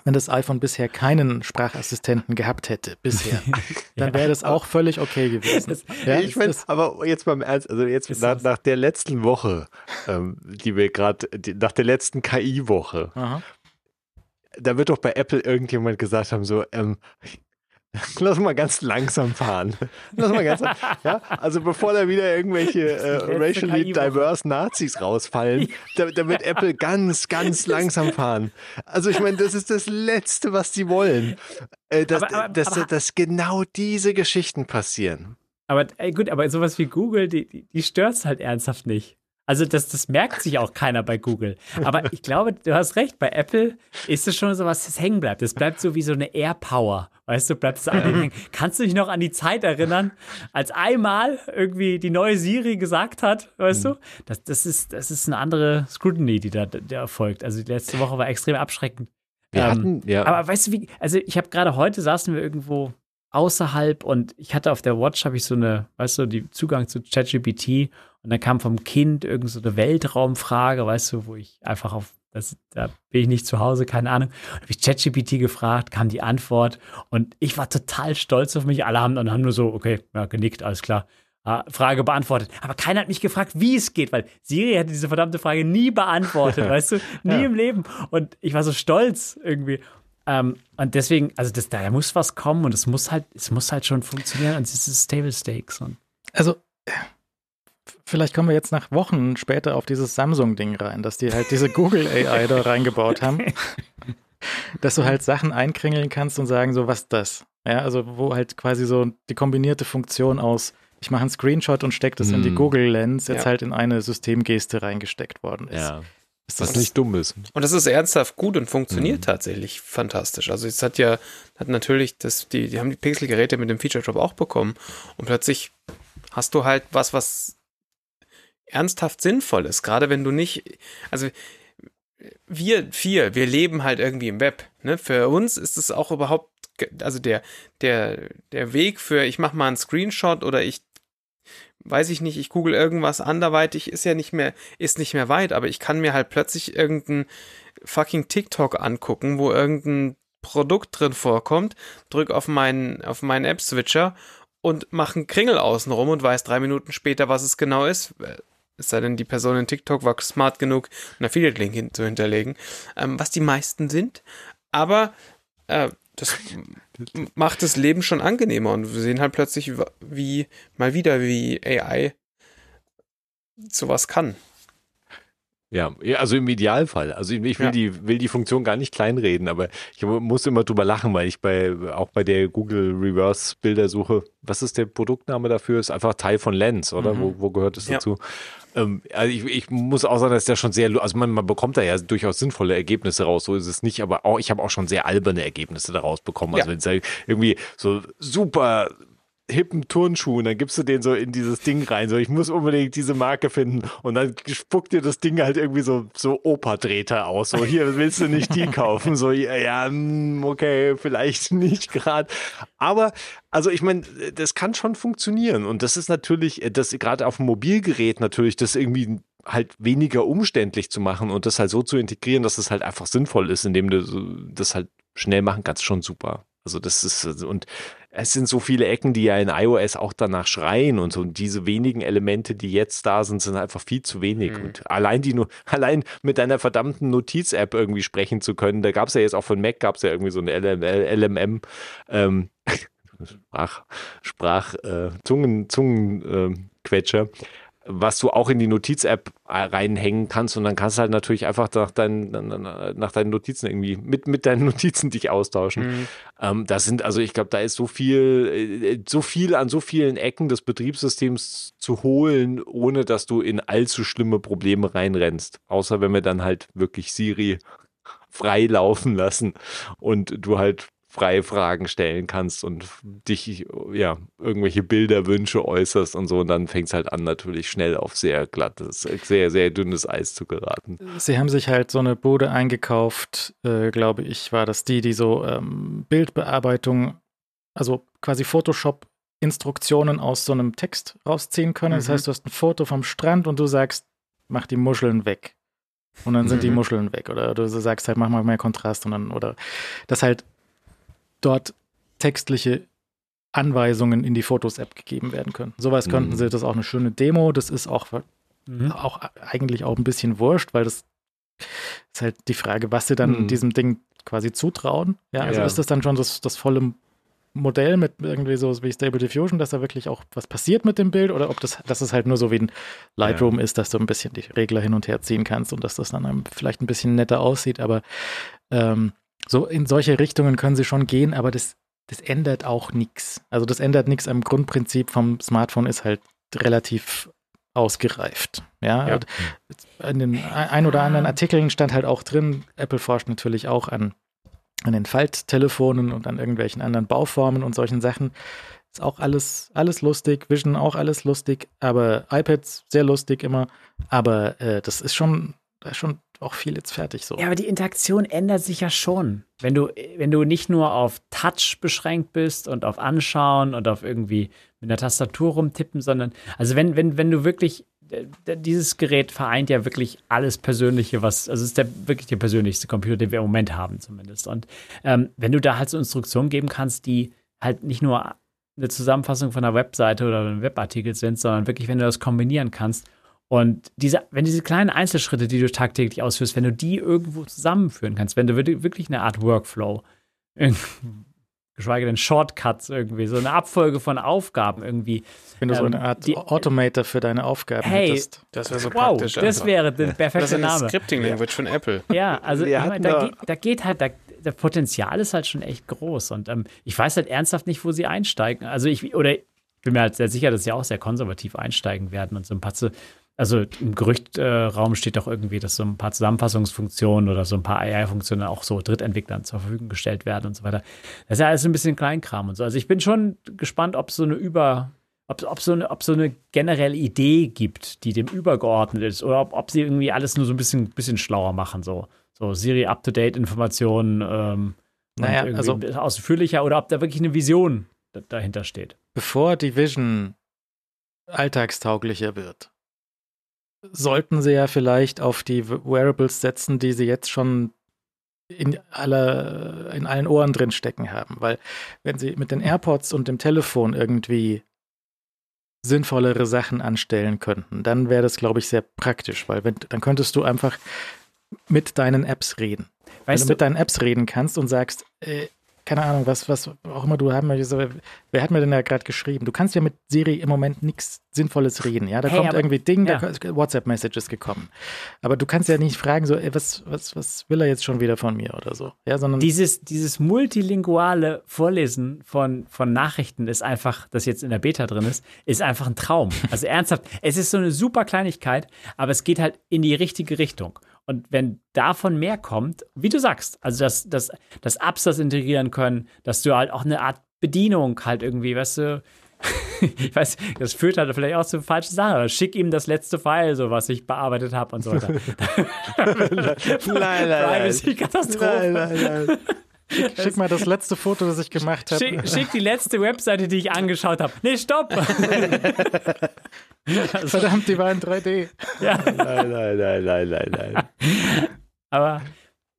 Speaker 2: wenn das iPhone bisher keinen Sprachassistenten gehabt hätte, bisher, dann wäre das auch völlig okay gewesen.
Speaker 5: ja, ich meine, aber jetzt mal im Ernst, also jetzt nach, nach, der letzten Woche, ähm, die wir gerade, nach der letzten KI-Woche, da wird doch bei Apple irgendjemand gesagt haben, so, ähm, Lass mal ganz langsam fahren. Lass mal ganz ja, also bevor da wieder irgendwelche äh, racially diverse Nazis rausfallen, da, da, wird Apple ganz, ganz langsam fahren. Also ich meine, das ist das Letzte, was sie wollen. Äh, dass, aber, aber, dass, aber, dass, genau diese Geschichten passieren.
Speaker 3: Aber ey, gut, aber sowas wie Google, die, die, die stört es halt ernsthaft nicht. Also das, das merkt sich auch keiner bei Google. Aber ich glaube, du hast recht, bei Apple ist es schon so was, das hängen bleibt. Das bleibt so wie so eine Air-Power. Weißt du, bleibt es hängen. Kannst du dich noch an die Zeit erinnern, als einmal irgendwie die neue Siri gesagt hat, weißt du? Das, das, ist, das ist eine andere Scrutiny, die da, da erfolgt. Also die letzte Woche war extrem abschreckend.
Speaker 5: Wir ähm, hatten, ja.
Speaker 3: Aber weißt du wie, also ich habe gerade heute saßen wir irgendwo außerhalb und ich hatte auf der Watch habe ich so eine, weißt du, die Zugang zu ChatGPT und dann kam vom Kind irgend so eine Weltraumfrage, weißt du, wo ich einfach auf, das, da bin ich nicht zu Hause, keine Ahnung. Habe ich ChatGPT gefragt, kam die Antwort und ich war total stolz auf mich. Alle haben dann haben nur so, okay, ja, genickt, alles klar. Ah, Frage beantwortet. Aber keiner hat mich gefragt, wie es geht, weil Siri hätte diese verdammte Frage nie beantwortet, weißt du? Nie ja. im Leben. Und ich war so stolz irgendwie. Ähm, und deswegen, also das, da muss was kommen und es muss halt, es muss halt schon funktionieren und es ist Stable Stakes. Und
Speaker 2: also vielleicht kommen wir jetzt nach Wochen später auf dieses Samsung-Ding rein, dass die halt diese Google AI da reingebaut haben. dass du halt Sachen einkringeln kannst und sagen, so, was ist das? Ja, also wo halt quasi so die kombinierte Funktion aus, ich mache einen Screenshot und stecke das mm. in die mhm. Google Lens, jetzt ja. halt in eine Systemgeste reingesteckt worden ist.
Speaker 5: Ja. Ist was nicht dumm ist.
Speaker 4: Und das ist ernsthaft gut und funktioniert mhm. tatsächlich fantastisch. Also es hat ja, hat natürlich, das, die, die haben die Pixel-Geräte mit dem Feature Drop auch bekommen und plötzlich hast du halt was, was ernsthaft sinnvoll ist. Gerade wenn du nicht, also wir vier, wir leben halt irgendwie im Web. Ne? Für uns ist es auch überhaupt, also der, der, der Weg für, ich mache mal einen Screenshot oder ich weiß ich nicht, ich google irgendwas anderweitig, ist ja nicht mehr, ist nicht mehr weit, aber ich kann mir halt plötzlich irgendein fucking TikTok angucken, wo irgendein Produkt drin vorkommt, drück auf meinen, auf meinen App-Switcher und mache einen Kringel außenrum und weiß drei Minuten später, was es genau ist. Es sei denn, die Person in TikTok war smart genug, einen Affiliate-Link hin zu hinterlegen, ähm, was die meisten sind. Aber äh, das macht das Leben schon angenehmer und wir sehen halt plötzlich, wie mal wieder, wie AI sowas kann.
Speaker 5: Ja, also im Idealfall. Also ich will ja. die will die Funktion gar nicht kleinreden, aber ich muss immer drüber lachen, weil ich bei auch bei der Google Reverse Bildersuche, was ist der Produktname dafür? Ist einfach Teil von Lens, oder? Mhm. Wo, wo gehört es ja. dazu? Ähm, also ich, ich, muss auch sagen, dass der schon sehr, also man, man bekommt da ja durchaus sinnvolle Ergebnisse raus, so ist es nicht, aber auch ich habe auch schon sehr alberne Ergebnisse daraus bekommen. Also ja. wenn es irgendwie so super hippen Turnschuhen, dann gibst du den so in dieses Ding rein, so ich muss unbedingt diese Marke finden. Und dann spuckt dir das Ding halt irgendwie so, so Operdrehter aus, so hier willst du nicht die kaufen, so ja, ja hm, okay, vielleicht nicht gerade, aber also ich meine, das kann schon funktionieren. Und das ist natürlich, das gerade auf dem Mobilgerät natürlich, das irgendwie halt weniger umständlich zu machen und das halt so zu integrieren, dass es halt einfach sinnvoll ist, indem du das halt schnell machen kannst, schon super. Also das ist, und es sind so viele Ecken, die ja in iOS auch danach schreien und so. Und diese wenigen Elemente, die jetzt da sind, sind einfach viel zu wenig. Mhm. Und allein die nur, allein mit deiner verdammten Notiz-App irgendwie sprechen zu können, da gab es ja jetzt auch von Mac gab es ja irgendwie so eine LMM, ähm, Sprach, Sprach, äh, Zungen, Zungenquetscher. Äh, was du auch in die Notiz-App äh, reinhängen kannst und dann kannst du halt natürlich einfach nach deinen, nach deinen Notizen irgendwie mit, mit deinen Notizen dich austauschen. Mhm. Ähm, das sind, also ich glaube, da ist so viel, äh, so viel an so vielen Ecken des Betriebssystems zu holen, ohne dass du in allzu schlimme Probleme reinrennst. Außer wenn wir dann halt wirklich Siri frei laufen lassen und du halt freie Fragen stellen kannst und dich, ja, irgendwelche Bilderwünsche äußerst und so. Und dann fängt es halt an, natürlich schnell auf sehr glattes, sehr, sehr dünnes Eis zu geraten.
Speaker 2: Sie haben sich halt so eine Bude eingekauft, äh, glaube ich, war das die, die so ähm, Bildbearbeitung, also quasi Photoshop Instruktionen aus so einem Text rausziehen können. Mhm. Das heißt, du hast ein Foto vom Strand und du sagst, mach die Muscheln weg. Und dann sind mhm. die Muscheln weg. Oder du sagst halt, mach mal mehr Kontrast und dann, oder das halt dort textliche Anweisungen in die Fotos-App gegeben werden können. Sowas mhm. könnten sie, das ist auch eine schöne Demo, das ist auch, mhm. auch eigentlich auch ein bisschen wurscht, weil das ist halt die Frage, was sie dann mhm. diesem Ding quasi zutrauen. Ja, also ja. ist das dann schon das, das volle Modell mit irgendwie so wie Stable Diffusion, dass da wirklich auch was passiert mit dem Bild oder ob das, dass es halt nur so wie ein Lightroom ja. ist, dass du ein bisschen die Regler hin und her ziehen kannst und dass das dann vielleicht ein bisschen netter aussieht, aber ähm, so in solche Richtungen können sie schon gehen, aber das, das ändert auch nichts. Also das ändert nichts am Grundprinzip vom Smartphone ist halt relativ ausgereift. Ja, ja. in den ein oder anderen Artikeln stand halt auch drin, Apple forscht natürlich auch an, an den Falttelefonen und an irgendwelchen anderen Bauformen und solchen Sachen. Ist auch alles, alles lustig, Vision auch alles lustig, aber iPads sehr lustig immer. Aber äh, das ist schon, das ist schon auch viel jetzt fertig so.
Speaker 3: Ja, aber die Interaktion ändert sich ja schon. Wenn du, wenn du nicht nur auf Touch beschränkt bist und auf Anschauen und auf irgendwie mit einer Tastatur rumtippen, sondern, also wenn, wenn, wenn du wirklich, dieses Gerät vereint ja wirklich alles Persönliche, was, also ist der wirklich der persönlichste Computer, den wir im Moment haben zumindest. Und ähm, wenn du da halt so Instruktionen geben kannst, die halt nicht nur eine Zusammenfassung von einer Webseite oder einem Webartikel sind, sondern wirklich, wenn du das kombinieren kannst und diese, wenn diese kleinen Einzelschritte, die du tagtäglich ausführst, wenn du die irgendwo zusammenführen kannst, wenn du wirklich eine Art Workflow, geschweige denn Shortcuts irgendwie, so eine Abfolge von Aufgaben irgendwie.
Speaker 2: Wenn du ähm, so eine Art die, Automator für deine Aufgaben
Speaker 3: hey,
Speaker 2: hättest.
Speaker 3: Das wäre so wow, praktisch. Das einfach. wäre der perfekte Name. Das ist
Speaker 4: Scripting-Language von Apple.
Speaker 3: Ja, also ich mein, da, geht, da, geht, halt, da, das Potenzial ist halt schon echt groß. Und ähm, ich weiß halt ernsthaft nicht, wo sie einsteigen. Also ich, oder ich bin mir halt sehr sicher, dass sie auch sehr konservativ einsteigen werden und so ein paar zu, also im Gerüchtraum steht doch irgendwie, dass so ein paar Zusammenfassungsfunktionen oder so ein paar AI-Funktionen auch so Drittentwicklern zur Verfügung gestellt werden und so weiter. Das ist ja alles ein bisschen Kleinkram und so. Also ich bin schon gespannt, ob so eine über, ob, ob, so, eine, ob so eine generelle Idee gibt, die dem übergeordnet ist, oder ob, ob sie irgendwie alles nur so ein bisschen, bisschen schlauer machen, so. So Siri Up-to-Date-Informationen ähm, naja, also ausführlicher oder ob da wirklich eine Vision dahinter steht.
Speaker 2: Bevor die Vision alltagstauglicher wird, sollten sie ja vielleicht auf die Wearables setzen, die sie jetzt schon in, aller, in allen Ohren drin stecken haben. Weil wenn sie mit den AirPods und dem Telefon irgendwie sinnvollere Sachen anstellen könnten, dann wäre das, glaube ich, sehr praktisch, weil wenn, dann könntest du einfach mit deinen Apps reden. Weißt wenn du, du mit deinen Apps reden kannst und sagst, äh, keine Ahnung, was, was auch immer du haben möchtest. Wer hat mir denn da gerade geschrieben? Du kannst ja mit Siri im Moment nichts Sinnvolles reden, ja? Da hey, kommt aber, irgendwie Ding, ja. da WhatsApp-Message ist gekommen. Aber du kannst ja nicht fragen, so, ey, was, was, was will er jetzt schon wieder von mir oder so. Ja, sondern
Speaker 3: dieses, dieses multilinguale Vorlesen von, von Nachrichten ist einfach, das jetzt in der Beta drin ist, ist einfach ein Traum. Also ernsthaft, es ist so eine super Kleinigkeit, aber es geht halt in die richtige Richtung. Und wenn davon mehr kommt, wie du sagst, also dass, dass, dass Apps das integrieren können, dass du halt auch eine Art Bedienung halt irgendwie, weißt du, ich weiß, das führt halt vielleicht auch zu falschen Sachen. Schick ihm das letzte File, so was ich bearbeitet habe und so weiter.
Speaker 5: nein, nein, nein.
Speaker 3: Privacy-Katastrophe.
Speaker 5: Nein, nein, nein.
Speaker 2: Schick mal das letzte Foto, das ich gemacht habe.
Speaker 3: Schick, schick die letzte Webseite, die ich angeschaut habe. Nee, stopp!
Speaker 2: Verdammt, die war in 3D.
Speaker 3: ja,
Speaker 5: Nein, nein, nein, nein, nein, nein.
Speaker 3: aber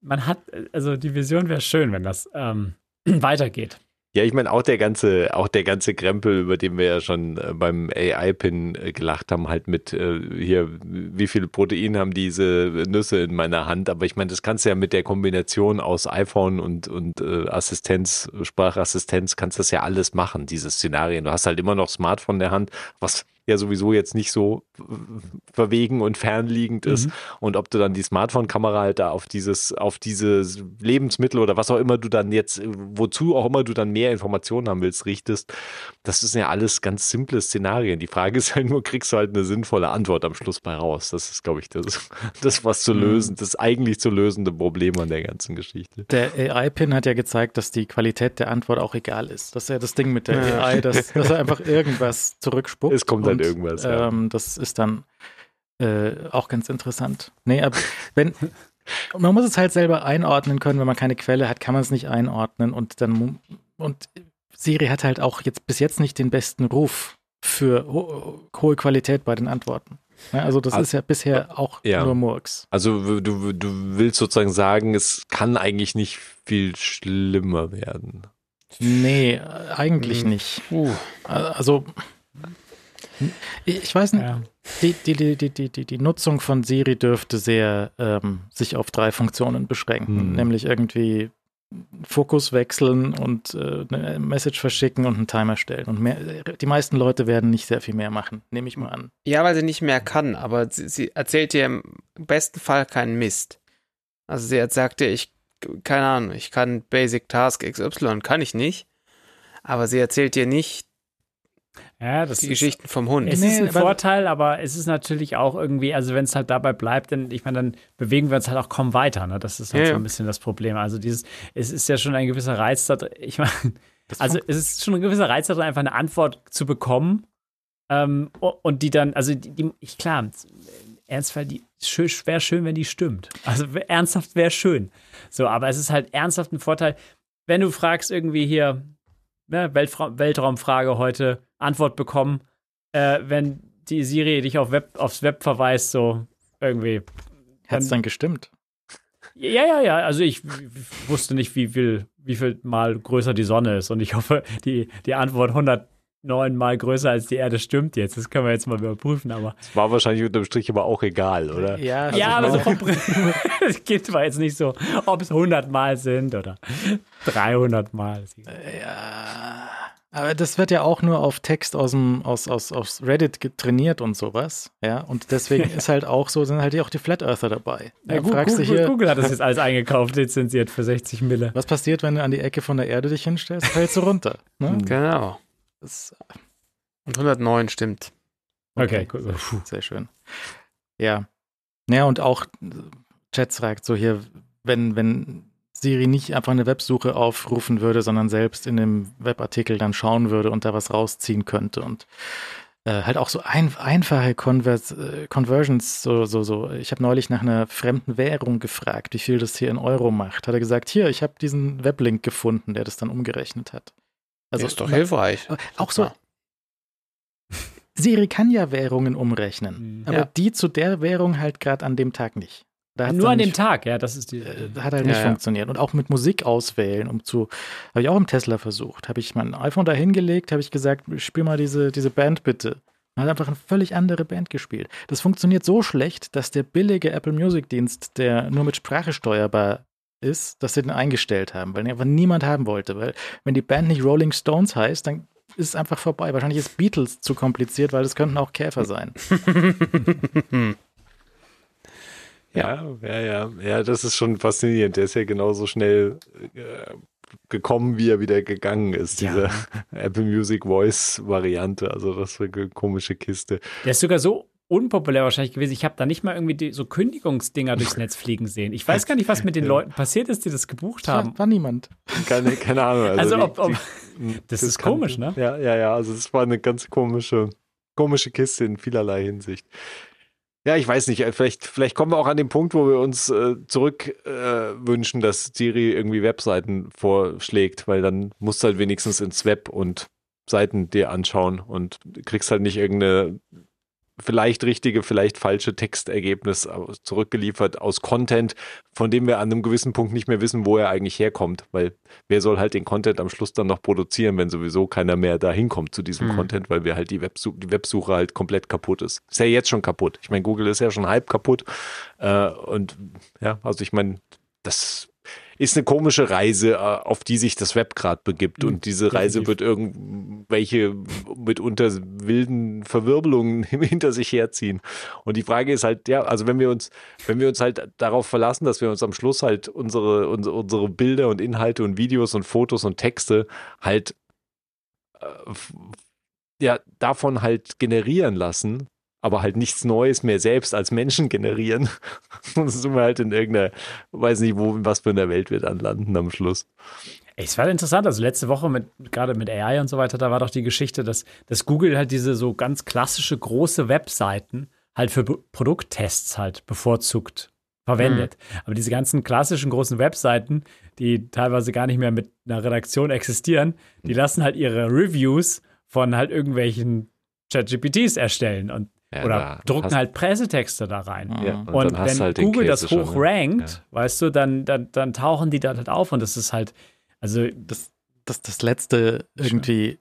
Speaker 3: man hat, also die Vision wäre schön, wenn das ähm, weitergeht.
Speaker 5: Ja, ich meine, auch der ganze, auch der ganze Krempel, über den wir ja schon äh, beim AI-Pin äh, gelacht haben, halt mit äh, hier, wie viel Protein haben diese Nüsse in meiner Hand. Aber ich meine, das kannst du ja mit der Kombination aus iPhone und, und äh, Assistenz, Sprachassistenz, kannst das ja alles machen, diese Szenarien. Du hast halt immer noch Smartphone in der Hand, was ja sowieso jetzt nicht so verwegen und fernliegend ist.
Speaker 3: Mhm.
Speaker 5: Und ob du dann die Smartphone-Kamera halt da auf dieses, auf dieses Lebensmittel oder was auch immer du dann jetzt, wozu auch immer du dann mehr Informationen haben willst, richtest, das sind ja alles ganz simple Szenarien. Die Frage ist halt nur, kriegst du halt eine sinnvolle Antwort am Schluss bei raus. Das ist, glaube ich, das, das was zu lösen, das eigentlich zu lösende Problem an der ganzen Geschichte.
Speaker 2: Der AI-Pin hat ja gezeigt, dass die Qualität der Antwort auch egal ist. Das ist ja das Ding mit der AI, dass, dass er einfach irgendwas zurückspuckt.
Speaker 5: Es kommt halt irgendwas, ja.
Speaker 2: Ähm, das ist dann äh, auch ganz interessant. Nee, aber wenn. Man muss es halt selber einordnen können, wenn man keine Quelle hat, kann man es nicht einordnen und dann und Siri hat halt auch jetzt bis jetzt nicht den besten Ruf für ho hohe Qualität bei den Antworten. Ja, also das
Speaker 5: Ah,
Speaker 2: ist ja bisher auch
Speaker 5: ja.
Speaker 2: nur Murks.
Speaker 5: Also du, du willst sozusagen sagen, es kann eigentlich nicht viel schlimmer werden.
Speaker 2: Nee, äh, eigentlich
Speaker 4: Hm.
Speaker 2: nicht.
Speaker 4: Uh,
Speaker 2: Also, ich weiß nicht,
Speaker 3: Ja.
Speaker 2: die, die, die, die, die, die, die Nutzung von Siri dürfte sehr ähm, sich auf drei Funktionen beschränken,
Speaker 5: Hm.
Speaker 2: nämlich irgendwie Fokus wechseln und äh, eine Message verschicken und einen Timer stellen. Und mehr, die meisten Leute werden nicht sehr viel mehr machen, nehme ich mal an.
Speaker 4: ja, weil sie nicht mehr kann, aber sie, sie erzählt dir im besten Fall keinen Mist. Also sie hat sagt dir, ich, keine Ahnung, ich kann Basic Task XY, kann ich nicht. Aber sie erzählt dir nicht
Speaker 3: Ja, das
Speaker 4: die
Speaker 3: ist,
Speaker 4: Geschichten vom Hund.
Speaker 3: Es
Speaker 2: Nee,
Speaker 3: ist ein
Speaker 2: aber-
Speaker 3: Vorteil, aber es ist natürlich auch irgendwie, also wenn es halt dabei bleibt, dann, ich meine, dann bewegen wir uns halt auch kaum weiter. Ne? Das ist halt
Speaker 4: Ja,
Speaker 3: so ein bisschen das Problem. Also dieses, es ist ja schon ein gewisser Reiz da drin. Ich meine, also es ist schon ein gewisser Reiz da drin, einfach eine Antwort zu bekommen. Ähm, und die dann, also die, die ich klar, ernstfall, die wäre schön, wenn die stimmt. Also ernsthaft wäre schön. So, aber es ist halt ernsthaft ein Vorteil, wenn du fragst irgendwie hier, ne, Weltra Weltraumfrage heute, Antwort bekommen, äh, wenn die Siri dich auf Web, aufs Web verweist, so irgendwie.
Speaker 2: Hat es dann gestimmt?
Speaker 3: Ja, ja, ja. Also ich wusste nicht, wie viel, wie viel mal größer die Sonne ist. Und ich hoffe, die, die Antwort 109 mal größer als die Erde stimmt jetzt. Das können wir jetzt mal überprüfen, aber.
Speaker 5: Das war wahrscheinlich unterm Strich aber auch egal, oder?
Speaker 2: Ja, also
Speaker 3: ja, aber so vom. Es geht zwar jetzt nicht so, ob es 100 Mal sind oder 300 Mal.
Speaker 2: Ja, aber das wird ja auch nur auf Text aus dem aus, aus, aus Reddit getrainiert und sowas. Ja, und deswegen ist halt auch so, sind halt auch die Flat Earther dabei.
Speaker 3: Ja,
Speaker 2: Ja,
Speaker 3: Google,
Speaker 2: hier,
Speaker 3: Google hat das jetzt alles eingekauft, lizenziert für 60 Mille.
Speaker 2: was passiert, wenn du an die Ecke von der Erde dich hinstellst? Fällst du runter. Ne?
Speaker 4: Genau.
Speaker 2: Das,
Speaker 4: Und 109 stimmt.
Speaker 3: Okay, cool.
Speaker 2: sehr schön. Ja. Ja, und auch äh, Chat fragt so hier, wenn, wenn Siri nicht einfach eine Websuche aufrufen würde, sondern selbst in dem Webartikel dann schauen würde und da was rausziehen könnte und äh, halt auch so ein, einfache Convers äh, Conversions, so, so, so. Ich habe neulich nach einer fremden Währung gefragt, wie viel das hier in Euro macht. Hat er gesagt, hier, ich habe diesen Weblink gefunden, der das dann umgerechnet hat.
Speaker 4: Also ist doch hilfreich.
Speaker 2: Auch so, Siri kann ja Währungen umrechnen,
Speaker 3: Mhm.
Speaker 2: aber
Speaker 4: Ja.
Speaker 2: die zu der Währung halt gerade an dem Tag nicht.
Speaker 3: Nur an dem Tag, ja, das ist die.
Speaker 2: äh, hat halt
Speaker 4: Ja,
Speaker 2: nicht
Speaker 4: ja.
Speaker 2: funktioniert. Und auch mit Musik auswählen, um zu, habe ich auch im Tesla versucht. Habe ich mein iPhone da hingelegt, habe ich gesagt, spiel mal diese, diese Band bitte. Man hat einfach eine völlig andere Band gespielt. Das funktioniert so schlecht, dass der billige Apple Music Dienst, der nur mit Sprache steuerbar ist, dass sie den eingestellt haben, weil den einfach niemand haben wollte. Weil wenn die Band nicht Rolling Stones heißt, dann ist es einfach vorbei. Wahrscheinlich ist Beatles zu kompliziert, weil das könnten auch Käfer sein.
Speaker 5: Ja, ja, ja. Ja, das ist schon faszinierend. Der ist ja genauso schnell äh, gekommen, wie er wieder gegangen ist,
Speaker 3: Ja.
Speaker 5: diese Apple Music Voice Variante. Also das war eine komische Kiste.
Speaker 3: Der ist sogar so unpopulär wahrscheinlich gewesen. Ich habe da nicht mal irgendwie die, so Kündigungsdinger durchs Netz fliegen sehen. Ich weiß gar nicht, was mit den Leuten passiert ist, die das gebucht haben.
Speaker 2: War, war niemand.
Speaker 5: Keine, keine Ahnung.
Speaker 3: Also,
Speaker 5: die,
Speaker 3: ob, ob,
Speaker 5: die,
Speaker 3: das, ist kann, komisch, ne?
Speaker 5: Ja, ja, ja. Also es war eine ganz komische, komische Kiste in vielerlei Hinsicht. Ja, ich weiß nicht. Vielleicht, vielleicht kommen wir auch an den Punkt, wo wir uns äh, zurück äh, dass Siri irgendwie Webseiten vorschlägt, weil dann musst du halt wenigstens ins Web und Seiten dir anschauen und kriegst halt nicht irgendeine vielleicht richtige, vielleicht falsche Textergebnis zurückgeliefert aus Content, von dem wir an einem gewissen Punkt nicht mehr wissen, wo er eigentlich herkommt, weil wer soll halt den Content am Schluss dann noch produzieren, wenn sowieso keiner mehr da hinkommt zu diesem mhm. Content, weil wir halt die, Websuch die Websuche halt komplett kaputt ist. Ist ja jetzt schon kaputt. Ich meine, Google ist ja schon halb kaputt äh, und ja, also ich meine, das ist eine komische Reise, äh, auf die sich das Web gerade begibt. Und diese Reise wird irgendwelche mitunter wilden Verwirbelungen hinter sich herziehen. Und die Frage ist halt, ja, also wenn wir uns, wenn wir uns halt darauf verlassen, dass wir uns am Schluss halt unsere, unsere, unsere Bilder und Inhalte und Videos und Fotos und Texte halt äh, ja, davon halt generieren lassen, aber halt nichts Neues mehr selbst als Menschen generieren. Und dann sind wir halt in irgendeiner, weiß nicht, wo, was für einer Welt wir dann landen am Schluss.
Speaker 3: Es war interessant, also letzte Woche mit, gerade mit AI und so weiter, da war doch die Geschichte, dass, dass Google halt diese so ganz klassische große Webseiten halt für Produkttests halt bevorzugt verwendet. Mhm. Aber diese ganzen klassischen großen Webseiten, die teilweise gar nicht mehr mit einer Redaktion existieren, die lassen halt ihre Reviews von halt irgendwelchen ChatGPTs erstellen. Und ja, oder drucken halt Pressetexte da rein.
Speaker 5: Ja, und,
Speaker 3: und wenn halt Google das hoch ne? rankt, ja. weißt du, dann, dann, dann tauchen die da halt auf und das ist halt, also
Speaker 2: das, das, das letzte irgendwie,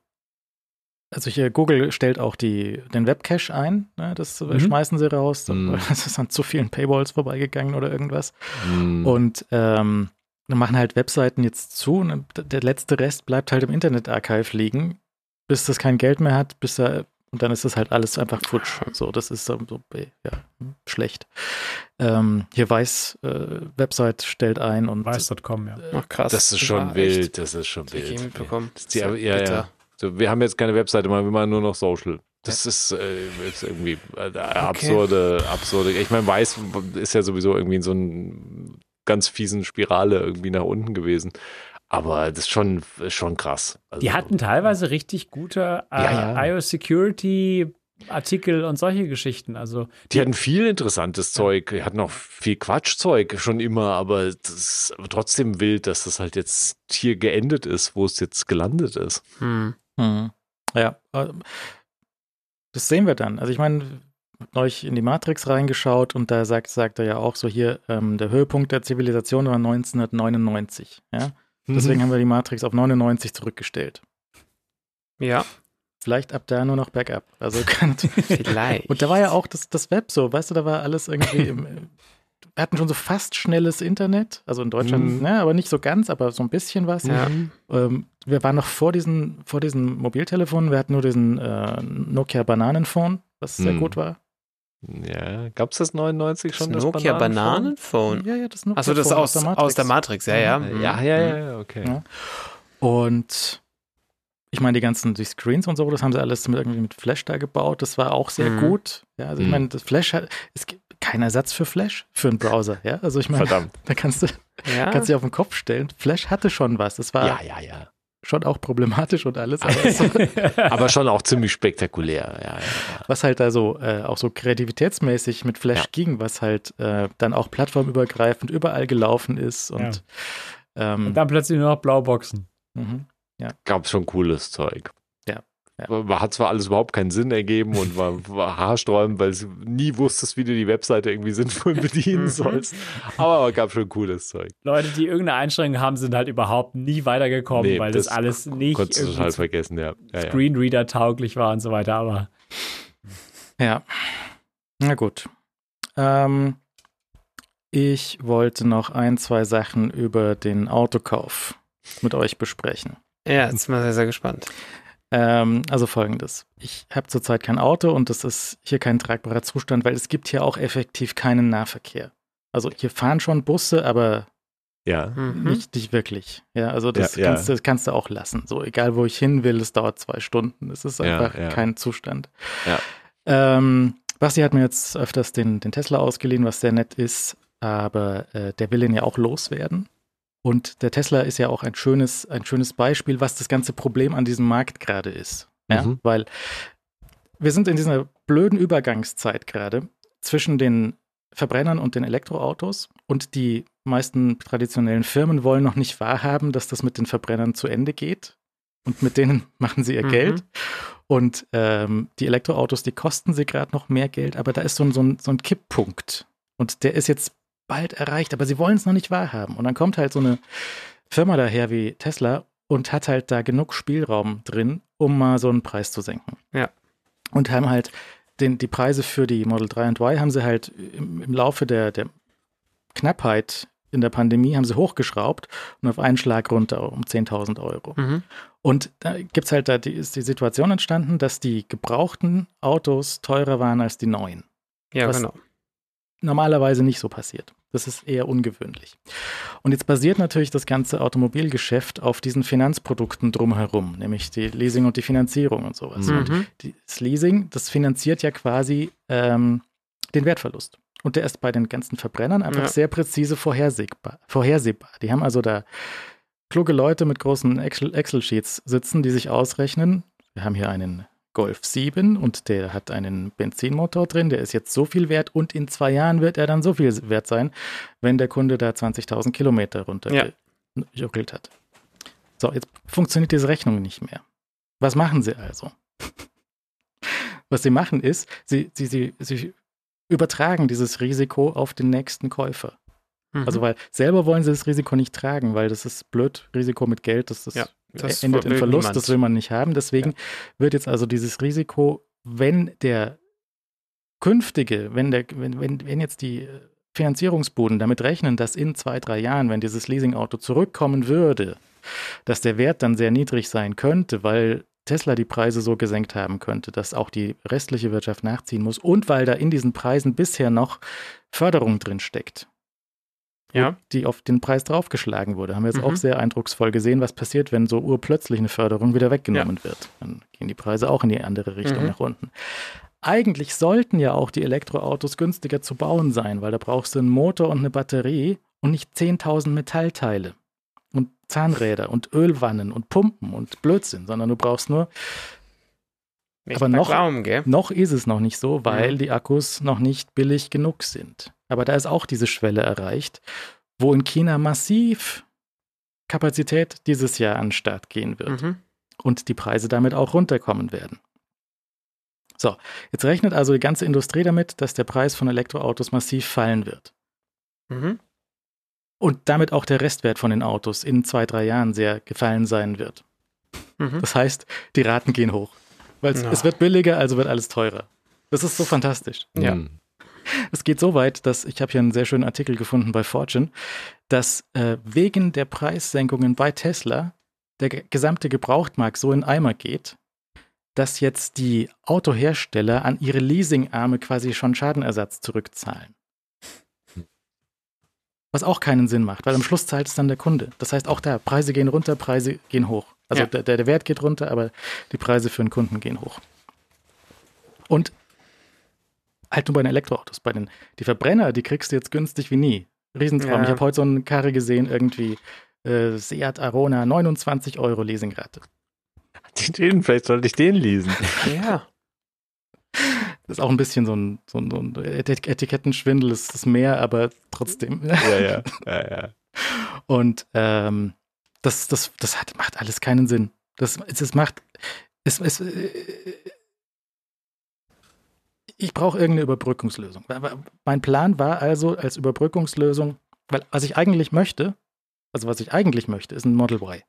Speaker 2: also hier Google stellt auch die, den Webcache ein, ne, das mhm. schmeißen sie raus, mhm. das ist an zu vielen Paywalls vorbeigegangen oder irgendwas. Mhm. Und ähm, dann machen halt Webseiten jetzt zu und der letzte Rest bleibt halt im Internet-Archive liegen, bis das kein Geld mehr hat, bis er und dann ist das halt alles einfach futsch. So, das ist so, ja, schlecht. Ähm, hier Weiß äh, Website stellt ein und
Speaker 3: Weiß.com, ja.
Speaker 5: Ach, krass. Das ist schon wild, echt. das ist schon wild.
Speaker 4: Mitbekommen.
Speaker 5: Die, ja, ja, ja. So, wir haben jetzt keine Webseite mehr, wir machen nur noch Social. Das ja. ist, äh, ist, irgendwie äh, absurde, okay. absurde. Ich meine, Weiß ist ja sowieso irgendwie in so einer ganz fiesen Spirale irgendwie nach unten gewesen. Aber das ist schon, schon krass.
Speaker 3: Also, die hatten teilweise richtig gute äh, ja, ja. iOS-Security Artikel und solche Geschichten. Also
Speaker 5: die, die hatten viel interessantes Zeug, die hatten auch viel Quatschzeug schon immer, aber das ist trotzdem wild, dass das halt jetzt hier geendet ist, wo es jetzt gelandet ist.
Speaker 2: Hm. Hm. Ja, äh, das sehen wir dann. Also ich meine, neulich in die Matrix reingeschaut und da sagt, sagt er ja auch so hier, ähm, der Höhepunkt der Zivilisation war 1999. Ja. Deswegen mhm. haben wir die Matrix auf 99 zurückgestellt.
Speaker 4: Ja.
Speaker 2: Vielleicht ab da nur noch Backup. Also kann Vielleicht. Und da war ja auch das, das Web so, weißt du, da war alles irgendwie im, wir hatten schon so fast schnelles Internet, also in Deutschland, mhm. ne, aber nicht so ganz, aber so ein bisschen was. Ja. Ähm, wir waren noch vor diesen, vor diesen Mobiltelefonen, wir hatten nur diesen äh, Nokia Bananenphone, was mhm. sehr gut war.
Speaker 5: Ja, gab es das 99 schon?
Speaker 4: Das, Nokia Bananenphone?
Speaker 2: Ja, ja, das Nokia
Speaker 4: Achso, das aus, aus, der aus der Matrix, ja, ja.
Speaker 5: Mhm. Ja, ja, ja, ja okay. Ja.
Speaker 2: Und ich meine, die ganzen die Screens und so, das haben sie alles mit, irgendwie mit Flash da gebaut. Das war auch sehr mhm. gut. Ja, also ich mhm. meine, das Flash hat, es gibt keinen Ersatz für Flash für einen Browser. Ja, also ich meine,
Speaker 5: Verdammt.
Speaker 2: da kannst du, ja. kannst du auf den Kopf stellen. Flash hatte schon was. Das war
Speaker 5: ja, ja, ja
Speaker 2: schon auch problematisch und alles.
Speaker 5: Aber, so, aber schon auch ziemlich spektakulär. Ja, ja, ja.
Speaker 2: Was halt da so äh, auch so kreativitätsmäßig mit Flash ging, was halt äh, dann auch plattformübergreifend überall gelaufen ist und,
Speaker 3: ähm, und dann plötzlich nur noch Blauboxen.
Speaker 5: Mhm, ja. Gab schon cooles Zeug. Ja. Hat zwar alles überhaupt keinen Sinn ergeben und war, war haarsträubend, weil du nie wusstest, wie du die Webseite irgendwie sinnvoll bedienen mhm. sollst. Aber es gab schon cooles Zeug.
Speaker 3: Leute, die irgendeine Einschränkung haben, sind halt überhaupt nie weitergekommen, nee, weil das, das, alles nicht
Speaker 5: konntest du total vergessen, ja. ja
Speaker 3: Screenreader tauglich war und so weiter, aber
Speaker 2: ja. Na gut. Ähm, ich wollte noch ein, zwei Sachen über den Autokauf mit euch besprechen.
Speaker 4: Ja, jetzt bin ich sehr, sehr gespannt.
Speaker 2: Ähm, also folgendes. Ich habe zurzeit kein Auto und das ist hier kein tragbarer Zustand, weil es gibt hier auch effektiv keinen Nahverkehr. Also hier fahren schon Busse, aber
Speaker 5: ja.
Speaker 2: Mhm. nicht, nicht wirklich. Ja, also das, ja, kannst, ja. Du, kannst du auch lassen. So, egal wo ich hin will, es dauert zwei Stunden. Es ist einfach kein Zustand. Ähm, Basti hat mir jetzt öfters den, den Tesla ausgeliehen, was sehr nett ist, aber äh, der will ihn ja auch loswerden. Und der Tesla ist ja auch ein schönes, ein schönes Beispiel, was das ganze Problem an diesem Markt gerade ist. Ja? Mhm. Weil wir sind in dieser blöden Übergangszeit gerade zwischen den Verbrennern und den Elektroautos und die meisten traditionellen Firmen wollen noch nicht wahrhaben, dass das mit den Verbrennern zu Ende geht und mit denen machen sie ihr mhm. Geld. Und ähm, die Elektroautos, die kosten sie gerade noch mehr Geld, aber da ist so ein, so, ein, so ein Kipppunkt. Und der ist jetzt bald erreicht, aber sie wollen es noch nicht wahrhaben. Und dann kommt halt so eine Firma daher wie Tesla und hat halt da genug Spielraum drin, um mal so einen Preis zu senken.
Speaker 4: Ja.
Speaker 2: Und haben halt den, die Preise für die Model 3 und Y haben sie halt im, im Laufe der, der Knappheit in der Pandemie haben sie hochgeschraubt und auf einen Schlag runter um 10.000 Euro. Mhm. Und da gibt es halt, da die, ist die Situation entstanden, dass die gebrauchten Autos teurer waren als die neuen.
Speaker 4: Ja, genau.
Speaker 2: Normalerweise nicht so passiert. Das ist eher ungewöhnlich. Und jetzt basiert natürlich das ganze Automobilgeschäft auf diesen Finanzprodukten drumherum, nämlich die Leasing und die Finanzierung und sowas. Mhm. Und das Leasing, das finanziert ja quasi ähm, den Wertverlust. Und der ist bei den ganzen Verbrennern einfach ja. sehr präzise vorhersehbar, vorhersehbar. Die haben also da kluge Leute mit großen Excel-Sheets sitzen, die sich ausrechnen. Wir haben hier einen Golf 7 und der hat einen Benzinmotor drin, der ist jetzt so viel wert und in zwei Jahren wird er dann so viel wert sein, wenn der Kunde da 20.000 Kilometer runtergejuckelt ja. hat. So, jetzt funktioniert diese Rechnung nicht mehr. Was machen sie also? Was sie machen ist, sie, sie, sie, sie übertragen dieses Risiko auf den nächsten Käufer. Mhm. Also, weil selber wollen sie das Risiko nicht tragen, weil das ist blöd, Risiko mit Geld, das, ist, ja, das endet in Verlust, niemand. das will man nicht haben. Deswegen ja. wird jetzt also dieses Risiko, wenn der künftige, wenn, der, wenn, wenn, wenn jetzt die Finanzierungsbuden damit rechnen, dass in zwei, drei Jahren, wenn dieses Leasingauto zurückkommen würde, dass der Wert dann sehr niedrig sein könnte, weil Tesla die Preise so gesenkt haben könnte, dass auch die restliche Wirtschaft nachziehen muss und weil da in diesen Preisen bisher noch Förderung drin steckt. Ja. Die auf den Preis draufgeschlagen wurde. Haben wir jetzt mhm. auch sehr eindrucksvoll gesehen, was passiert, wenn so urplötzlich eine Förderung wieder weggenommen ja. wird. Dann gehen die Preise auch in die andere Richtung mhm. nach unten. Eigentlich sollten ja auch die Elektroautos günstiger zu bauen sein, weil da brauchst du einen Motor und eine Batterie und nicht 10.000 Metallteile und Zahnräder und Ölwannen und Pumpen und Blödsinn, sondern du brauchst nur. Nicht aber noch, Raum, noch ist es noch nicht so, weil mhm. die Akkus noch nicht billig genug sind. Aber da ist auch diese Schwelle erreicht, wo in China massiv Kapazität dieses Jahr an den Start gehen wird mhm. und die Preise damit auch runterkommen werden. So, jetzt rechnet also die ganze Industrie damit, dass der Preis von Elektroautos massiv fallen wird. Mhm und damit auch der Restwert von den Autos in zwei, drei Jahren sehr gefallen sein wird. Mhm. Das heißt, die Raten gehen hoch. Weil ja. es wird billiger, also wird alles teurer. Das ist so fantastisch. Ja. Mhm. Es geht so weit, dass ich habe hier einen sehr schönen Artikel gefunden bei Fortune, dass äh, wegen der Preissenkungen bei Tesla der gesamte Gebrauchtmarkt so in Eimer geht, dass jetzt die Autohersteller an ihre Leasingarme quasi schon Schadenersatz zurückzahlen. Was auch keinen Sinn macht, weil am Schluss zahlt es dann der Kunde. Das heißt, auch da, Preise gehen runter, Preise gehen hoch. Also ja. der, der Wert geht runter, aber die Preise für den Kunden gehen hoch. Und halt nur bei den Elektroautos. Bei den die Verbrenner, die kriegst du jetzt günstig wie nie. Riesentraum. Ja. Ich habe heute so eine Karre gesehen, irgendwie äh, Seat Arona, 29 Euro Leasingrate.
Speaker 5: Den, vielleicht sollte ich den lesen.
Speaker 4: Ja.
Speaker 2: Das ist auch ein bisschen so ein, so ein, so ein Etikettenschwindel, ist das mehr, aber trotzdem.
Speaker 5: Ja, ja, ja, ja.
Speaker 2: Und ähm, das, das, das hat, macht alles keinen Sinn. Das, es, macht, es, es, äh, ich brauche irgendeine Überbrückungslösung. Mein Plan war also als Überbrückungslösung, weil was ich eigentlich möchte, also was ich eigentlich möchte, ist ein Model Y.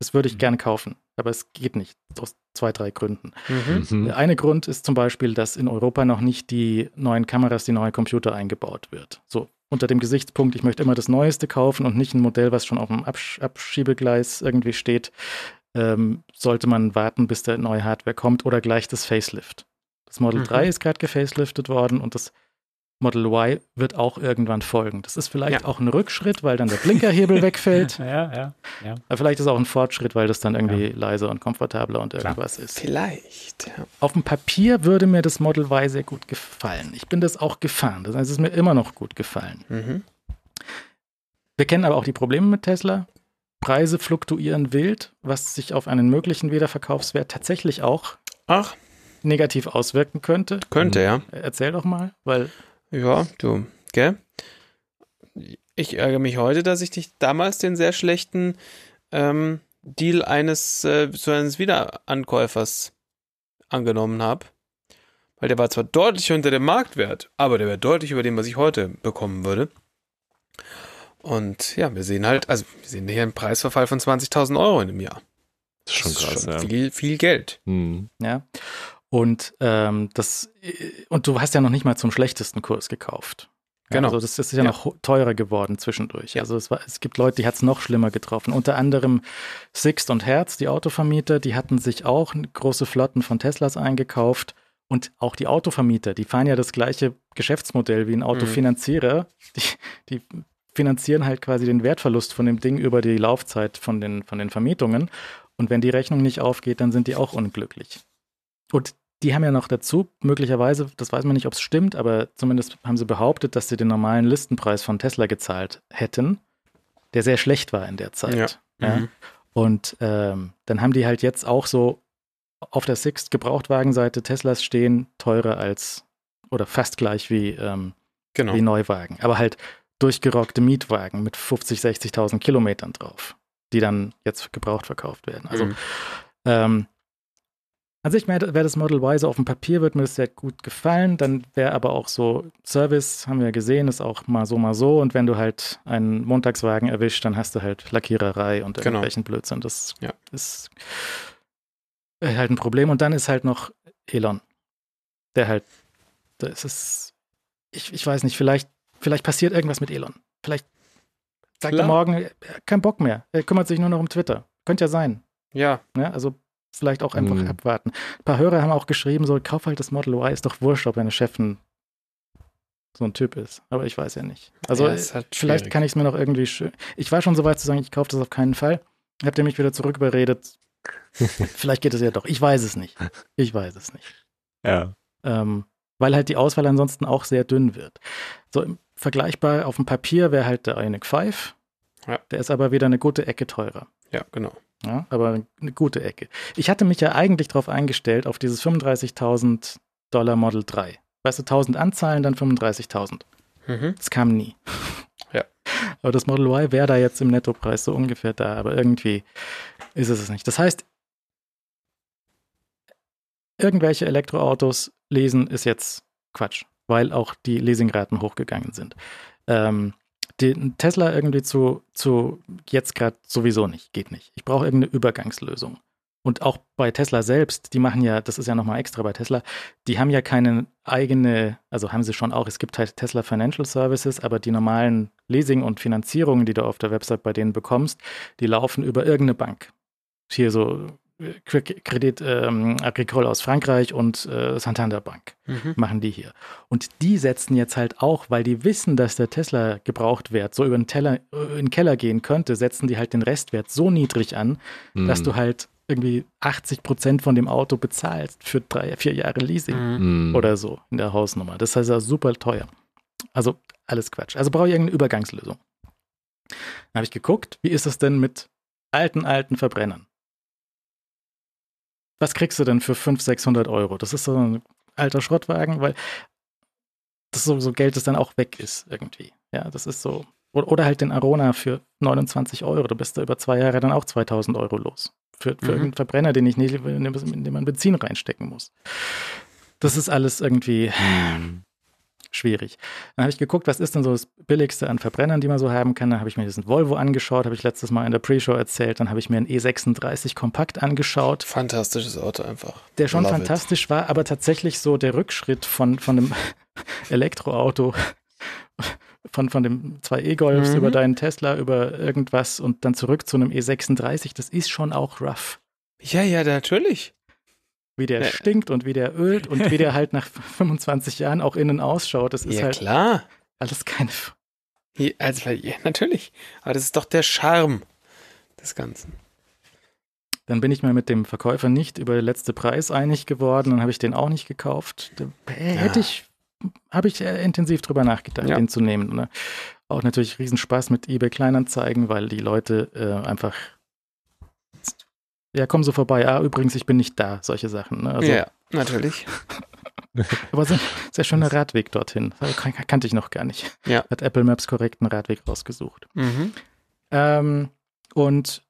Speaker 2: Das würde ich mhm. gerne kaufen, aber es geht nicht, aus zwei, drei Gründen. Mhm. mhm. Der eine Grund ist zum Beispiel, dass in Europa noch nicht die neuen Kameras, die neue Computer eingebaut wird. So unter dem Gesichtspunkt, ich möchte immer das Neueste kaufen und nicht ein Modell, was schon auf dem Absch Abschiebegleis irgendwie steht, ähm, sollte man warten, bis der neue Hardware kommt oder gleich das Facelift. Das Model mhm. 3 ist gerade gefaceliftet worden und das Model Y wird auch irgendwann folgen. Das ist vielleicht ja. auch ein Rückschritt, weil dann der Blinkerhebel wegfällt.
Speaker 3: Ja, ja, ja.
Speaker 2: Aber vielleicht ist auch ein Fortschritt, weil das dann irgendwie ja. leiser und komfortabler und irgendwas Klar. ist.
Speaker 4: Vielleicht.
Speaker 2: Ja. Auf dem Papier würde mir das Model Y sehr gut gefallen. Ich bin das auch gefahren. Das heißt, es ist mir immer noch gut gefallen. Mhm. Wir kennen aber auch die Probleme mit Tesla. Preise fluktuieren wild, was sich auf einen möglichen Wiederverkaufswert tatsächlich auch
Speaker 4: Ach.
Speaker 2: negativ auswirken könnte.
Speaker 4: Könnte, ja.
Speaker 2: Erzähl doch mal, weil
Speaker 4: ja, du, gell? Ich ärgere mich heute, dass ich dich damals den sehr schlechten ähm, Deal eines, äh, so eines Wiederankäufers angenommen habe. Weil der war zwar deutlich unter dem Marktwert, aber der wäre deutlich über dem, was ich heute bekommen würde. Und ja, wir sehen halt, also wir sehen hier einen Preisverfall von 20.000 Euro in einem Jahr.
Speaker 5: Das ist schon krass, ist schon ja.
Speaker 4: viel, viel Geld.
Speaker 2: Mhm. Ja. Und ähm, das und du hast ja noch nicht mal zum schlechtesten Kurs gekauft. Genau. Also das, das ist ja, ja, noch teurer geworden zwischendurch. Ja. Also es, war, es gibt Leute, die hat es noch schlimmer getroffen. Unter anderem Sixt und Herz, die Autovermieter, die hatten sich auch große Flotten von Teslas eingekauft. Und auch die Autovermieter, die fahren ja das gleiche Geschäftsmodell wie ein mhm. Autofinanzierer. Mhm. Die, die finanzieren halt quasi den Wertverlust von dem Ding über die Laufzeit von den, von den Vermietungen. Und wenn die Rechnung nicht aufgeht, dann sind die auch unglücklich. Und die haben ja noch dazu, möglicherweise, das weiß man nicht, ob es stimmt, aber zumindest haben sie behauptet, dass sie den normalen Listenpreis von Tesla gezahlt hätten, der sehr schlecht war in der Zeit. Ja. ja. Mhm. Und ähm, dann haben die halt jetzt auch so auf der Sixt Gebrauchtwagenseite Teslas stehen, teurer als oder fast gleich wie, ähm, genau. wie Neuwagen. Aber halt durchgerockte Mietwagen mit 50, 60.000 Kilometern drauf, die dann jetzt gebraucht verkauft werden. Also mhm. ähm, an sich wäre das Model Y so auf dem Papier, wird mir das sehr gut gefallen. Dann wäre aber auch so Service, haben wir ja gesehen, ist auch mal so, mal so. Und wenn du halt einen Montagswagen erwischt, dann hast du halt Lackiererei und genau. irgendwelchen. Blödsinn. Das ja. ist halt ein Problem. Und dann ist halt noch Elon, der halt, das ist, ich, ich weiß nicht, vielleicht, vielleicht passiert irgendwas mit Elon. Vielleicht sagt Klar. er morgen, kein Bock mehr. Er kümmert sich nur noch um Twitter. Könnte ja sein.
Speaker 4: Ja.
Speaker 2: ja also vielleicht auch einfach mhm. abwarten. Ein paar Hörer haben auch geschrieben, so, kauf halt das Model Y, ist doch wurscht, ob deine Chefin so ein Typ ist. Aber ich weiß ja nicht. Also ja, halt vielleicht kann ich es mir noch irgendwie schön. Ich war schon so weit zu sagen, ich kaufe das auf keinen Fall. Habt ihr mich wieder zurück überredet? vielleicht geht es ja doch. Ich weiß es nicht. Ich weiß es nicht.
Speaker 5: Ja.
Speaker 2: Ähm, weil halt die Auswahl ansonsten auch sehr dünn wird. So vergleichbar auf dem Papier wäre halt der Ionic 5. Ja. Der ist aber wieder eine gute Ecke teurer.
Speaker 4: Ja, genau.
Speaker 2: Ja, aber eine gute Ecke. Ich hatte mich ja eigentlich darauf eingestellt, auf dieses 35.000 Dollar Model 3. Weißt du, 1000 Anzahlen, dann 35.000. Mhm. Das kam nie.
Speaker 4: Ja.
Speaker 2: Aber das Model Y wäre da jetzt im Nettopreis so ungefähr da, aber irgendwie ist es es nicht. Das heißt, irgendwelche Elektroautos lesen ist jetzt Quatsch, weil auch die Leasingraten hochgegangen sind. Ähm, den Tesla irgendwie zu, zu jetzt gerade sowieso nicht, geht nicht. Ich brauche irgendeine Übergangslösung. Und auch bei Tesla selbst, die machen ja, das ist ja nochmal extra bei Tesla, die haben ja keine eigene, also haben sie schon auch, es gibt halt Tesla Financial Services, aber die normalen Leasing und Finanzierungen, die du auf der Website bei denen bekommst, die laufen über irgendeine Bank. Hier so Credit ähm, Agricole aus Frankreich und äh, Santander Bank mhm. machen die hier. Und die setzen jetzt halt auch, weil die wissen, dass der Tesla gebraucht wird, so über den, Teller, äh, in den Keller gehen könnte, setzen die halt den Restwert so niedrig an, mhm. dass du halt irgendwie 80 Prozent von dem Auto bezahlst für drei, vier Jahre Leasing mhm. oder so in der Hausnummer. Das heißt ja super teuer. Also alles Quatsch. Also brauche ich irgendeine Übergangslösung. Dann habe ich geguckt, wie ist es denn mit alten, alten Verbrennern? Was kriegst du denn für 500, 600 Euro? Das ist so ein alter Schrottwagen, weil das so, so Geld, das dann auch weg ist irgendwie. Ja, das ist so. Oder halt den Arona für 29 Euro. Du bist da über zwei Jahre dann auch 2000 Euro los. Für, für mhm. irgendeinen Verbrenner, den ich nicht, in den man Benzin reinstecken muss. Das ist alles irgendwie. Mhm schwierig. Dann habe ich geguckt, was ist denn so das Billigste an Verbrennern, die man so haben kann. Dann habe ich mir diesen Volvo angeschaut, habe ich letztes Mal in der Pre-Show erzählt. Dann habe ich mir einen E36 Kompakt angeschaut.
Speaker 4: Fantastisches Auto einfach.
Speaker 2: Der schon Love fantastisch it. war, aber tatsächlich so der Rückschritt von, von einem Elektroauto von, von dem zwei E-Golfs mhm. über deinen Tesla, über irgendwas und dann zurück zu einem E36, das ist schon auch rough.
Speaker 4: Ja, ja, natürlich.
Speaker 2: Wie der ja. stinkt und wie der ölt und wie der halt nach 25 Jahren auch innen ausschaut. Das ist
Speaker 4: ja,
Speaker 2: halt
Speaker 4: klar.
Speaker 2: alles keine.
Speaker 4: Also, ja, natürlich. Aber das ist doch der Charme des Ganzen.
Speaker 2: Dann bin ich mal mit dem Verkäufer nicht über den letzten Preis einig geworden, dann habe ich den auch nicht gekauft. Da hätte ich, habe ich intensiv drüber nachgedacht, ja. den zu nehmen. Ne? Auch natürlich Riesenspaß mit eBay Kleinanzeigen, weil die Leute äh, einfach ja, komm so vorbei. Ah, übrigens, ich bin nicht da. Solche Sachen. Ne?
Speaker 4: Also, ja, natürlich.
Speaker 2: Aber sehr, sehr schöner Radweg dorthin. Kan kannte ich noch gar nicht.
Speaker 4: Ja.
Speaker 2: Hat Apple Maps korrekten Radweg rausgesucht.
Speaker 4: Mhm.
Speaker 2: Ähm, und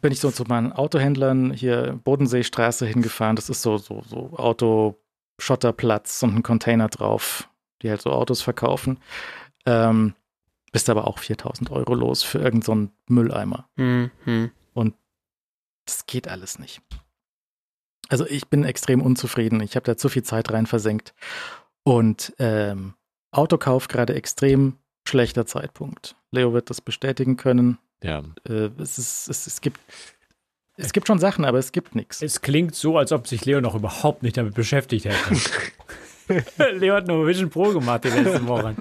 Speaker 2: bin ich so zu meinen Autohändlern hier Bodenseestraße hingefahren. Das ist so, so, so Autoschotterplatz und ein Container drauf, die halt so Autos verkaufen. Ähm, bist aber auch 4000 Euro los für irgendeinen so Mülleimer.
Speaker 4: Mhm.
Speaker 2: Das geht alles nicht. Also ich bin extrem unzufrieden. Ich habe da zu viel Zeit rein versenkt. Und ähm, Autokauf gerade extrem schlechter Zeitpunkt. Leo wird das bestätigen können.
Speaker 5: Ja.
Speaker 2: Äh, es, ist, es, es gibt es gibt schon Sachen, aber es gibt nichts.
Speaker 3: Es klingt so, als ob sich Leo noch überhaupt nicht damit beschäftigt hätte. Leo hat nur Vision Pro gemacht die letzten Wochen.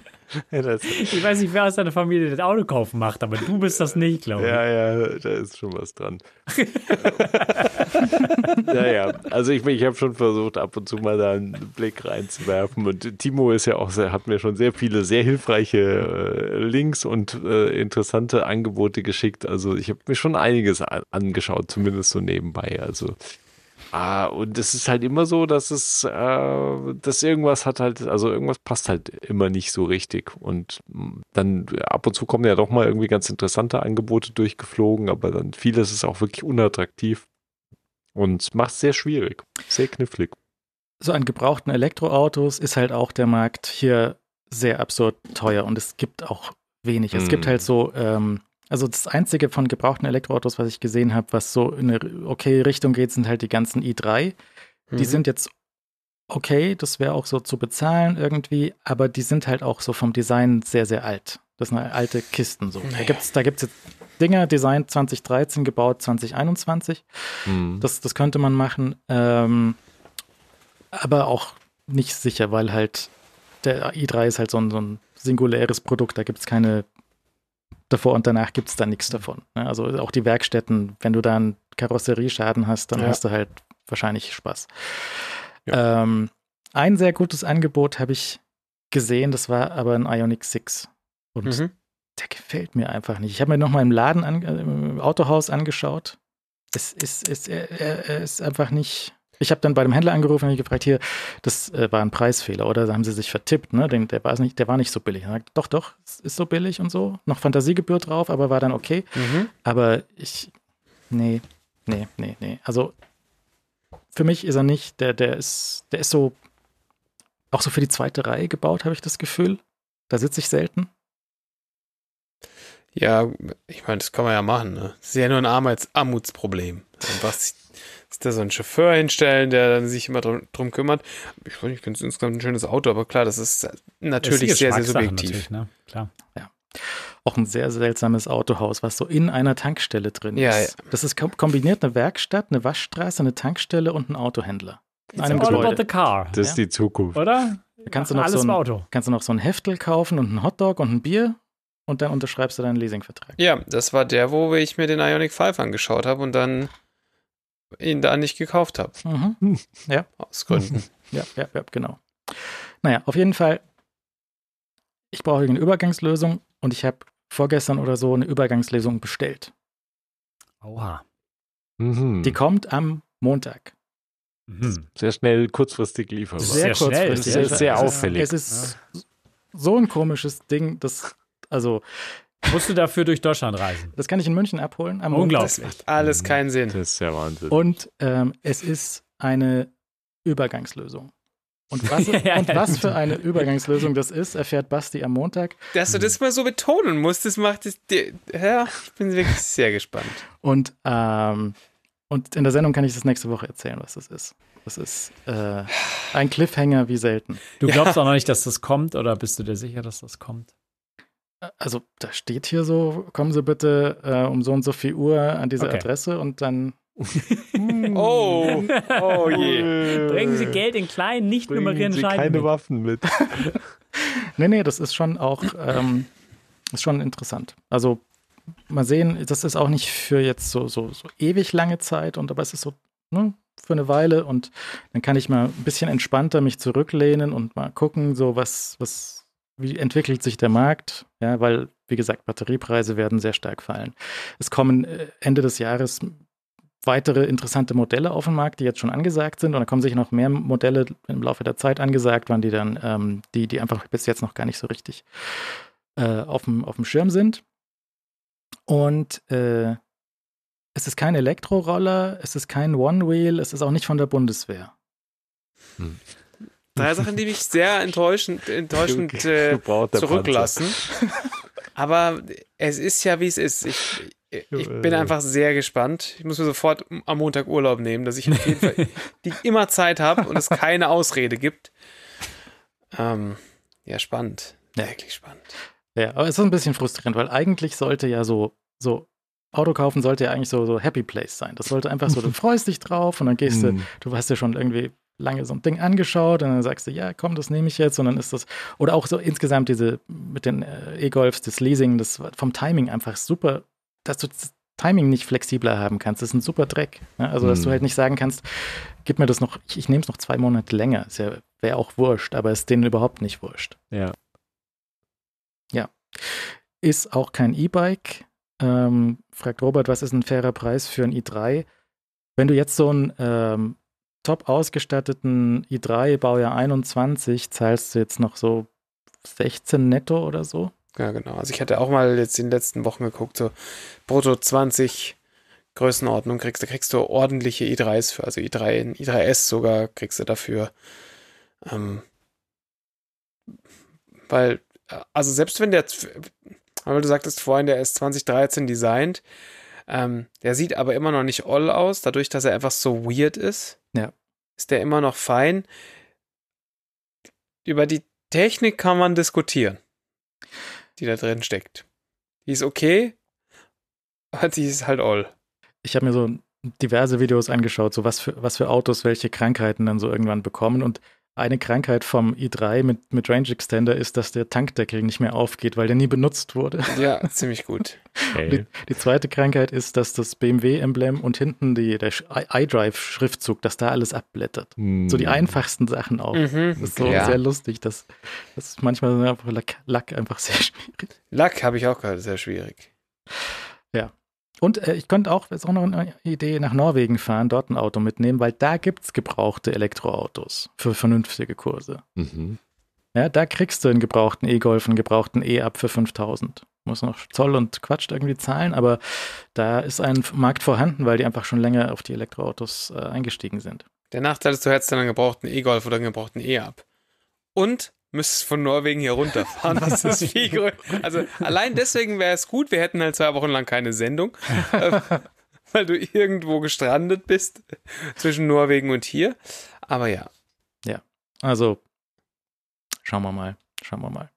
Speaker 3: Ich weiß nicht, wer aus deiner Familie das Auto kaufen macht, aber du bist das nicht, glaube ich.
Speaker 5: Ja, ja, da ist schon was dran. naja, also ich, ich habe schon versucht, ab und zu mal da einen Blick reinzuwerfen. Und Timo ist ja auch sehr, hat mir schon sehr viele sehr hilfreiche äh, Links und äh, interessante Angebote geschickt. Also ich habe mir schon einiges angeschaut, zumindest so nebenbei. Also Ah, und es ist halt immer so, dass es, äh, dass irgendwas hat halt, also irgendwas passt halt immer nicht so richtig. Und dann ab und zu kommen ja doch mal irgendwie ganz interessante Angebote durchgeflogen, aber dann vieles ist auch wirklich unattraktiv und macht es sehr schwierig, sehr knifflig.
Speaker 2: So an gebrauchten Elektroautos ist halt auch der Markt hier sehr absurd teuer und es gibt auch wenig. Es mm. gibt halt so ähm, also das einzige von gebrauchten Elektroautos, was ich gesehen habe, was so in eine okay Richtung geht, sind halt die ganzen i3. Mhm. Die sind jetzt okay, das wäre auch so zu bezahlen irgendwie, aber die sind halt auch so vom Design sehr, sehr alt. Das sind halt alte Kisten so. Naja. Da gibt es da gibt's jetzt Dinger, Design 2013, gebaut 2021. Mhm. Das, das könnte man machen. Ähm, aber auch nicht sicher, weil halt der i3 ist halt so ein, so ein singuläres Produkt. Da gibt es keine davor und danach gibt es da nichts davon. Ne? Also auch die Werkstätten, wenn du da einen Karosserieschaden hast, dann ja. hast du halt wahrscheinlich Spaß. Ja. Ähm, ein sehr gutes Angebot habe ich gesehen, das war aber ein Ionic 6. Und mhm. der gefällt mir einfach nicht. Ich habe mir nochmal im Laden, an, äh, im Autohaus angeschaut. Es ist, ist, er, er ist einfach nicht, ich habe dann bei dem Händler angerufen und gefragt, hier, das äh, war ein Preisfehler oder haben sie sich vertippt, ne? Den, der, war nicht, der war nicht so billig. Er sagt, doch, doch, ist so billig und so. Noch Fantasiegebühr drauf, aber war dann okay.
Speaker 4: Mhm.
Speaker 2: Aber ich, nee, nee, nee, nee. Also für mich ist er nicht, der, der ist, der ist so, auch so für die zweite Reihe gebaut, habe ich das Gefühl. Da sitze ich selten.
Speaker 4: Ja, ich meine, das kann man ja machen. Ne? Das ist ja nur ein Armutsproblem. Was ist da so ein Chauffeur hinstellen, der dann sich immer drum, drum kümmert. Ich, ich finde es insgesamt ein schönes Auto, aber klar, das ist natürlich das ist sehr, sehr subjektiv.
Speaker 3: Ne? Klar.
Speaker 2: Ja. Auch ein sehr seltsames Autohaus, was so in einer Tankstelle drin
Speaker 4: ja,
Speaker 2: ist.
Speaker 4: Ja.
Speaker 2: Das ist kombiniert eine Werkstatt, eine Waschstraße, eine Tankstelle und ein Autohändler.
Speaker 3: In einem all about the car.
Speaker 5: Das ist die Zukunft.
Speaker 3: Oder?
Speaker 2: Da kannst du, noch so ein, kannst du noch so ein Heftel kaufen und einen Hotdog und ein Bier und dann unterschreibst du deinen Leasingvertrag.
Speaker 4: Ja, das war der, wo ich mir den Ionic 5 angeschaut habe und dann ihn da nicht gekauft habe.
Speaker 2: Mhm. Ja.
Speaker 4: Aus Gründen.
Speaker 2: Ja, ja, ja, genau. Naja, auf jeden Fall, ich brauche eine Übergangslösung und ich habe vorgestern oder so eine Übergangslösung bestellt.
Speaker 3: Oha.
Speaker 5: Mhm.
Speaker 2: Die kommt am Montag.
Speaker 5: Mhm. Sehr schnell, kurzfristig lieferbar.
Speaker 2: Sehr, sehr kurzfristig.
Speaker 5: Sehr, sehr auffällig.
Speaker 2: Es ist ja. so ein komisches Ding, das, also
Speaker 3: Musst du dafür durch Deutschland reisen?
Speaker 2: Das kann ich in München abholen.
Speaker 3: Unglaublich. Das
Speaker 4: macht alles keinen Sinn.
Speaker 5: Das ist ja Wahnsinn.
Speaker 2: Und ähm, es ist eine Übergangslösung. Und was, ja, und was für eine Übergangslösung das ist, erfährt Basti am Montag.
Speaker 4: Dass du das mal so betonen musst, das macht es dir. Ja, ich bin wirklich sehr gespannt.
Speaker 2: Und, ähm, und in der Sendung kann ich das nächste Woche erzählen, was das ist. Das ist äh, ein Cliffhanger wie selten.
Speaker 3: Du glaubst ja. auch noch nicht, dass das kommt, oder bist du dir sicher, dass das kommt?
Speaker 2: Also da steht hier so, kommen Sie bitte äh, um so und so viel Uhr an diese okay. Adresse und dann
Speaker 4: oh, oh je.
Speaker 3: Bringen Sie Geld in kleinen, nicht
Speaker 5: Bringen
Speaker 3: nummerierenden
Speaker 5: Sie
Speaker 3: Scheinen.
Speaker 5: keine
Speaker 3: mit.
Speaker 5: Waffen mit.
Speaker 2: Nee, nee, das ist schon auch, ähm, ist schon interessant. Also mal sehen, das ist auch nicht für jetzt so, so, so ewig lange Zeit, und aber es ist so ne, für eine Weile und dann kann ich mal ein bisschen entspannter mich zurücklehnen und mal gucken, so was, was, wie entwickelt sich der Markt, ja, weil, wie gesagt, Batteriepreise werden sehr stark fallen. Es kommen äh, Ende des Jahres weitere interessante Modelle auf den Markt, die jetzt schon angesagt sind. Und da kommen sicher noch mehr Modelle im Laufe der Zeit angesagt, wann die dann, ähm, die, die einfach bis jetzt noch gar nicht so richtig äh, auf, dem, auf dem Schirm sind. Und äh, es ist kein Elektroroller, es ist kein One-Wheel, es ist auch nicht von der Bundeswehr.
Speaker 4: Drei Sachen, die mich sehr enttäuschend, enttäuschend äh, zurücklassen. Aber es ist ja, wie es ist. Ich, ich bin einfach sehr gespannt. Ich muss mir sofort am Montag Urlaub nehmen, dass ich auf jeden Fall die immer Zeit habe und es keine Ausrede gibt. Ähm, ja, spannend.
Speaker 2: Ja.
Speaker 4: Wirklich spannend.
Speaker 2: Ja, aber es ist ein bisschen frustrierend, weil eigentlich sollte ja so, so Auto kaufen sollte ja eigentlich so, so Happy Place sein. Das sollte einfach so, du freust dich drauf und dann gehst du,
Speaker 5: Mhm.
Speaker 2: du hast ja schon irgendwie lange so ein Ding angeschaut und dann sagst du, ja, komm, das nehme ich jetzt und dann ist das, oder auch so insgesamt diese, mit den äh, E-Golfs, das Leasing, das vom Timing einfach super, dass du das Timing nicht flexibler haben kannst, das ist ein super Dreck. Ne? Also, dass
Speaker 5: Mhm.
Speaker 2: du halt nicht sagen kannst, gib mir das noch, ich, ich nehme es noch zwei Monate länger, ist ja, wäre auch wurscht, aber ist denen überhaupt nicht wurscht.
Speaker 5: Ja.
Speaker 2: Ist auch kein E-Bike. Ähm, fragt Robert, was ist ein fairer Preis für ein i3? Wenn du jetzt so einen ähm, top ausgestatteten i3 Baujahr 21 zahlst du jetzt noch so 16 netto oder so.
Speaker 4: Ja, genau. Also ich hatte auch mal jetzt in den letzten Wochen geguckt, so brutto 20 Größenordnung kriegst du, kriegst du ordentliche i3s für, also i3, ein i3S sogar kriegst du dafür. Ähm, weil, also selbst wenn der, weil du sagtest vorhin, der ist 2013 designt, ähm, der sieht aber immer noch nicht all aus, dadurch, dass er einfach so weird ist.
Speaker 2: Ja.
Speaker 4: Ist der immer noch fein. Über die Technik kann man diskutieren die da drin steckt. Die ist okay, aber die ist halt all.
Speaker 2: Ich habe mir so diverse Videos angeschaut, so was für, was für Autos welche Krankheiten dann so irgendwann bekommen. Und eine Krankheit vom i3 mit, mit Range Extender ist, dass der Tankdeckel nicht mehr aufgeht, weil der nie benutzt wurde.
Speaker 4: Ja, ziemlich gut.
Speaker 5: Okay.
Speaker 2: Die zweite Krankheit ist, dass das BMW-Emblem und hinten die, der Sch- iDrive-Schriftzug, dass da alles abblättert. So die einfachsten Sachen auch.
Speaker 4: Mhm.
Speaker 2: Das ist so
Speaker 4: Ja.
Speaker 2: sehr lustig. Das, das ist manchmal einfach Lack, Lack einfach sehr schwierig.
Speaker 4: Lack habe ich auch gehört, sehr schwierig.
Speaker 2: Und äh, ich könnte auch, ist auch noch eine Idee, nach Norwegen fahren, dort ein Auto mitnehmen, weil da gibt es gebrauchte Elektroautos für vernünftige Kurse.
Speaker 5: Mhm.
Speaker 2: Ja, da kriegst du einen gebrauchten E-Golf, einen gebrauchten E-Up für 5000. Muss noch Zoll und Quatsch irgendwie zahlen, aber da ist ein Markt vorhanden, weil die einfach schon länger auf die Elektroautos äh, eingestiegen sind.
Speaker 4: Der Nachteil ist, du hättest dann einen gebrauchten E-Golf oder einen gebrauchten E-Up. Und müsstest von Norwegen hier runterfahren. Das ist viel größer. Also allein deswegen wäre es gut, wir hätten halt zwei Wochen lang keine Sendung, äh, weil du irgendwo gestrandet bist zwischen Norwegen und hier. Aber ja,
Speaker 2: Also, schauen wir mal. Schauen wir mal.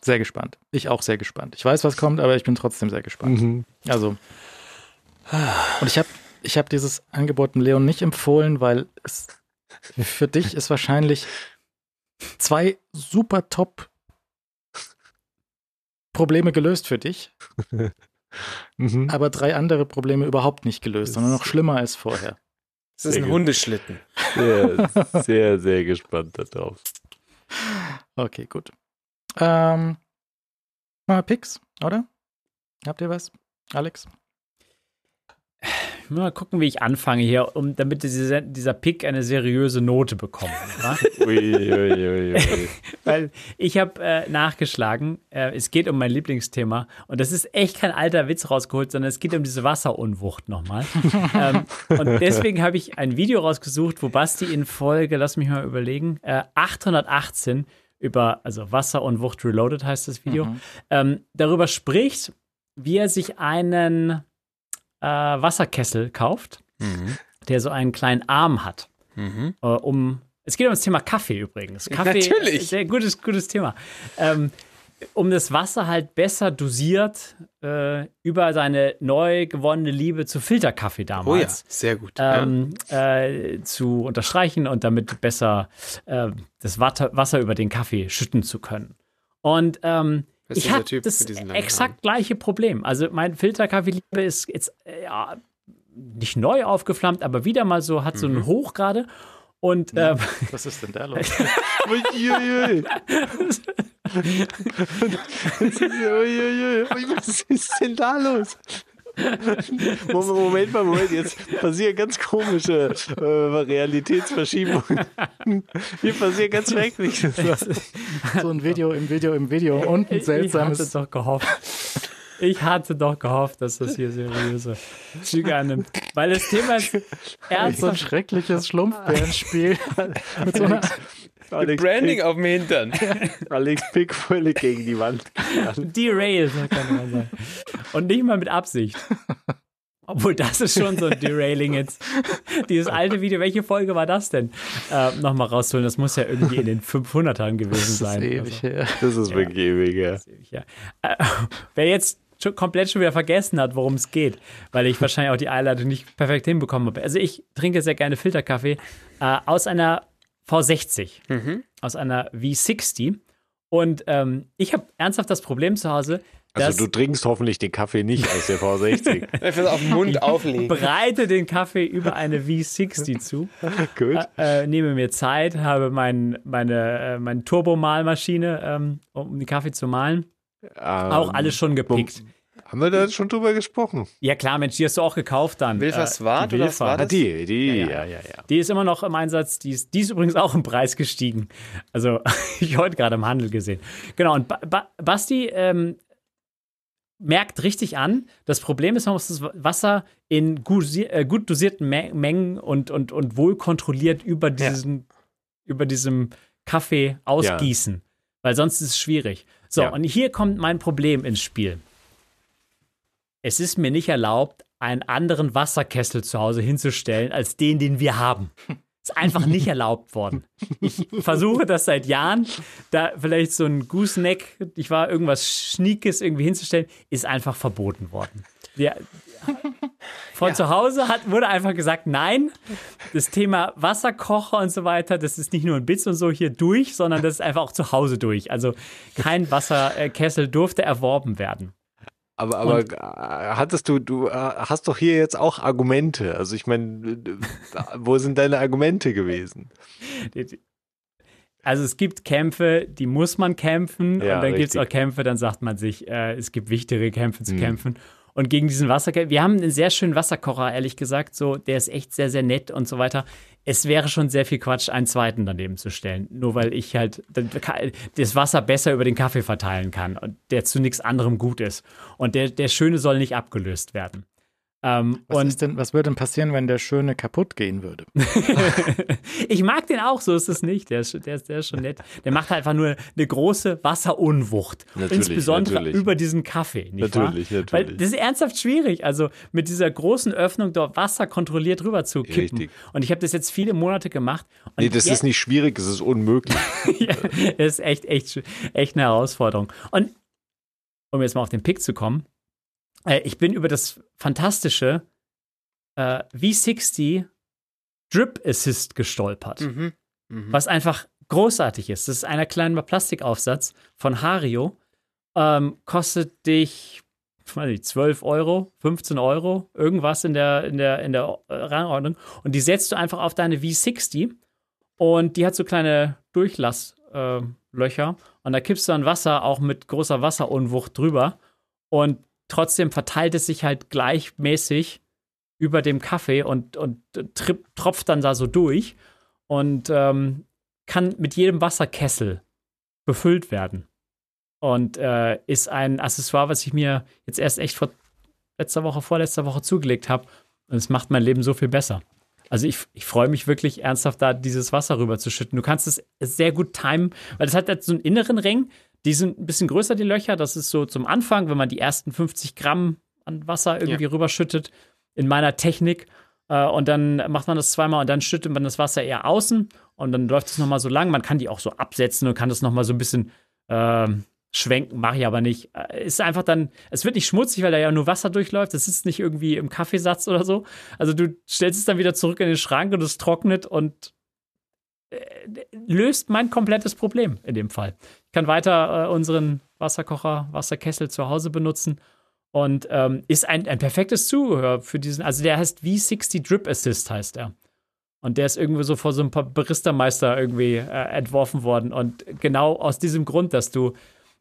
Speaker 2: Sehr gespannt. Ich auch sehr gespannt. Ich weiß, was kommt, aber ich bin trotzdem sehr gespannt.
Speaker 5: Mhm.
Speaker 2: Also. Und ich habe ich hab dieses Angebot dem Leon nicht empfohlen, weil es für dich ist wahrscheinlich zwei super top Probleme gelöst für dich,
Speaker 5: Mhm.
Speaker 2: aber drei andere Probleme überhaupt nicht gelöst, sondern noch schlimmer als vorher.
Speaker 4: es ist
Speaker 5: Sehr
Speaker 4: ein. Hundeschlitten.
Speaker 5: Sehr, sehr, sehr gespannt darauf.
Speaker 2: Okay, gut. Ähm, mal Picks, oder? Habt ihr was? Alex?
Speaker 3: Mal gucken, wie ich anfange hier, um, damit diese, dieser Pick eine seriöse Note bekommt. Weil ich habe äh, nachgeschlagen, äh, es geht um mein Lieblingsthema und das ist echt kein alter Witz rausgeholt, sondern es geht um diese Wasserunwucht nochmal. ähm, und deswegen habe ich ein Video rausgesucht, wo Basti in Folge, lass mich mal überlegen, äh, 818 über, also Wasserunwucht Reloaded heißt das Video,
Speaker 2: Mhm.
Speaker 3: ähm, darüber spricht, wie er sich einen äh, Wasserkessel kauft,
Speaker 4: Mhm.
Speaker 3: der so einen kleinen Arm hat
Speaker 4: Mhm.
Speaker 3: äh, um. Es geht um das Thema Kaffee übrigens. Kaffee
Speaker 4: Natürlich.
Speaker 3: Sehr gutes, gutes Thema. Ähm, um das Wasser halt besser dosiert äh, über seine neu gewonnene Liebe zu Filterkaffee damals.
Speaker 4: Oh ja, sehr gut.
Speaker 3: Ähm, ja. äh, zu unterstreichen und damit besser äh, das Wasser über den Kaffee schütten zu können. Und ähm, ich habe das exakt gleiche Problem. Also mein Filterkaffee-Liebe ist jetzt äh, ja, nicht neu aufgeflammt, aber wieder mal so, hat so einen mhm. Hoch gerade. Und ähm,
Speaker 2: was ist denn da los?
Speaker 5: was ist denn da los? Moment mal, Moment, jetzt passieren ganz komische äh, Realitätsverschiebungen. Hier passiert ganz schrecklich.
Speaker 2: So ein Video im Video im Video und ein seltsames.
Speaker 3: Ich hatte doch gehofft. Ich hatte doch gehofft, dass das hier seriöse Züge annimmt. Weil das Thema ist
Speaker 2: ernsthaft. So ein schreckliches Schlumpfbärenspiel. mit so einer
Speaker 4: Alex Branding Pick. auf dem Hintern.
Speaker 5: Alex Pick völlig gegen die Wand.
Speaker 3: Derail, kann man sagen. Und nicht mal mit Absicht. Obwohl, das ist schon so ein Derailing jetzt. Dieses alte Video, welche Folge war das denn? Äh, Nochmal rausholen, das muss ja irgendwie in den 500ern gewesen sein.
Speaker 5: Das ist ewig also, her. Das ist ja, wirklich ewig her. Ewig her.
Speaker 3: Äh, wer jetzt schon komplett schon wieder vergessen hat, worum es geht, weil ich wahrscheinlich auch die Einleitung nicht perfekt hinbekommen habe. Also ich trinke sehr gerne Filterkaffee äh, aus einer V60, mhm. aus einer V60. Und ähm, ich habe ernsthaft das Problem zu Hause.
Speaker 5: Also du trinkst hoffentlich den Kaffee nicht aus der V60.
Speaker 4: Einfach auf den Mund auflegen.
Speaker 3: Ich breite den Kaffee über eine V60 zu. Gut. Äh, äh, nehme mir Zeit, habe mein, meine, äh, meine Turbomalmaschine, ähm, um den Kaffee zu mahlen. Ähm, auch alles schon gepickt.
Speaker 5: Haben wir da schon drüber gesprochen?
Speaker 3: Ja klar, Mensch, die hast du auch gekauft dann.
Speaker 4: Wilfers Wart
Speaker 3: äh, oder
Speaker 4: war
Speaker 5: das? Die, die,
Speaker 3: ja ja. ja ja, ja, Die ist immer noch im Einsatz. Die ist, die ist übrigens auch im Preis gestiegen. Also ich heute gerade im Handel gesehen. Genau, und ba ba Basti ähm, merkt richtig an, das Problem ist, man muss das Wasser in gut, äh, gut dosierten Mengen und, und, und wohl kontrolliert über, diesen, ja. über diesem Kaffee ausgießen. Ja. Weil sonst ist es schwierig. So, ja. und hier kommt mein Problem ins Spiel. Es ist mir nicht erlaubt, einen anderen Wasserkessel zu Hause hinzustellen, als den, den wir haben. Ist einfach nicht erlaubt worden. Ich versuche das seit Jahren, da vielleicht so ein Gooseneck, ich war irgendwas Schniekes irgendwie hinzustellen, ist einfach verboten worden. Wir, von ja. zu Hause hat, wurde einfach gesagt, nein, das Thema Wasserkocher und so weiter, das ist nicht nur ein Bits und so hier durch, sondern das ist einfach auch zu Hause durch. Also kein Wasserkessel durfte erworben werden.
Speaker 5: Aber, aber und, hattest du, du hast doch hier jetzt auch Argumente. Also ich meine, wo sind deine Argumente gewesen?
Speaker 3: Also es gibt Kämpfe, die muss man kämpfen. Ja, und dann gibt es auch Kämpfe, dann sagt man sich, äh, es gibt wichtigere Kämpfe zu hm. kämpfen. Und gegen diesen Wasserkocher, wir haben einen sehr schönen Wasserkocher, ehrlich gesagt, so, der ist echt sehr, sehr nett und so weiter. Es wäre schon sehr viel Quatsch, einen zweiten daneben zu stellen. Nur weil ich halt das Wasser besser über den Kaffee verteilen kann und der zu nichts anderem gut ist. Und der, der Schöne soll nicht abgelöst werden.
Speaker 2: Ähm, was, und denn, was würde denn passieren, wenn der Schöne kaputt gehen würde?
Speaker 3: ich mag den auch, so ist es nicht. Der ist, der, ist, der ist schon nett. Der macht halt einfach nur eine große Wasserunwucht. Natürlich, Insbesondere natürlich. über diesen Kaffee. Nicht
Speaker 5: natürlich, wahr? natürlich.
Speaker 3: Weil das ist ernsthaft schwierig. Also mit dieser großen Öffnung dort Wasser kontrolliert rüber zu kippen. Richtig. Und ich habe das jetzt viele Monate gemacht.
Speaker 5: nee, das ist nicht schwierig, es ist unmöglich.
Speaker 3: ja, das ist echt, echt, echt eine Herausforderung. Und um jetzt mal auf den Pick zu kommen, äh, ich bin über das fantastische äh, V60 Drip Assist gestolpert. Mhm. Mhm. Was einfach großartig ist. Das ist einer kleinen Plastikaufsatz von Hario. Ähm, kostet dich, weiß nicht, 12 Euro, 15 Euro, irgendwas in der, in der, in der äh, Rangordnung. Und die setzt du einfach auf deine V60 und die hat so kleine Durchlasslöcher. Äh, und da kippst du dann Wasser auch mit großer Wasserunwucht drüber. Und trotzdem verteilt es sich halt gleichmäßig über dem Kaffee und, und tropft dann da so durch und ähm, kann mit jedem Wasserkessel befüllt werden. Und äh, ist ein Accessoire, was ich mir jetzt erst echt vor letzter Woche, vorletzter Woche zugelegt habe. Und es macht mein Leben so viel besser. Also ich, ich freue mich wirklich ernsthaft, da dieses Wasser rüber zu schütten. Du kannst es sehr gut timen, weil es hat jetzt so einen inneren Ring, die sind ein bisschen größer, die Löcher. Das ist so zum Anfang, wenn man die ersten 50 Gramm an Wasser irgendwie ja. rüberschüttet, in meiner Technik. Äh, und dann macht man das zweimal und dann schüttet man das Wasser eher außen und dann läuft es nochmal so lang. Man kann die auch so absetzen und kann das nochmal so ein bisschen äh, schwenken, mache ich aber nicht. Äh, ist einfach dann, es wird nicht schmutzig, weil da ja nur Wasser durchläuft. Das ist nicht irgendwie im Kaffeesatz oder so. Also du stellst es dann wieder zurück in den Schrank und es trocknet und löst mein komplettes Problem in dem Fall. Ich kann weiter äh, unseren Wasserkocher, Wasserkessel zu Hause benutzen und ähm, ist ein, ein perfektes Zubehör für diesen, also der heißt V60 Drip Assist heißt er. Und der ist irgendwie so vor so ein paar Barista-Meister irgendwie äh, entworfen worden. Und genau aus diesem Grund, dass du,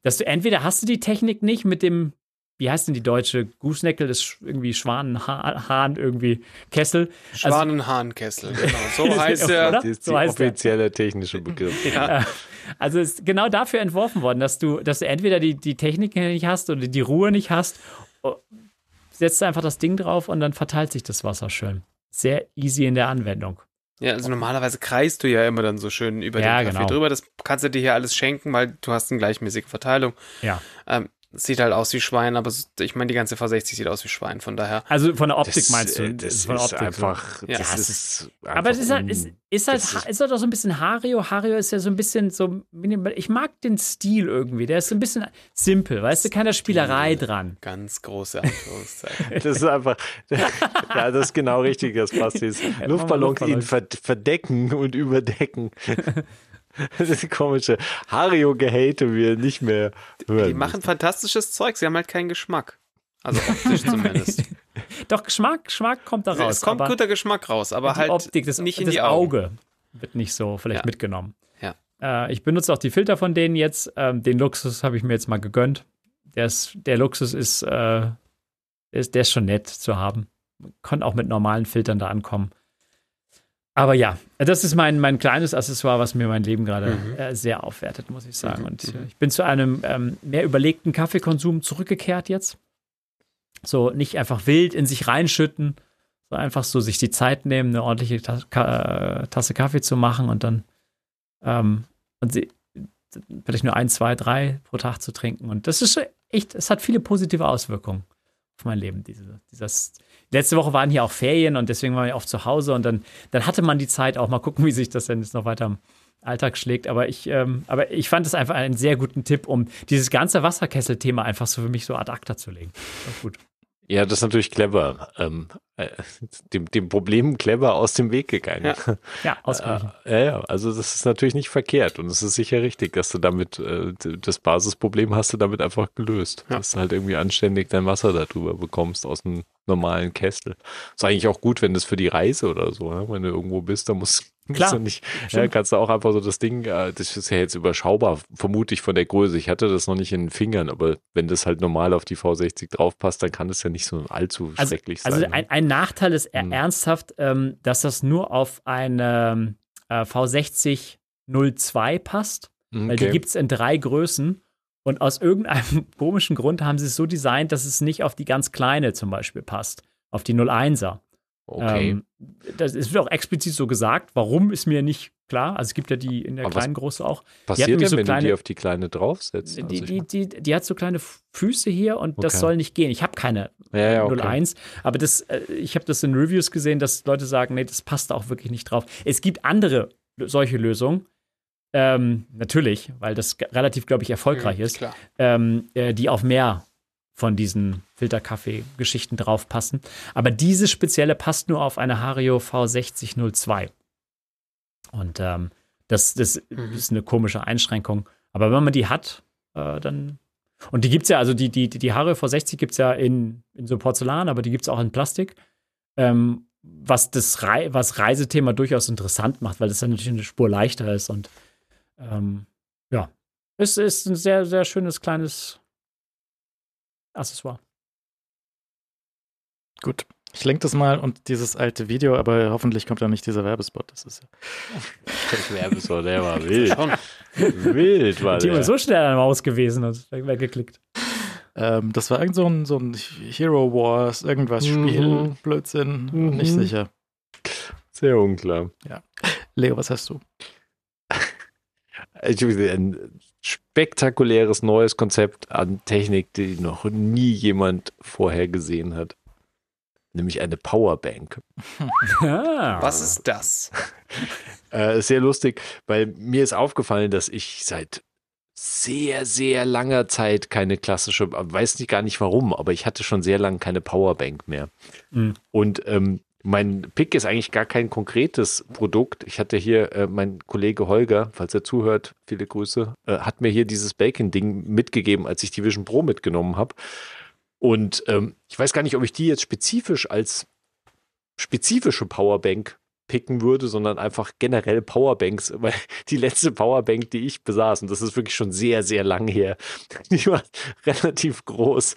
Speaker 3: dass du entweder hast du die Technik nicht mit dem, wie heißt denn die deutsche? Gooseneckel ist irgendwie Schwanenhahn irgendwie Kessel.
Speaker 4: Also Schwanenhahnkessel, genau. So heißt er.
Speaker 5: Das ist so offizielle technische Begriff.
Speaker 3: ja. Also ist genau dafür entworfen worden, dass du, dass du entweder die, die Technik nicht hast oder die Ruhe nicht hast. Setzt einfach das Ding drauf und dann verteilt sich das Wasser schön. Sehr easy in der Anwendung.
Speaker 4: Ja, also normalerweise kreist du ja immer dann so schön über
Speaker 3: ja,
Speaker 4: den Kaffee
Speaker 3: genau.
Speaker 4: drüber. Das kannst du dir hier alles schenken, weil du hast eine gleichmäßige Verteilung.
Speaker 3: Ja.
Speaker 4: Ähm, sieht halt aus wie Schwein, aber ich meine, die ganze V60 sieht aus wie Schwein, von daher.
Speaker 3: Also von der Optik
Speaker 5: Das,
Speaker 3: meinst du?
Speaker 5: äh, das
Speaker 3: von der
Speaker 5: ist
Speaker 3: Optik
Speaker 5: einfach,
Speaker 4: Ja.
Speaker 5: das ist, einfach
Speaker 3: Aber es ist halt, ist, ist halt, ist, ist halt auch so ein bisschen Hario. Hario ist ja so ein bisschen so minimal. Ich mag den Stil irgendwie. Der ist so ein bisschen simpel, weißt du, keine Spielerei dran.
Speaker 4: Ganz große Anführungszeichen.
Speaker 5: Das ist einfach, ja, das ist genau richtig, das passt jetzt. Luftballons ihn ver verdecken und überdecken. Das ist komische Hario-Gehate wir nicht mehr hören.
Speaker 4: Die machen fantastisches Zeug, sie haben halt keinen Geschmack. Also optisch zumindest.
Speaker 3: Doch, Geschmack, Geschmack kommt da raus.
Speaker 4: es kommt
Speaker 3: aber
Speaker 4: guter Geschmack raus, aber halt
Speaker 3: Optik, das,
Speaker 4: nicht in
Speaker 3: das
Speaker 4: die Augen.
Speaker 3: Auge wird nicht so vielleicht
Speaker 4: Ja.
Speaker 3: mitgenommen.
Speaker 4: Ja.
Speaker 3: Äh, ich benutze auch die Filter von denen jetzt. Ähm, den Luxus habe ich mir jetzt mal gegönnt. Der, ist, der Luxus ist, äh, ist, der ist schon nett zu haben. Man kann auch mit normalen Filtern da ankommen. Aber ja, das ist mein, mein kleines Accessoire, was mir mein Leben gerade
Speaker 4: Mhm.
Speaker 3: äh, sehr aufwertet, muss ich sagen. Und äh, ich bin zu einem ähm, mehr überlegten Kaffeekonsum zurückgekehrt jetzt. So nicht einfach wild in sich reinschütten, so einfach so sich die Zeit nehmen, eine ordentliche Ta Ka äh, Tasse Kaffee zu machen und dann ähm, und sie, vielleicht nur ein, zwei, drei pro Tag zu trinken. Und das ist echt, es hat viele positive Auswirkungen auf mein Leben. Diese, dieses, letzte Woche waren hier auch Ferien und deswegen waren wir oft zu Hause und dann, dann hatte man die Zeit auch mal gucken, wie sich das denn jetzt noch weiter im Alltag schlägt. Aber ich, ähm, aber ich fand es einfach einen sehr guten Tipp, um dieses ganze Wasserkessel-Thema einfach so für mich so ad acta zu legen. Gut.
Speaker 5: Ja, das ist natürlich clever. Ähm, äh, dem, dem Problem clever aus dem Weg gegangen.
Speaker 4: Ja.
Speaker 3: Ja, ausgleichen.
Speaker 5: Ja, ja, also das ist natürlich nicht verkehrt und es ist sicher richtig, dass du damit äh, das Basisproblem hast du damit einfach gelöst.
Speaker 4: Ja.
Speaker 5: Dass du halt irgendwie anständig dein Wasser darüber bekommst aus einem normalen Kessel. Ist eigentlich auch gut, wenn das für die Reise oder so, ne? wenn du irgendwo bist, dann musst,
Speaker 3: Klar,
Speaker 5: du nicht, ja,
Speaker 3: stimmt.
Speaker 5: kannst du auch einfach so das Ding, äh, das ist ja jetzt überschaubar, vermute ich von der Größe. Ich hatte das noch nicht in den Fingern, aber wenn das halt normal auf die V60 draufpasst, dann kann das ja nicht so allzu
Speaker 3: Also,
Speaker 5: schrecklich sein.
Speaker 3: also
Speaker 5: ne?
Speaker 3: ein, ein Nachteil ist
Speaker 5: Hm.
Speaker 3: ernsthaft, ähm, dass das nur auf eine äh, V60 02 passt, weil die
Speaker 5: Okay.
Speaker 3: gibt es in drei Größen. Und aus irgendeinem komischen Grund haben sie es so designt, dass es nicht auf die ganz kleine zum Beispiel passt, auf die 01er.
Speaker 5: okay.
Speaker 3: Ähm, das ist auch explizit so gesagt. Warum ist mir nicht klar. Also es gibt ja die in der
Speaker 5: Aber
Speaker 3: kleinen Größe auch.
Speaker 5: Passiert denn,
Speaker 3: so
Speaker 5: wenn du
Speaker 3: kleine-
Speaker 5: die auf die kleine draufsetzt?
Speaker 3: Die,
Speaker 5: Also ich
Speaker 3: die, die, die hat so kleine Füße hier und das
Speaker 5: Okay.
Speaker 3: soll nicht gehen. Ich habe keine
Speaker 5: Ja, ja, okay.
Speaker 3: 01, aber das, äh, ich habe das in Reviews gesehen, dass Leute sagen, nee, das passt auch wirklich nicht drauf. Es gibt andere solche Lösungen, ähm, natürlich, weil das relativ, glaube ich, erfolgreich ist,
Speaker 4: Klar.
Speaker 3: ähm, äh, die auf mehr von diesen Filterkaffee-Geschichten draufpassen. Aber diese spezielle passt nur auf eine Hario V6002. Und ähm, das, das
Speaker 4: Mhm.
Speaker 3: ist eine komische Einschränkung. Aber wenn man die hat, äh, dann. Und die gibt es ja, also die, die, die Haare V60 gibt es ja in, in so Porzellan, aber die gibt es auch in Plastik. Ähm, was das Rei was Reisethema durchaus interessant macht, weil das dann natürlich eine Spur leichter ist und ähm, ja, es ist ein sehr, sehr schönes kleines Accessoire.
Speaker 2: Gut. Ich lenke das mal und dieses alte Video, aber hoffentlich kommt da nicht dieser Werbespot. Das ist ja.
Speaker 5: Das Werbespot, der war wild. Wild war der.
Speaker 3: ist so schnell an der Maus gewesen und weg- weggeklickt.
Speaker 2: Ähm, das war irgend so ein, so ein Hero Wars, irgendwas Spiel,
Speaker 5: Mhm.
Speaker 2: Blödsinn,
Speaker 5: Mhm.
Speaker 2: nicht sicher.
Speaker 5: Sehr unklar.
Speaker 2: Leo, was hast du?
Speaker 5: Ein spektakuläres neues Konzept an Technik, die noch nie jemand vorher gesehen hat. Nämlich eine Powerbank.
Speaker 3: Ah.
Speaker 4: Was ist das?
Speaker 5: Äh, ist sehr lustig, weil mir ist aufgefallen, dass ich seit sehr, sehr langer Zeit keine klassische, weiß nicht gar nicht warum, aber ich hatte schon sehr lange keine Powerbank mehr. Mhm. Und ähm, mein Pick ist eigentlich gar kein konkretes Produkt. Ich hatte hier, äh, mein Kollege Holger, falls er zuhört, viele Grüße, äh, hat mir hier dieses Bacon-Ding mitgegeben, als ich die Vision Pro mitgenommen habe. Und ähm, ich weiß gar nicht, ob ich die jetzt spezifisch als spezifische Powerbank picken würde, sondern einfach generell Powerbanks, weil die letzte Powerbank, die ich besaß, und das ist wirklich schon sehr, sehr lang her, die war relativ groß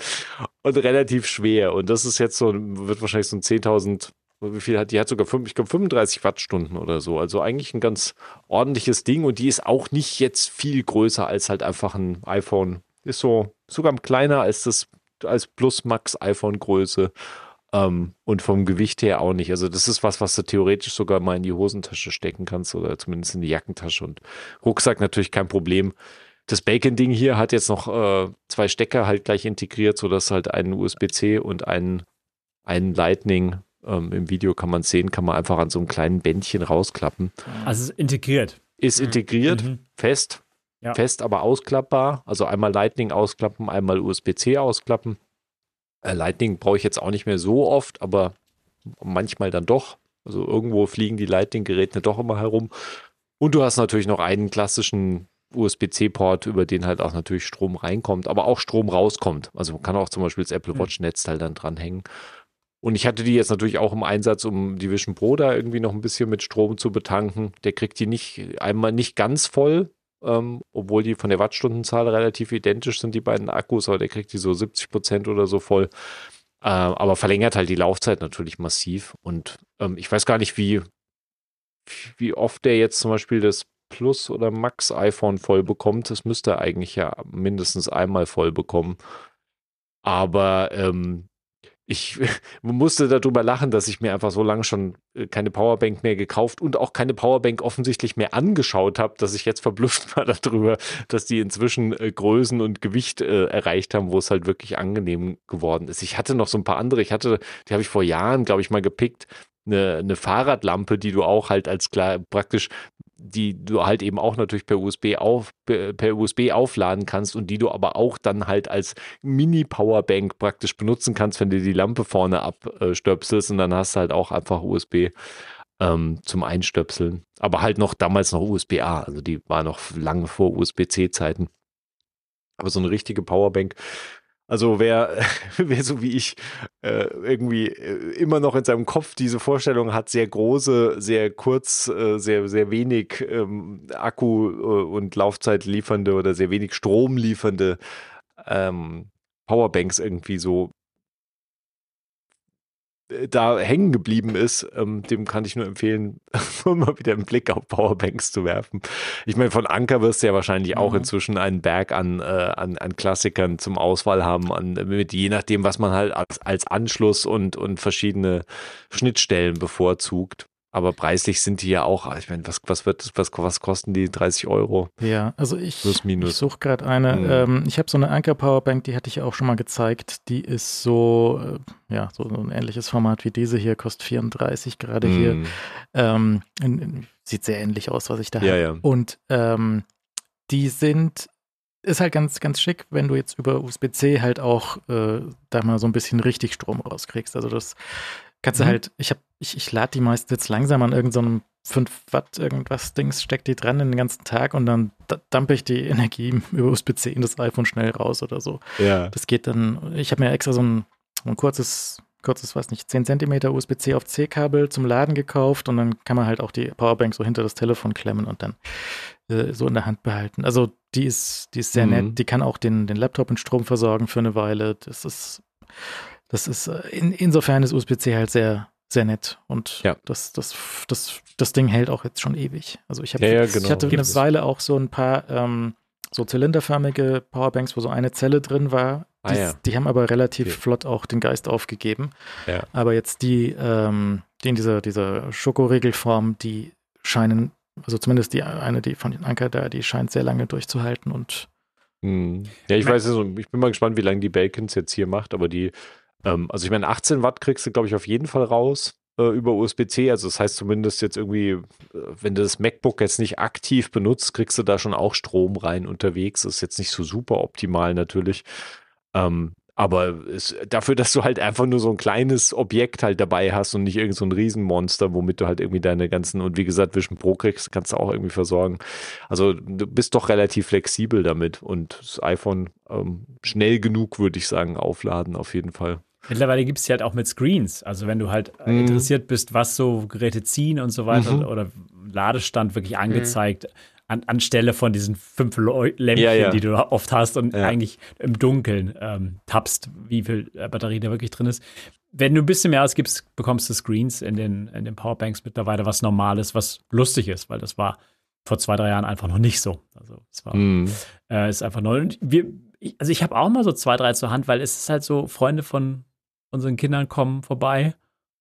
Speaker 5: und relativ schwer. Und das ist jetzt so, wird wahrscheinlich so ein 10.000 wie viel hat die? Hat sogar fünf, ich glaube 35 Wattstunden oder so. Also eigentlich ein ganz ordentliches Ding und die ist auch nicht jetzt viel größer als halt einfach ein iPhone. Ist so sogar kleiner als das als Plus Max iPhone Größe ähm, und vom Gewicht her auch nicht. Also das ist was, was du theoretisch sogar mal in die Hosentasche stecken kannst oder zumindest in die Jackentasche und Rucksack natürlich kein Problem. Das Bacon-Ding hier hat jetzt noch äh, zwei Stecker halt gleich integriert, sodass halt einen USB-C und einen, einen Lightning ähm, Im Video kann man sehen, kann man einfach an so einem kleinen Bändchen rausklappen.
Speaker 3: Also es ist integriert.
Speaker 5: Ist integriert, mhm. fest, ja. fest, aber ausklappbar. Also einmal Lightning ausklappen, einmal USB-C ausklappen. Äh, Lightning brauche ich jetzt auch nicht mehr so oft, aber manchmal dann doch. Also irgendwo fliegen die Lightning-Geräte doch immer herum. Und du hast natürlich noch einen klassischen USB-C-Port, über den halt auch natürlich Strom reinkommt, aber auch Strom rauskommt. Also man kann auch zum Beispiel das Apple mhm. Watch-Netzteil dann dranhängen. Und ich hatte die jetzt natürlich auch im Einsatz, um die Vision Pro da irgendwie noch ein bisschen mit Strom zu betanken. Der kriegt die nicht einmal nicht ganz voll, ähm, obwohl die von der Wattstundenzahl relativ identisch sind, die beiden Akkus, aber der kriegt die so 70 Prozent oder so voll. Äh, aber verlängert halt die Laufzeit natürlich massiv. Und ähm, ich weiß gar nicht, wie, wie oft der jetzt zum Beispiel das Plus oder Max iPhone voll bekommt. Das müsste er eigentlich ja mindestens einmal voll bekommen. Aber ähm, ich musste darüber lachen, dass ich mir einfach so lange schon äh, keine Powerbank mehr gekauft und auch keine Powerbank offensichtlich mehr angeschaut habe, dass ich jetzt verblüfft war darüber, dass die inzwischen äh, Größen und Gewicht äh, erreicht haben, wo es halt wirklich angenehm geworden ist. Ich hatte noch so ein paar andere, ich hatte, die habe ich vor Jahren, glaube ich, mal gepickt, eine, eine Fahrradlampe, die du auch halt als klar praktisch die du halt eben auch natürlich per USB auf, per USB aufladen kannst und die du aber auch dann halt als Mini-Powerbank praktisch benutzen kannst, wenn du die Lampe vorne abstöpselst und dann hast du halt auch einfach USB ähm, zum Einstöpseln. Aber halt noch damals noch USB-A, also die war noch lange vor USB-C-Zeiten. Aber so eine richtige Powerbank also wer, wer so wie ich äh, irgendwie äh, immer noch in seinem Kopf diese Vorstellung hat, sehr große, sehr kurz, äh, sehr, sehr wenig ähm, Akku äh, und Laufzeit liefernde oder sehr wenig Strom liefernde ähm, Powerbanks irgendwie so da hängen geblieben ist, ähm, dem kann ich nur empfehlen, mal wieder einen Blick auf Powerbanks zu werfen. Ich meine, von Anker wirst du ja wahrscheinlich mhm. auch inzwischen einen Berg an, äh, an, an Klassikern zum Auswahl haben, an, mit je nachdem, was man halt als, als Anschluss und, und verschiedene Schnittstellen bevorzugt. Aber preislich sind die ja auch, ich meine, was, was wird was, was kosten die 30 Euro?
Speaker 2: Ja, also ich, ich suche gerade eine. Hm. Ähm, ich habe so eine Anker Powerbank, die hatte ich auch schon mal gezeigt. Die ist so, äh, ja, so ein ähnliches Format wie diese hier, kostet 34 gerade hm. hier. Ähm, in, in, sieht sehr ähnlich aus, was ich da
Speaker 5: ja,
Speaker 2: habe.
Speaker 5: Ja.
Speaker 2: Und ähm, die sind ist halt ganz, ganz schick, wenn du jetzt über USB-C halt auch äh, da mal so ein bisschen richtig Strom rauskriegst. Also das Kannst du mhm. halt, ich habe, ich, ich lade die meist jetzt langsam an irgendeinem so 5 Watt irgendwas Dings, steck die dran den ganzen Tag und dann dumpe ich die Energie über USB-C in das iPhone schnell raus oder so.
Speaker 5: Ja.
Speaker 2: Das geht dann, ich habe mir extra so ein, ein kurzes, kurzes, weiß nicht, 10 cm USB-C auf C-Kabel zum Laden gekauft und dann kann man halt auch die Powerbank so hinter das Telefon klemmen und dann äh, so in der Hand behalten. Also die ist, die ist sehr mhm. nett, die kann auch den, den Laptop mit Strom versorgen für eine Weile. Das ist das ist, äh, in, insofern ist USB-C halt sehr, sehr nett und
Speaker 5: ja.
Speaker 2: das, das, das, das Ding hält auch jetzt schon ewig. Also ich, hab,
Speaker 5: ja, ja, genau.
Speaker 2: ich hatte eine Weile auch so ein paar ähm, so zylinderförmige Powerbanks, wo so eine Zelle drin war.
Speaker 5: Ah,
Speaker 2: die, die haben aber relativ okay. flott auch den Geist aufgegeben. Aber jetzt die, ähm, die in dieser, dieser Schokoregelform, die scheinen, also zumindest die eine, die von den Anker da, die scheint sehr lange durchzuhalten und
Speaker 5: hm. Ja, ich weiß, also, ich bin mal gespannt, wie lange die Bacons jetzt hier macht, aber die ähm, also ich meine, 18 Watt kriegst du, glaube ich, auf jeden Fall raus. äh, über USB-C. Also das heißt zumindest jetzt irgendwie, äh, wenn du das MacBook jetzt nicht aktiv benutzt, kriegst du da schon auch Strom rein unterwegs. Das ist jetzt nicht so super optimal natürlich. Ähm, aber es, dafür, dass du halt einfach nur so ein kleines Objekt halt dabei hast und nicht irgend so ein Riesenmonster, womit du halt irgendwie deine ganzen, und wie gesagt, Vision Pro kriegst, kannst du auch irgendwie versorgen. Also du bist doch relativ flexibel damit und das iPhone ähm, schnell genug, würde ich sagen, aufladen auf jeden Fall.
Speaker 3: Mittlerweile gibt es sie halt auch mit Screens. Also wenn du halt mhm. interessiert bist, was so Geräte ziehen und so weiter mhm. oder Ladestand wirklich mhm. angezeigt, mhm an, anstelle von diesen fünf Lämpchen, ja, ja. die du oft hast und ja. eigentlich im Dunkeln ähm, tappst, wie viel äh, Batterie da wirklich drin ist. Wenn du ein bisschen mehr ausgibst, bekommst du Screens in den, in den Powerbanks mittlerweile, was normal ist, was lustig ist, weil das war vor zwei, drei Jahren einfach noch nicht so. Also es war, mm. äh, ist einfach neu. Und wir, also ich habe auch mal so zwei, drei zur Hand, weil es ist halt so, Freunde von unseren Kindern kommen vorbei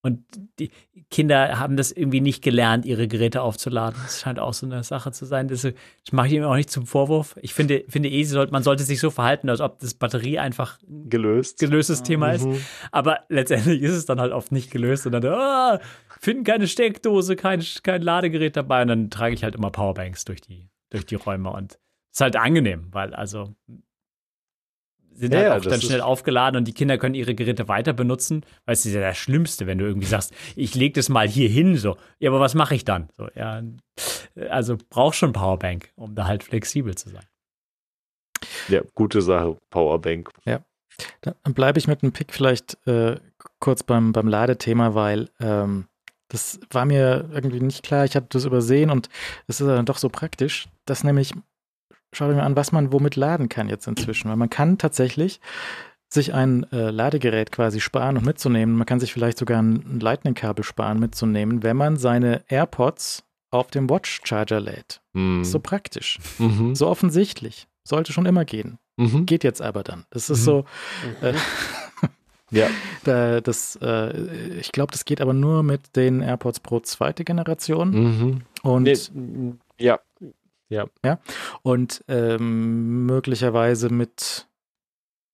Speaker 3: und die Kinder haben das irgendwie nicht gelernt, ihre Geräte aufzuladen. Das scheint auch so eine Sache zu sein. Das, mache ich ihm auch nicht zum Vorwurf. Ich finde, finde eh, man sollte sich so verhalten, als ob das Batterie einfach
Speaker 5: gelöst.
Speaker 3: gelöstes Thema ist. Mhm. Aber letztendlich ist es dann halt oft nicht gelöst und dann, ah, finden keine Steckdose, kein, kein Ladegerät dabei. Und dann trage ich halt immer Powerbanks durch die, durch die Räume. Und es ist halt angenehm, weil also sind ja, halt auch dann schnell aufgeladen und die Kinder können ihre Geräte weiter benutzen, weil es ist ja das Schlimmste, wenn du irgendwie sagst, ich lege das mal hier hin, so. Ja, aber was mache ich dann? So, ja, also brauchst schon Powerbank, um da halt flexibel zu sein.
Speaker 5: Ja, gute Sache, Powerbank.
Speaker 2: Ja. Dann bleibe ich mit einem Pick vielleicht äh, kurz beim, beim Ladethema, weil ähm, das war mir irgendwie nicht klar. Ich habe das übersehen und es ist dann doch so praktisch, dass nämlich schau dir mal an, was man womit laden kann jetzt inzwischen. Weil man kann tatsächlich sich ein äh, Ladegerät quasi sparen und mitzunehmen. Man kann sich vielleicht sogar ein Lightning-Kabel sparen mitzunehmen, wenn man seine AirPods auf dem Watch Charger lädt. Mhm. So praktisch. Mhm. So offensichtlich. Sollte schon immer gehen. Mhm. Geht jetzt aber dann. Das ist mhm. so. Äh, ja. Da, das, äh, ich glaube, das geht aber nur mit den AirPods Pro zweite Generation. Mhm. Und
Speaker 5: nee, ja, ja.
Speaker 2: Ja. Und ähm, möglicherweise mit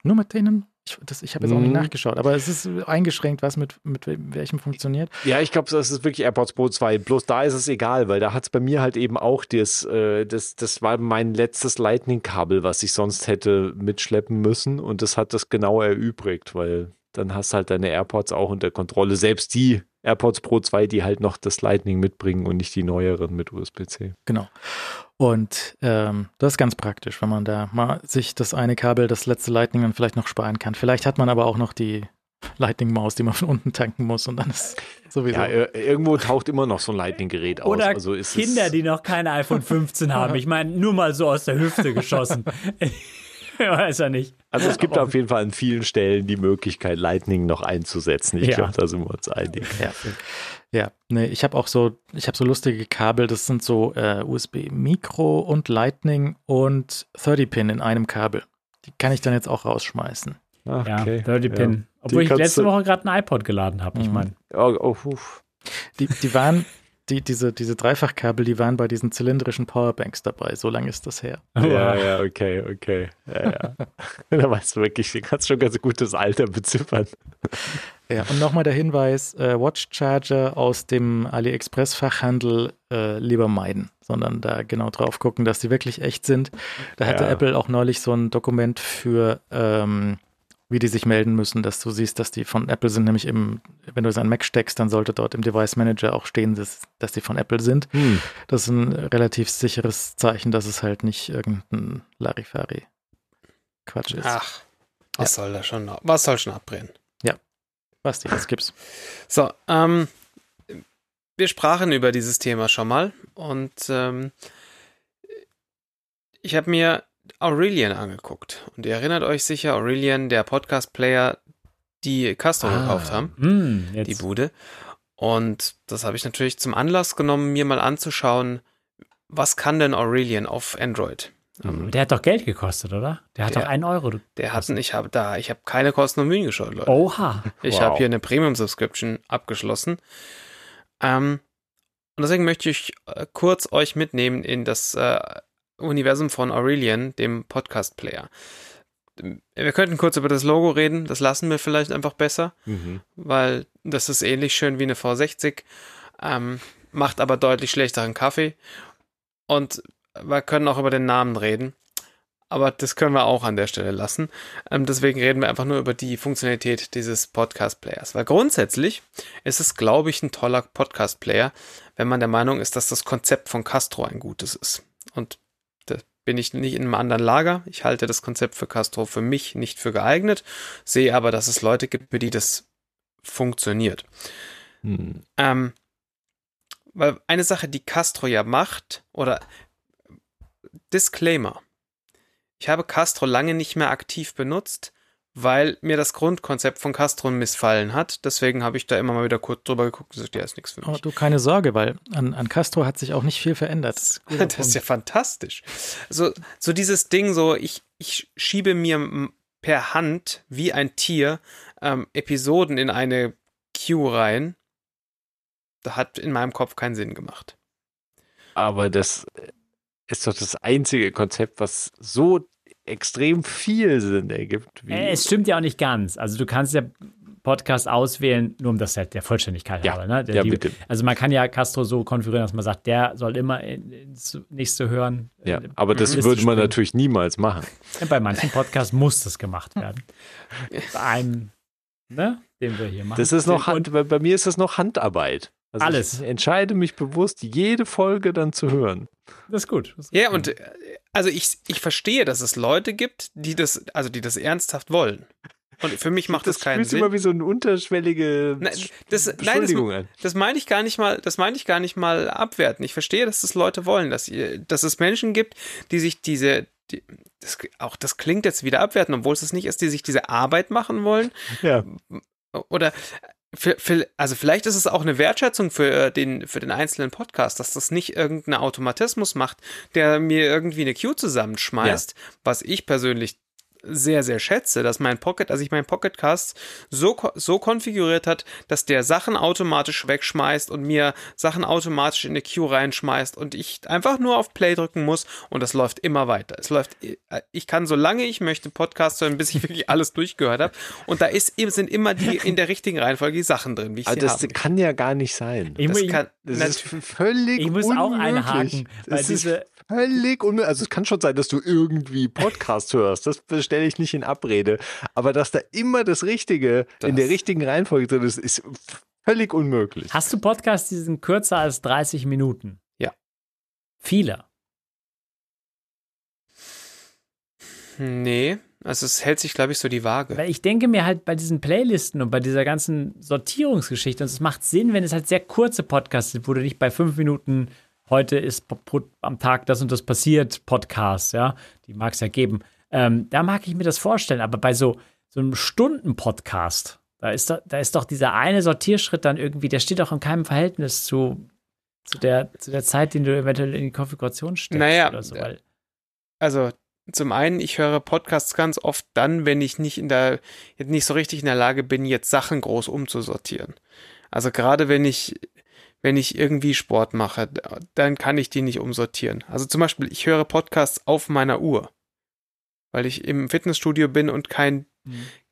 Speaker 2: nur mit denen. Ich, ich habe jetzt auch nicht mhm. nachgeschaut, aber es ist eingeschränkt, was mit, mit welchem funktioniert.
Speaker 5: Ja, ich glaube, das ist wirklich AirPods Pro 2. Bloß da ist es egal, weil da hat es bei mir halt eben auch das, äh, das, das war mein letztes Lightning-Kabel, was ich sonst hätte mitschleppen müssen und das hat das genau erübrigt, weil dann hast halt deine AirPods auch unter Kontrolle. Selbst die AirPods Pro 2, die halt noch das Lightning mitbringen und nicht die neueren mit USB-C.
Speaker 2: Genau. Und ähm, das ist ganz praktisch, wenn man da mal sich das eine Kabel, das letzte Lightning dann vielleicht noch sparen kann. Vielleicht hat man aber auch noch die Lightning-Maus, die man von unten tanken muss und dann ist sowieso. Ja,
Speaker 5: irgendwo taucht immer noch so ein Lightning-Gerät aus.
Speaker 3: Oder also Kinder, die noch kein iPhone 15 haben. Ich meine, nur mal so aus der Hüfte geschossen. Weiß er nicht.
Speaker 5: Also es gibt auf jeden Fall an vielen Stellen die Möglichkeit, Lightning noch einzusetzen. Ich ja. glaube, da sind wir uns einig.
Speaker 2: Ja, ja. nee, ich habe auch so, ich habe so lustige Kabel, das sind so äh, USB-Mikro und Lightning und 30-Pin in einem Kabel. Die kann ich dann jetzt auch rausschmeißen.
Speaker 3: Ach, okay. Ja, 30-Pin. Ja. Obwohl die ich letzte Woche gerade ein iPod geladen habe, ich mhm. meine.
Speaker 5: Oh, oh,
Speaker 2: die, die waren, die, diese, diese Dreifachkabel, die waren bei diesen zylindrischen Powerbanks dabei. So lange ist das her.
Speaker 5: Ja, ja, okay, okay. Ja, ja. da weißt du wirklich, du kannst schon ganz gutes Alter beziffern.
Speaker 2: Ja, und nochmal der Hinweis: äh, Watch Charger aus dem AliExpress-Fachhandel äh, lieber meiden, sondern da genau drauf gucken, dass die wirklich echt sind. Da hatte ja. Apple auch neulich so ein Dokument für. Ähm, wie die sich melden müssen, dass du siehst, dass die von Apple sind, nämlich im, wenn du es an Mac steckst, dann sollte dort im Device Manager auch stehen, dass, dass die von Apple sind. Hm. Das ist ein relativ sicheres Zeichen, dass es halt nicht irgendein Larifari Quatsch ist.
Speaker 4: Ach, was ja. soll da schon, was soll schon abbrennen?
Speaker 2: Ja, Basti, was gibt's?
Speaker 4: So, ähm, wir sprachen über dieses Thema schon mal und ähm, ich habe mir Aurelian angeguckt. Und ihr erinnert euch sicher, Aurelian, der Podcast-Player, die Castro ah, gekauft haben, mh, hm, die Bude. Und das habe ich natürlich zum Anlass genommen, mir mal anzuschauen, was kann denn Aurelian auf Android?
Speaker 3: Ähm, der hat doch Geld gekostet, oder? Der hat der, doch einen Euro.
Speaker 4: Der hat, ich habe da, ich habe keine Kosten und Mühen gescheut, Leute.
Speaker 3: Oha.
Speaker 4: Ich wow. habe hier eine Premium-Subscription abgeschlossen. Ähm, und deswegen möchte ich äh, kurz euch mitnehmen in das äh, Universum von Aurelian, dem Podcast-Player. wir könnten kurz über das Logo reden. Das lassen wir vielleicht einfach besser,
Speaker 5: Mhm.
Speaker 4: weil das ist ähnlich schön wie eine V60, ähm, macht aber deutlich schlechteren Kaffee. Und wir können auch über den Namen reden. Aber das können wir auch an der Stelle lassen. Ähm, deswegen reden wir einfach nur über die Funktionalität dieses Podcast-Players. Weil grundsätzlich ist es, glaube ich, ein toller Podcast-Player, wenn man der Meinung ist, dass das Konzept von Castro ein gutes ist. Und bin ich nicht in einem anderen Lager. Ich halte das Konzept für Castro für mich nicht für geeignet, sehe aber, dass es Leute gibt, für die das funktioniert.
Speaker 5: Hm.
Speaker 4: Ähm, weil eine Sache, die Castro ja macht, oder Disclaimer. Ich habe Castro lange nicht mehr aktiv benutzt, weil mir das Grundkonzept von Castro missfallen hat. Deswegen habe ich da immer mal wieder kurz drüber geguckt und gesagt, ja, ist nichts für
Speaker 2: Aber
Speaker 4: mich.
Speaker 2: du, keine Sorge, weil an, an Castro hat sich auch nicht viel verändert. Guter
Speaker 4: Das ist ja fantastisch. So, so dieses Ding, so ich, ich schiebe mir m- per Hand wie ein Tier ähm, Episoden in eine Queue rein. Da hat in meinem Kopf keinen Sinn gemacht.
Speaker 5: Aber das ist doch das einzige Konzept, was so extrem viel Sinn ergibt. Wie
Speaker 3: Äh, Es stimmt ja auch nicht ganz. Also du kannst ja Podcast auswählen, nur um das halt der Vollständigkeit
Speaker 5: Ja.
Speaker 3: halber. Ne? Der,
Speaker 5: ja,
Speaker 3: die,
Speaker 5: bitte.
Speaker 3: also man kann ja Castro so konfigurieren, dass man sagt, der soll immer in- ins nächste hören.
Speaker 5: Ja,
Speaker 3: Äh,
Speaker 5: aber das
Speaker 3: Liste
Speaker 5: würde man
Speaker 3: springen.
Speaker 5: natürlich niemals machen.
Speaker 3: Bei manchen Podcasts muss das gemacht werden. Bei einem, ne, den wir hier machen.
Speaker 5: Das ist noch
Speaker 3: Und
Speaker 5: Hand, bei, bei mir ist das noch Handarbeit. Also
Speaker 3: Alles.
Speaker 5: Ich entscheide mich bewusst, jede Folge dann zu hören.
Speaker 3: Das ist gut. Das ist
Speaker 4: Ja,
Speaker 3: gut.
Speaker 4: und äh, also ich, ich verstehe, dass es Leute gibt, die das, also die das ernsthaft wollen. Und für mich macht das, keinen
Speaker 5: fühlt sich
Speaker 4: Sinn.
Speaker 5: immer wie so eine unterschwellige
Speaker 4: Nein, das- nein, das-. Das meine ich gar nicht mal, das meine ich gar nicht mal abwerten. Ich verstehe, dass das Leute wollen, dass, ihr, dass es Menschen gibt, die sich diese, die, das, auch das klingt jetzt wieder abwerten, obwohl es es nicht ist, die sich diese Arbeit machen wollen.
Speaker 5: Ja,
Speaker 4: Oder für, für, also vielleicht ist es auch eine Wertschätzung für den, für den einzelnen Podcast, dass das nicht irgendein Automatismus macht, der mir irgendwie eine Queue zusammenschmeißt, was ich persönlich sehr, sehr schätze, dass mein Pocket, also ich mein Pocketcast so, so konfiguriert hat, dass der Sachen automatisch wegschmeißt und mir Sachen automatisch in eine Queue reinschmeißt und ich einfach nur auf Play drücken muss und das läuft immer weiter. Es läuft, ich kann so lange ich möchte Podcast hören, bis ich wirklich alles durchgehört habe und da ist, sind immer die in der richtigen Reihenfolge die Sachen drin, wie ich
Speaker 5: aber
Speaker 4: sie
Speaker 5: das
Speaker 4: habe.
Speaker 5: kann ja gar nicht sein.
Speaker 3: ich,
Speaker 4: Das kann,
Speaker 5: Das ist völlig
Speaker 3: ich muss auch einhaken, weil
Speaker 5: Das ist
Speaker 3: diese,
Speaker 5: völlig unmöglich. Also es kann schon sein, dass du irgendwie Podcast hörst. Das stelle ich nicht in Abrede. Aber dass da immer das Richtige in
Speaker 4: Das-
Speaker 5: der richtigen Reihenfolge drin ist, ist völlig unmöglich.
Speaker 3: hast du Podcasts, die sind kürzer als 30 Minuten?
Speaker 4: Ja.
Speaker 3: Viele.
Speaker 4: nee, also es hält sich, glaube ich, so die Waage.
Speaker 3: Weil ich denke mir halt bei diesen Playlisten und bei dieser ganzen Sortierungsgeschichte, und es macht Sinn, wenn es halt sehr kurze Podcasts sind, wo du nicht bei fünf Minuten heute ist am Tag das und das passiert Podcasts, ja, die mag es ja geben. Ähm, da mag ich mir das vorstellen, aber bei so, so einem Stunden-Podcast, da ist, doch, da ist doch dieser eine Sortierschritt dann irgendwie, der steht doch in keinem Verhältnis zu, zu, der, zu der Zeit, den du eventuell in die Konfiguration steckst
Speaker 4: Naja,
Speaker 3: oder so. Weil,
Speaker 4: Also zum einen, ich höre Podcasts ganz oft dann, wenn ich nicht in der, nicht so richtig in der Lage bin, jetzt Sachen groß umzusortieren. Also gerade wenn ich, wenn ich irgendwie Sport mache, dann kann ich die nicht umsortieren. Also zum Beispiel, ich höre Podcasts auf meiner Uhr, weil ich im Fitnessstudio bin und kein,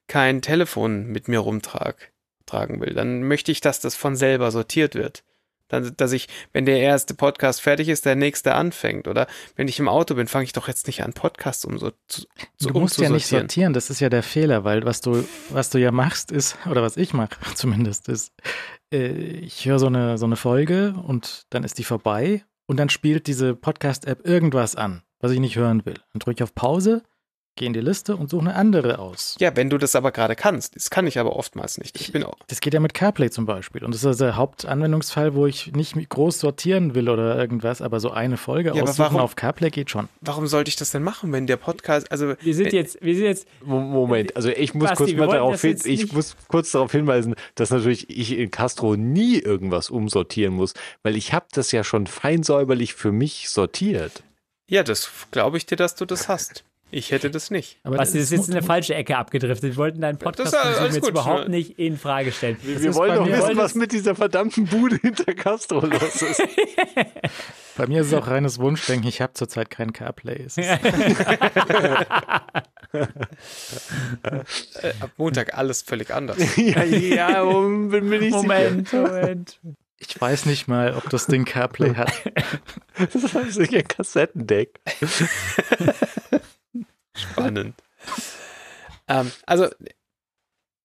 Speaker 4: kein Telefon mit mir rumtrag, tragen will. Dann möchte ich, dass das von selber sortiert wird. Dann, dass ich, wenn der erste Podcast fertig ist, der nächste anfängt. Oder wenn ich im Auto bin, fange ich doch jetzt nicht an, Podcasts um so zu, zu
Speaker 2: Du musst ja nicht sortieren, das ist ja der Fehler, weil was du, was du ja machst, ist, oder was ich mache zumindest, ist, ich höre so eine, so eine Folge und dann ist die vorbei und dann spielt diese Podcast-App irgendwas an, was ich nicht hören will. Dann drücke ich auf Pause, gehe in die Liste und suche eine andere aus.
Speaker 4: Ja, wenn du das aber gerade kannst. Das kann ich aber oftmals nicht. Ich bin auch.
Speaker 2: Das geht ja mit CarPlay zum Beispiel. Und das ist der Hauptanwendungsfall, wo ich nicht groß sortieren will oder irgendwas, aber so eine Folge
Speaker 4: Ja,
Speaker 2: aussuchen
Speaker 4: warum-
Speaker 2: auf CarPlay geht schon.
Speaker 4: Warum sollte ich das denn machen, wenn der Podcast, also
Speaker 3: wir sind
Speaker 4: wenn-
Speaker 3: jetzt, wir sind jetzt,
Speaker 5: Mo- Moment, also ich muss
Speaker 3: Basti,
Speaker 5: kurz mal darauf hin, ich muss kurz darauf hinweisen, dass natürlich ich in Castro nie irgendwas umsortieren muss, weil ich habe das ja schon fein säuberlich für mich sortiert.
Speaker 4: ja, das glaube ich dir, dass du das hast. Ich hätte das nicht.
Speaker 2: Aber
Speaker 3: Was ist
Speaker 2: das
Speaker 3: jetzt in eine falsche Ecke abgedriftet. Wir wollten deinen Podcast
Speaker 4: ist
Speaker 3: jetzt
Speaker 4: gut,
Speaker 3: überhaupt
Speaker 4: ne?
Speaker 3: nicht in Frage stellen.
Speaker 5: Wir, wir
Speaker 2: ist
Speaker 5: wollen doch wissen,
Speaker 3: wollen
Speaker 5: was mit dieser verdammten Bude hinter Castro los ist.
Speaker 2: Bei mir ist es auch reines Wunschdenken, ich habe zurzeit kein CarPlay.
Speaker 4: Äh, ab Montag alles völlig anders.
Speaker 5: ja, ja, bin mir nicht
Speaker 3: Moment,
Speaker 5: sicher.
Speaker 3: Moment.
Speaker 2: Ich weiß nicht mal, ob das Ding CarPlay hat.
Speaker 5: Das ist ein Kassettendeck.
Speaker 4: Spannend. ähm, also,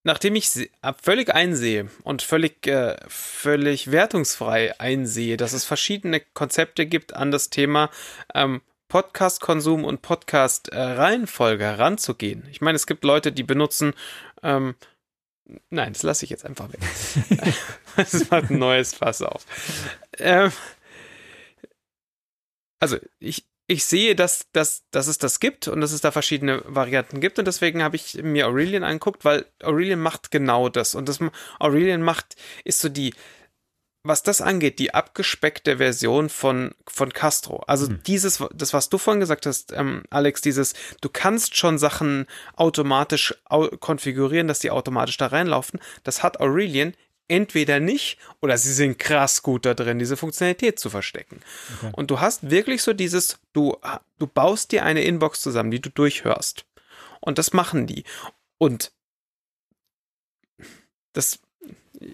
Speaker 4: nachdem ich se- völlig einsehe und völlig, äh, völlig wertungsfrei einsehe, dass es verschiedene Konzepte gibt an das Thema ähm, Podcast-Konsum und Podcast-Reihenfolge heranzugehen. Ich meine, es gibt Leute, die benutzen. Ähm, nein, das lasse ich jetzt einfach weg. das macht ein neues Fass auf. Ähm, also, ich, ich sehe, dass, dass, dass es das gibt und dass es da verschiedene Varianten gibt und deswegen habe ich mir Aurelian angeguckt, weil Aurelian macht genau das und das Aurelian macht, ist so die, was das angeht, die abgespeckte Version von, von Castro. Also
Speaker 3: Mhm.
Speaker 4: dieses, das, was du vorhin gesagt hast, ähm, Alex, dieses, du kannst schon Sachen automatisch au konfigurieren, dass die automatisch da reinlaufen, das hat Aurelian entweder nicht oder sie sind krass gut da drin, diese Funktionalität zu verstecken.
Speaker 3: Okay.
Speaker 4: Und du hast wirklich so dieses, du, du baust dir eine Inbox zusammen, die du durchhörst. Und das machen die. Und das,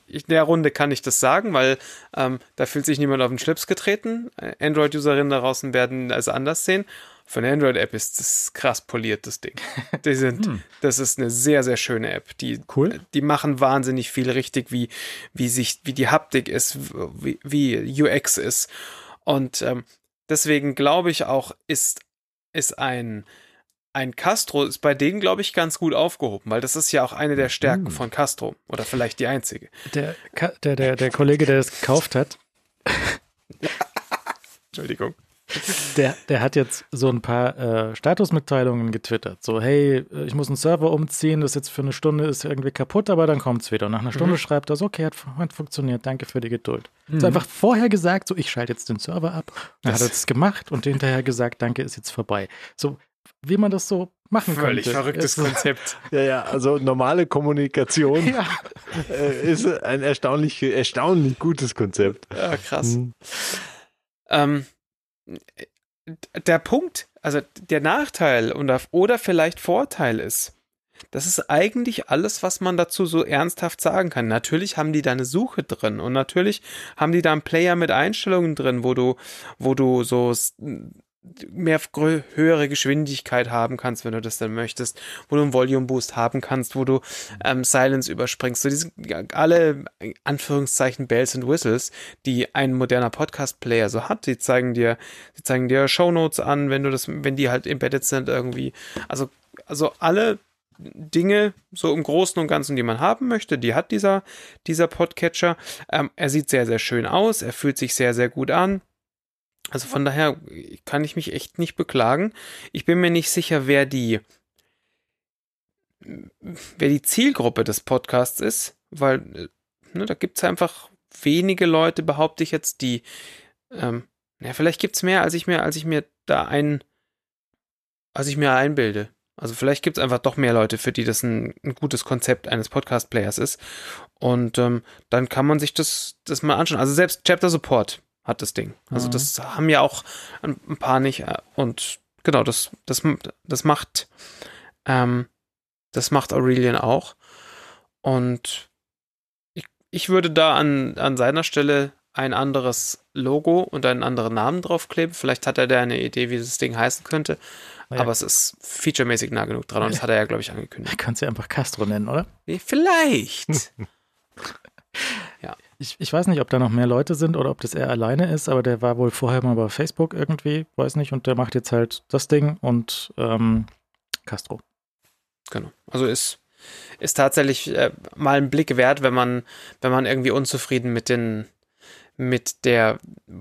Speaker 4: in der Runde kann ich das sagen, weil ähm, da fühlt sich niemand auf den Schlips getreten. Android-Userinnen da draußen werden es anders sehen. Für eine Android-App ist das krass poliert, das Ding. Die sind,
Speaker 3: Hm.
Speaker 4: das ist eine sehr, sehr schöne App. Die,
Speaker 3: Cool.
Speaker 4: die machen wahnsinnig viel richtig, wie, wie sich, wie die Haptik ist, wie, wie UX ist. Und ähm, deswegen glaube ich auch, ist, ist ein, ein Castro ist bei denen, glaube ich, ganz gut aufgehoben, weil das ist ja auch eine der Stärken
Speaker 3: Mhm.
Speaker 4: von Castro oder vielleicht die einzige.
Speaker 2: Der, der, der, der Kollege, der das gekauft hat,
Speaker 4: Entschuldigung.
Speaker 2: der, der hat jetzt so ein paar äh, Statusmitteilungen getwittert. So, hey, äh, ich muss einen Server umziehen, das jetzt für eine Stunde ist irgendwie kaputt, aber dann kommt's wieder. Und nach einer Stunde
Speaker 4: Mhm.
Speaker 2: schreibt er so, okay, hat, hat funktioniert, danke für die Geduld.
Speaker 3: Mhm.
Speaker 2: Ist einfach vorher gesagt, so, ich schalte jetzt den Server ab. Dann
Speaker 4: Das-
Speaker 2: hat er das gemacht und hinterher gesagt, danke, ist jetzt vorbei. So, wie man das so machen
Speaker 4: Völlig
Speaker 2: könnte.
Speaker 4: verrücktes
Speaker 2: Ist
Speaker 4: Konzept.
Speaker 5: Ja, ja, also normale Kommunikation
Speaker 2: Ja,
Speaker 5: äh, ist ein erstaunlich, erstaunlich gutes Konzept.
Speaker 4: Ja, krass.
Speaker 5: Hm.
Speaker 4: Ähm, der Punkt, also der Nachteil oder, oder vielleicht Vorteil ist, das ist eigentlich alles, was man dazu so ernsthaft sagen kann. Natürlich haben die da eine Suche drin und natürlich haben die da einen Player mit Einstellungen drin, wo du, wo du so mehr höhere Geschwindigkeit haben kannst, wenn du das dann möchtest, wo du einen Volume Boost haben kannst, wo du ähm, Silence überspringst. So diese alle äh, Anführungszeichen Bells and Whistles, die ein moderner Podcast-Player so hat. Die zeigen dir, die zeigen dir Shownotes an, wenn du das, wenn die halt embedded sind irgendwie. Also, also alle Dinge so im Großen und Ganzen, die man haben möchte, die hat dieser, dieser Podcatcher. Ähm, er sieht sehr, sehr schön aus, er fühlt sich sehr, sehr gut an. Also von daher kann ich mich echt nicht beklagen. Ich bin mir nicht sicher, wer die, wer die Zielgruppe des Podcasts ist, weil äh, ne, da gibt es einfach wenige Leute, behaupte ich jetzt, die, ähm, ja, vielleicht gibt es mehr, als ich mir, als ich mir da ein, als ich mir einbilde. Also vielleicht gibt es einfach doch mehr Leute, für die das ein, ein gutes Konzept eines Podcast-Players ist. Und ähm, dann kann man sich das, das mal anschauen. Also selbst Chapter Support hat das Ding. Also
Speaker 2: Mhm.
Speaker 4: das haben ja auch ein, ein paar nicht. äh, Und genau, das, das, das macht, ähm, das macht Aurelian auch. Und ich, ich würde da an, an seiner Stelle ein anderes Logo und einen anderen Namen draufkleben. Vielleicht hat er da eine Idee, wie das Ding heißen könnte.
Speaker 2: Ja.
Speaker 4: Aber es ist featuremäßig nah genug dran und das hat er ja, glaube ich, angekündigt.
Speaker 2: kannst du ja einfach Castro nennen, oder?
Speaker 4: Nee, vielleicht.
Speaker 2: Ich, ich weiß nicht, ob da noch mehr Leute sind oder ob das er alleine ist, aber der war wohl vorher mal bei Facebook irgendwie, weiß nicht, und der macht jetzt halt das Ding und ähm, Castro.
Speaker 4: Genau. Also ist, ist tatsächlich äh, mal ein Blick wert, wenn man, wenn man irgendwie unzufrieden mit den, mit der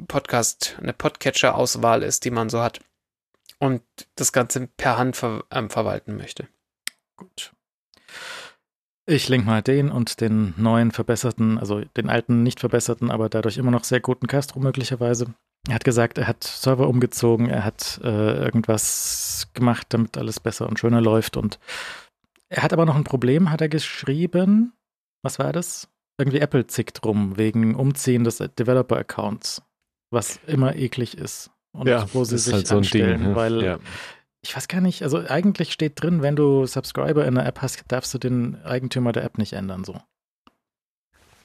Speaker 4: Podcast, eine Podcatcher-Auswahl ist, die man so hat. Und das Ganze per Hand ver, ähm, verwalten möchte.
Speaker 2: Gut. Ich link mal den und den neuen verbesserten, also den alten nicht verbesserten, aber dadurch immer noch sehr guten Castro möglicherweise. Er hat gesagt, er hat Server umgezogen, er hat äh, irgendwas gemacht, damit alles besser und schöner läuft und er hat aber noch ein Problem, hat er geschrieben. Was war das? Irgendwie Apple zickt rum wegen Umziehen des Developer-Accounts. was immer eklig ist. Und
Speaker 5: Ja,
Speaker 2: wo sie sich
Speaker 5: halt so ein Ding,
Speaker 2: anstellen,
Speaker 5: ne?
Speaker 2: weil
Speaker 5: Ja.
Speaker 2: Ich weiß gar nicht, also eigentlich steht drin, wenn du Subscriber in der App hast, darfst du den Eigentümer der App nicht ändern, so.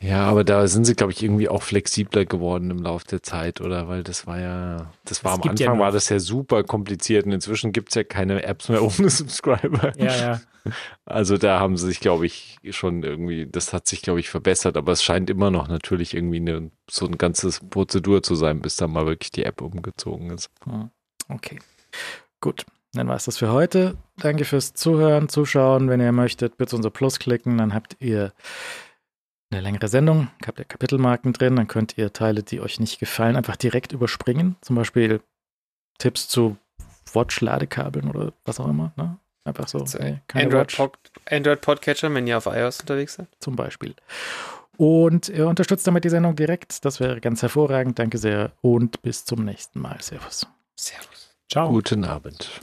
Speaker 5: Ja, aber da sind sie, glaube ich, irgendwie auch flexibler geworden im Laufe der Zeit, oder? Weil das war ja, das war
Speaker 3: Es
Speaker 5: am
Speaker 3: gibt ja
Speaker 5: Anfang war das ja super kompliziert und inzwischen gibt es ja keine Apps mehr ohne Subscriber.
Speaker 3: Ja, ja.
Speaker 5: Also da haben sie sich, glaube ich, schon irgendwie, das hat sich, glaube ich, verbessert, aber es scheint immer noch natürlich irgendwie eine, so ein ganzes Prozedur zu sein, bis dann mal wirklich die App umgezogen ist.
Speaker 2: Hm. Okay. Gut. Dann war es das für heute. Danke fürs Zuhören, Zuschauen. Wenn ihr möchtet, bitte unser Plus klicken. Dann habt ihr eine längere Sendung. Habt ihr Kapitelmarken drin. Dann könnt ihr Teile, die euch nicht gefallen, einfach direkt überspringen. Zum Beispiel Tipps zu Watch-Ladekabeln oder was auch immer. Ne? Einfach so. Hey,
Speaker 4: Android. Pod, Android Podcatcher, wenn ihr auf iOS unterwegs seid.
Speaker 2: zum Beispiel. Und ihr unterstützt damit die Sendung direkt. Das wäre ganz hervorragend. Danke sehr und bis zum nächsten Mal. Servus.
Speaker 4: Servus.
Speaker 3: Ciao.
Speaker 5: Guten Abend.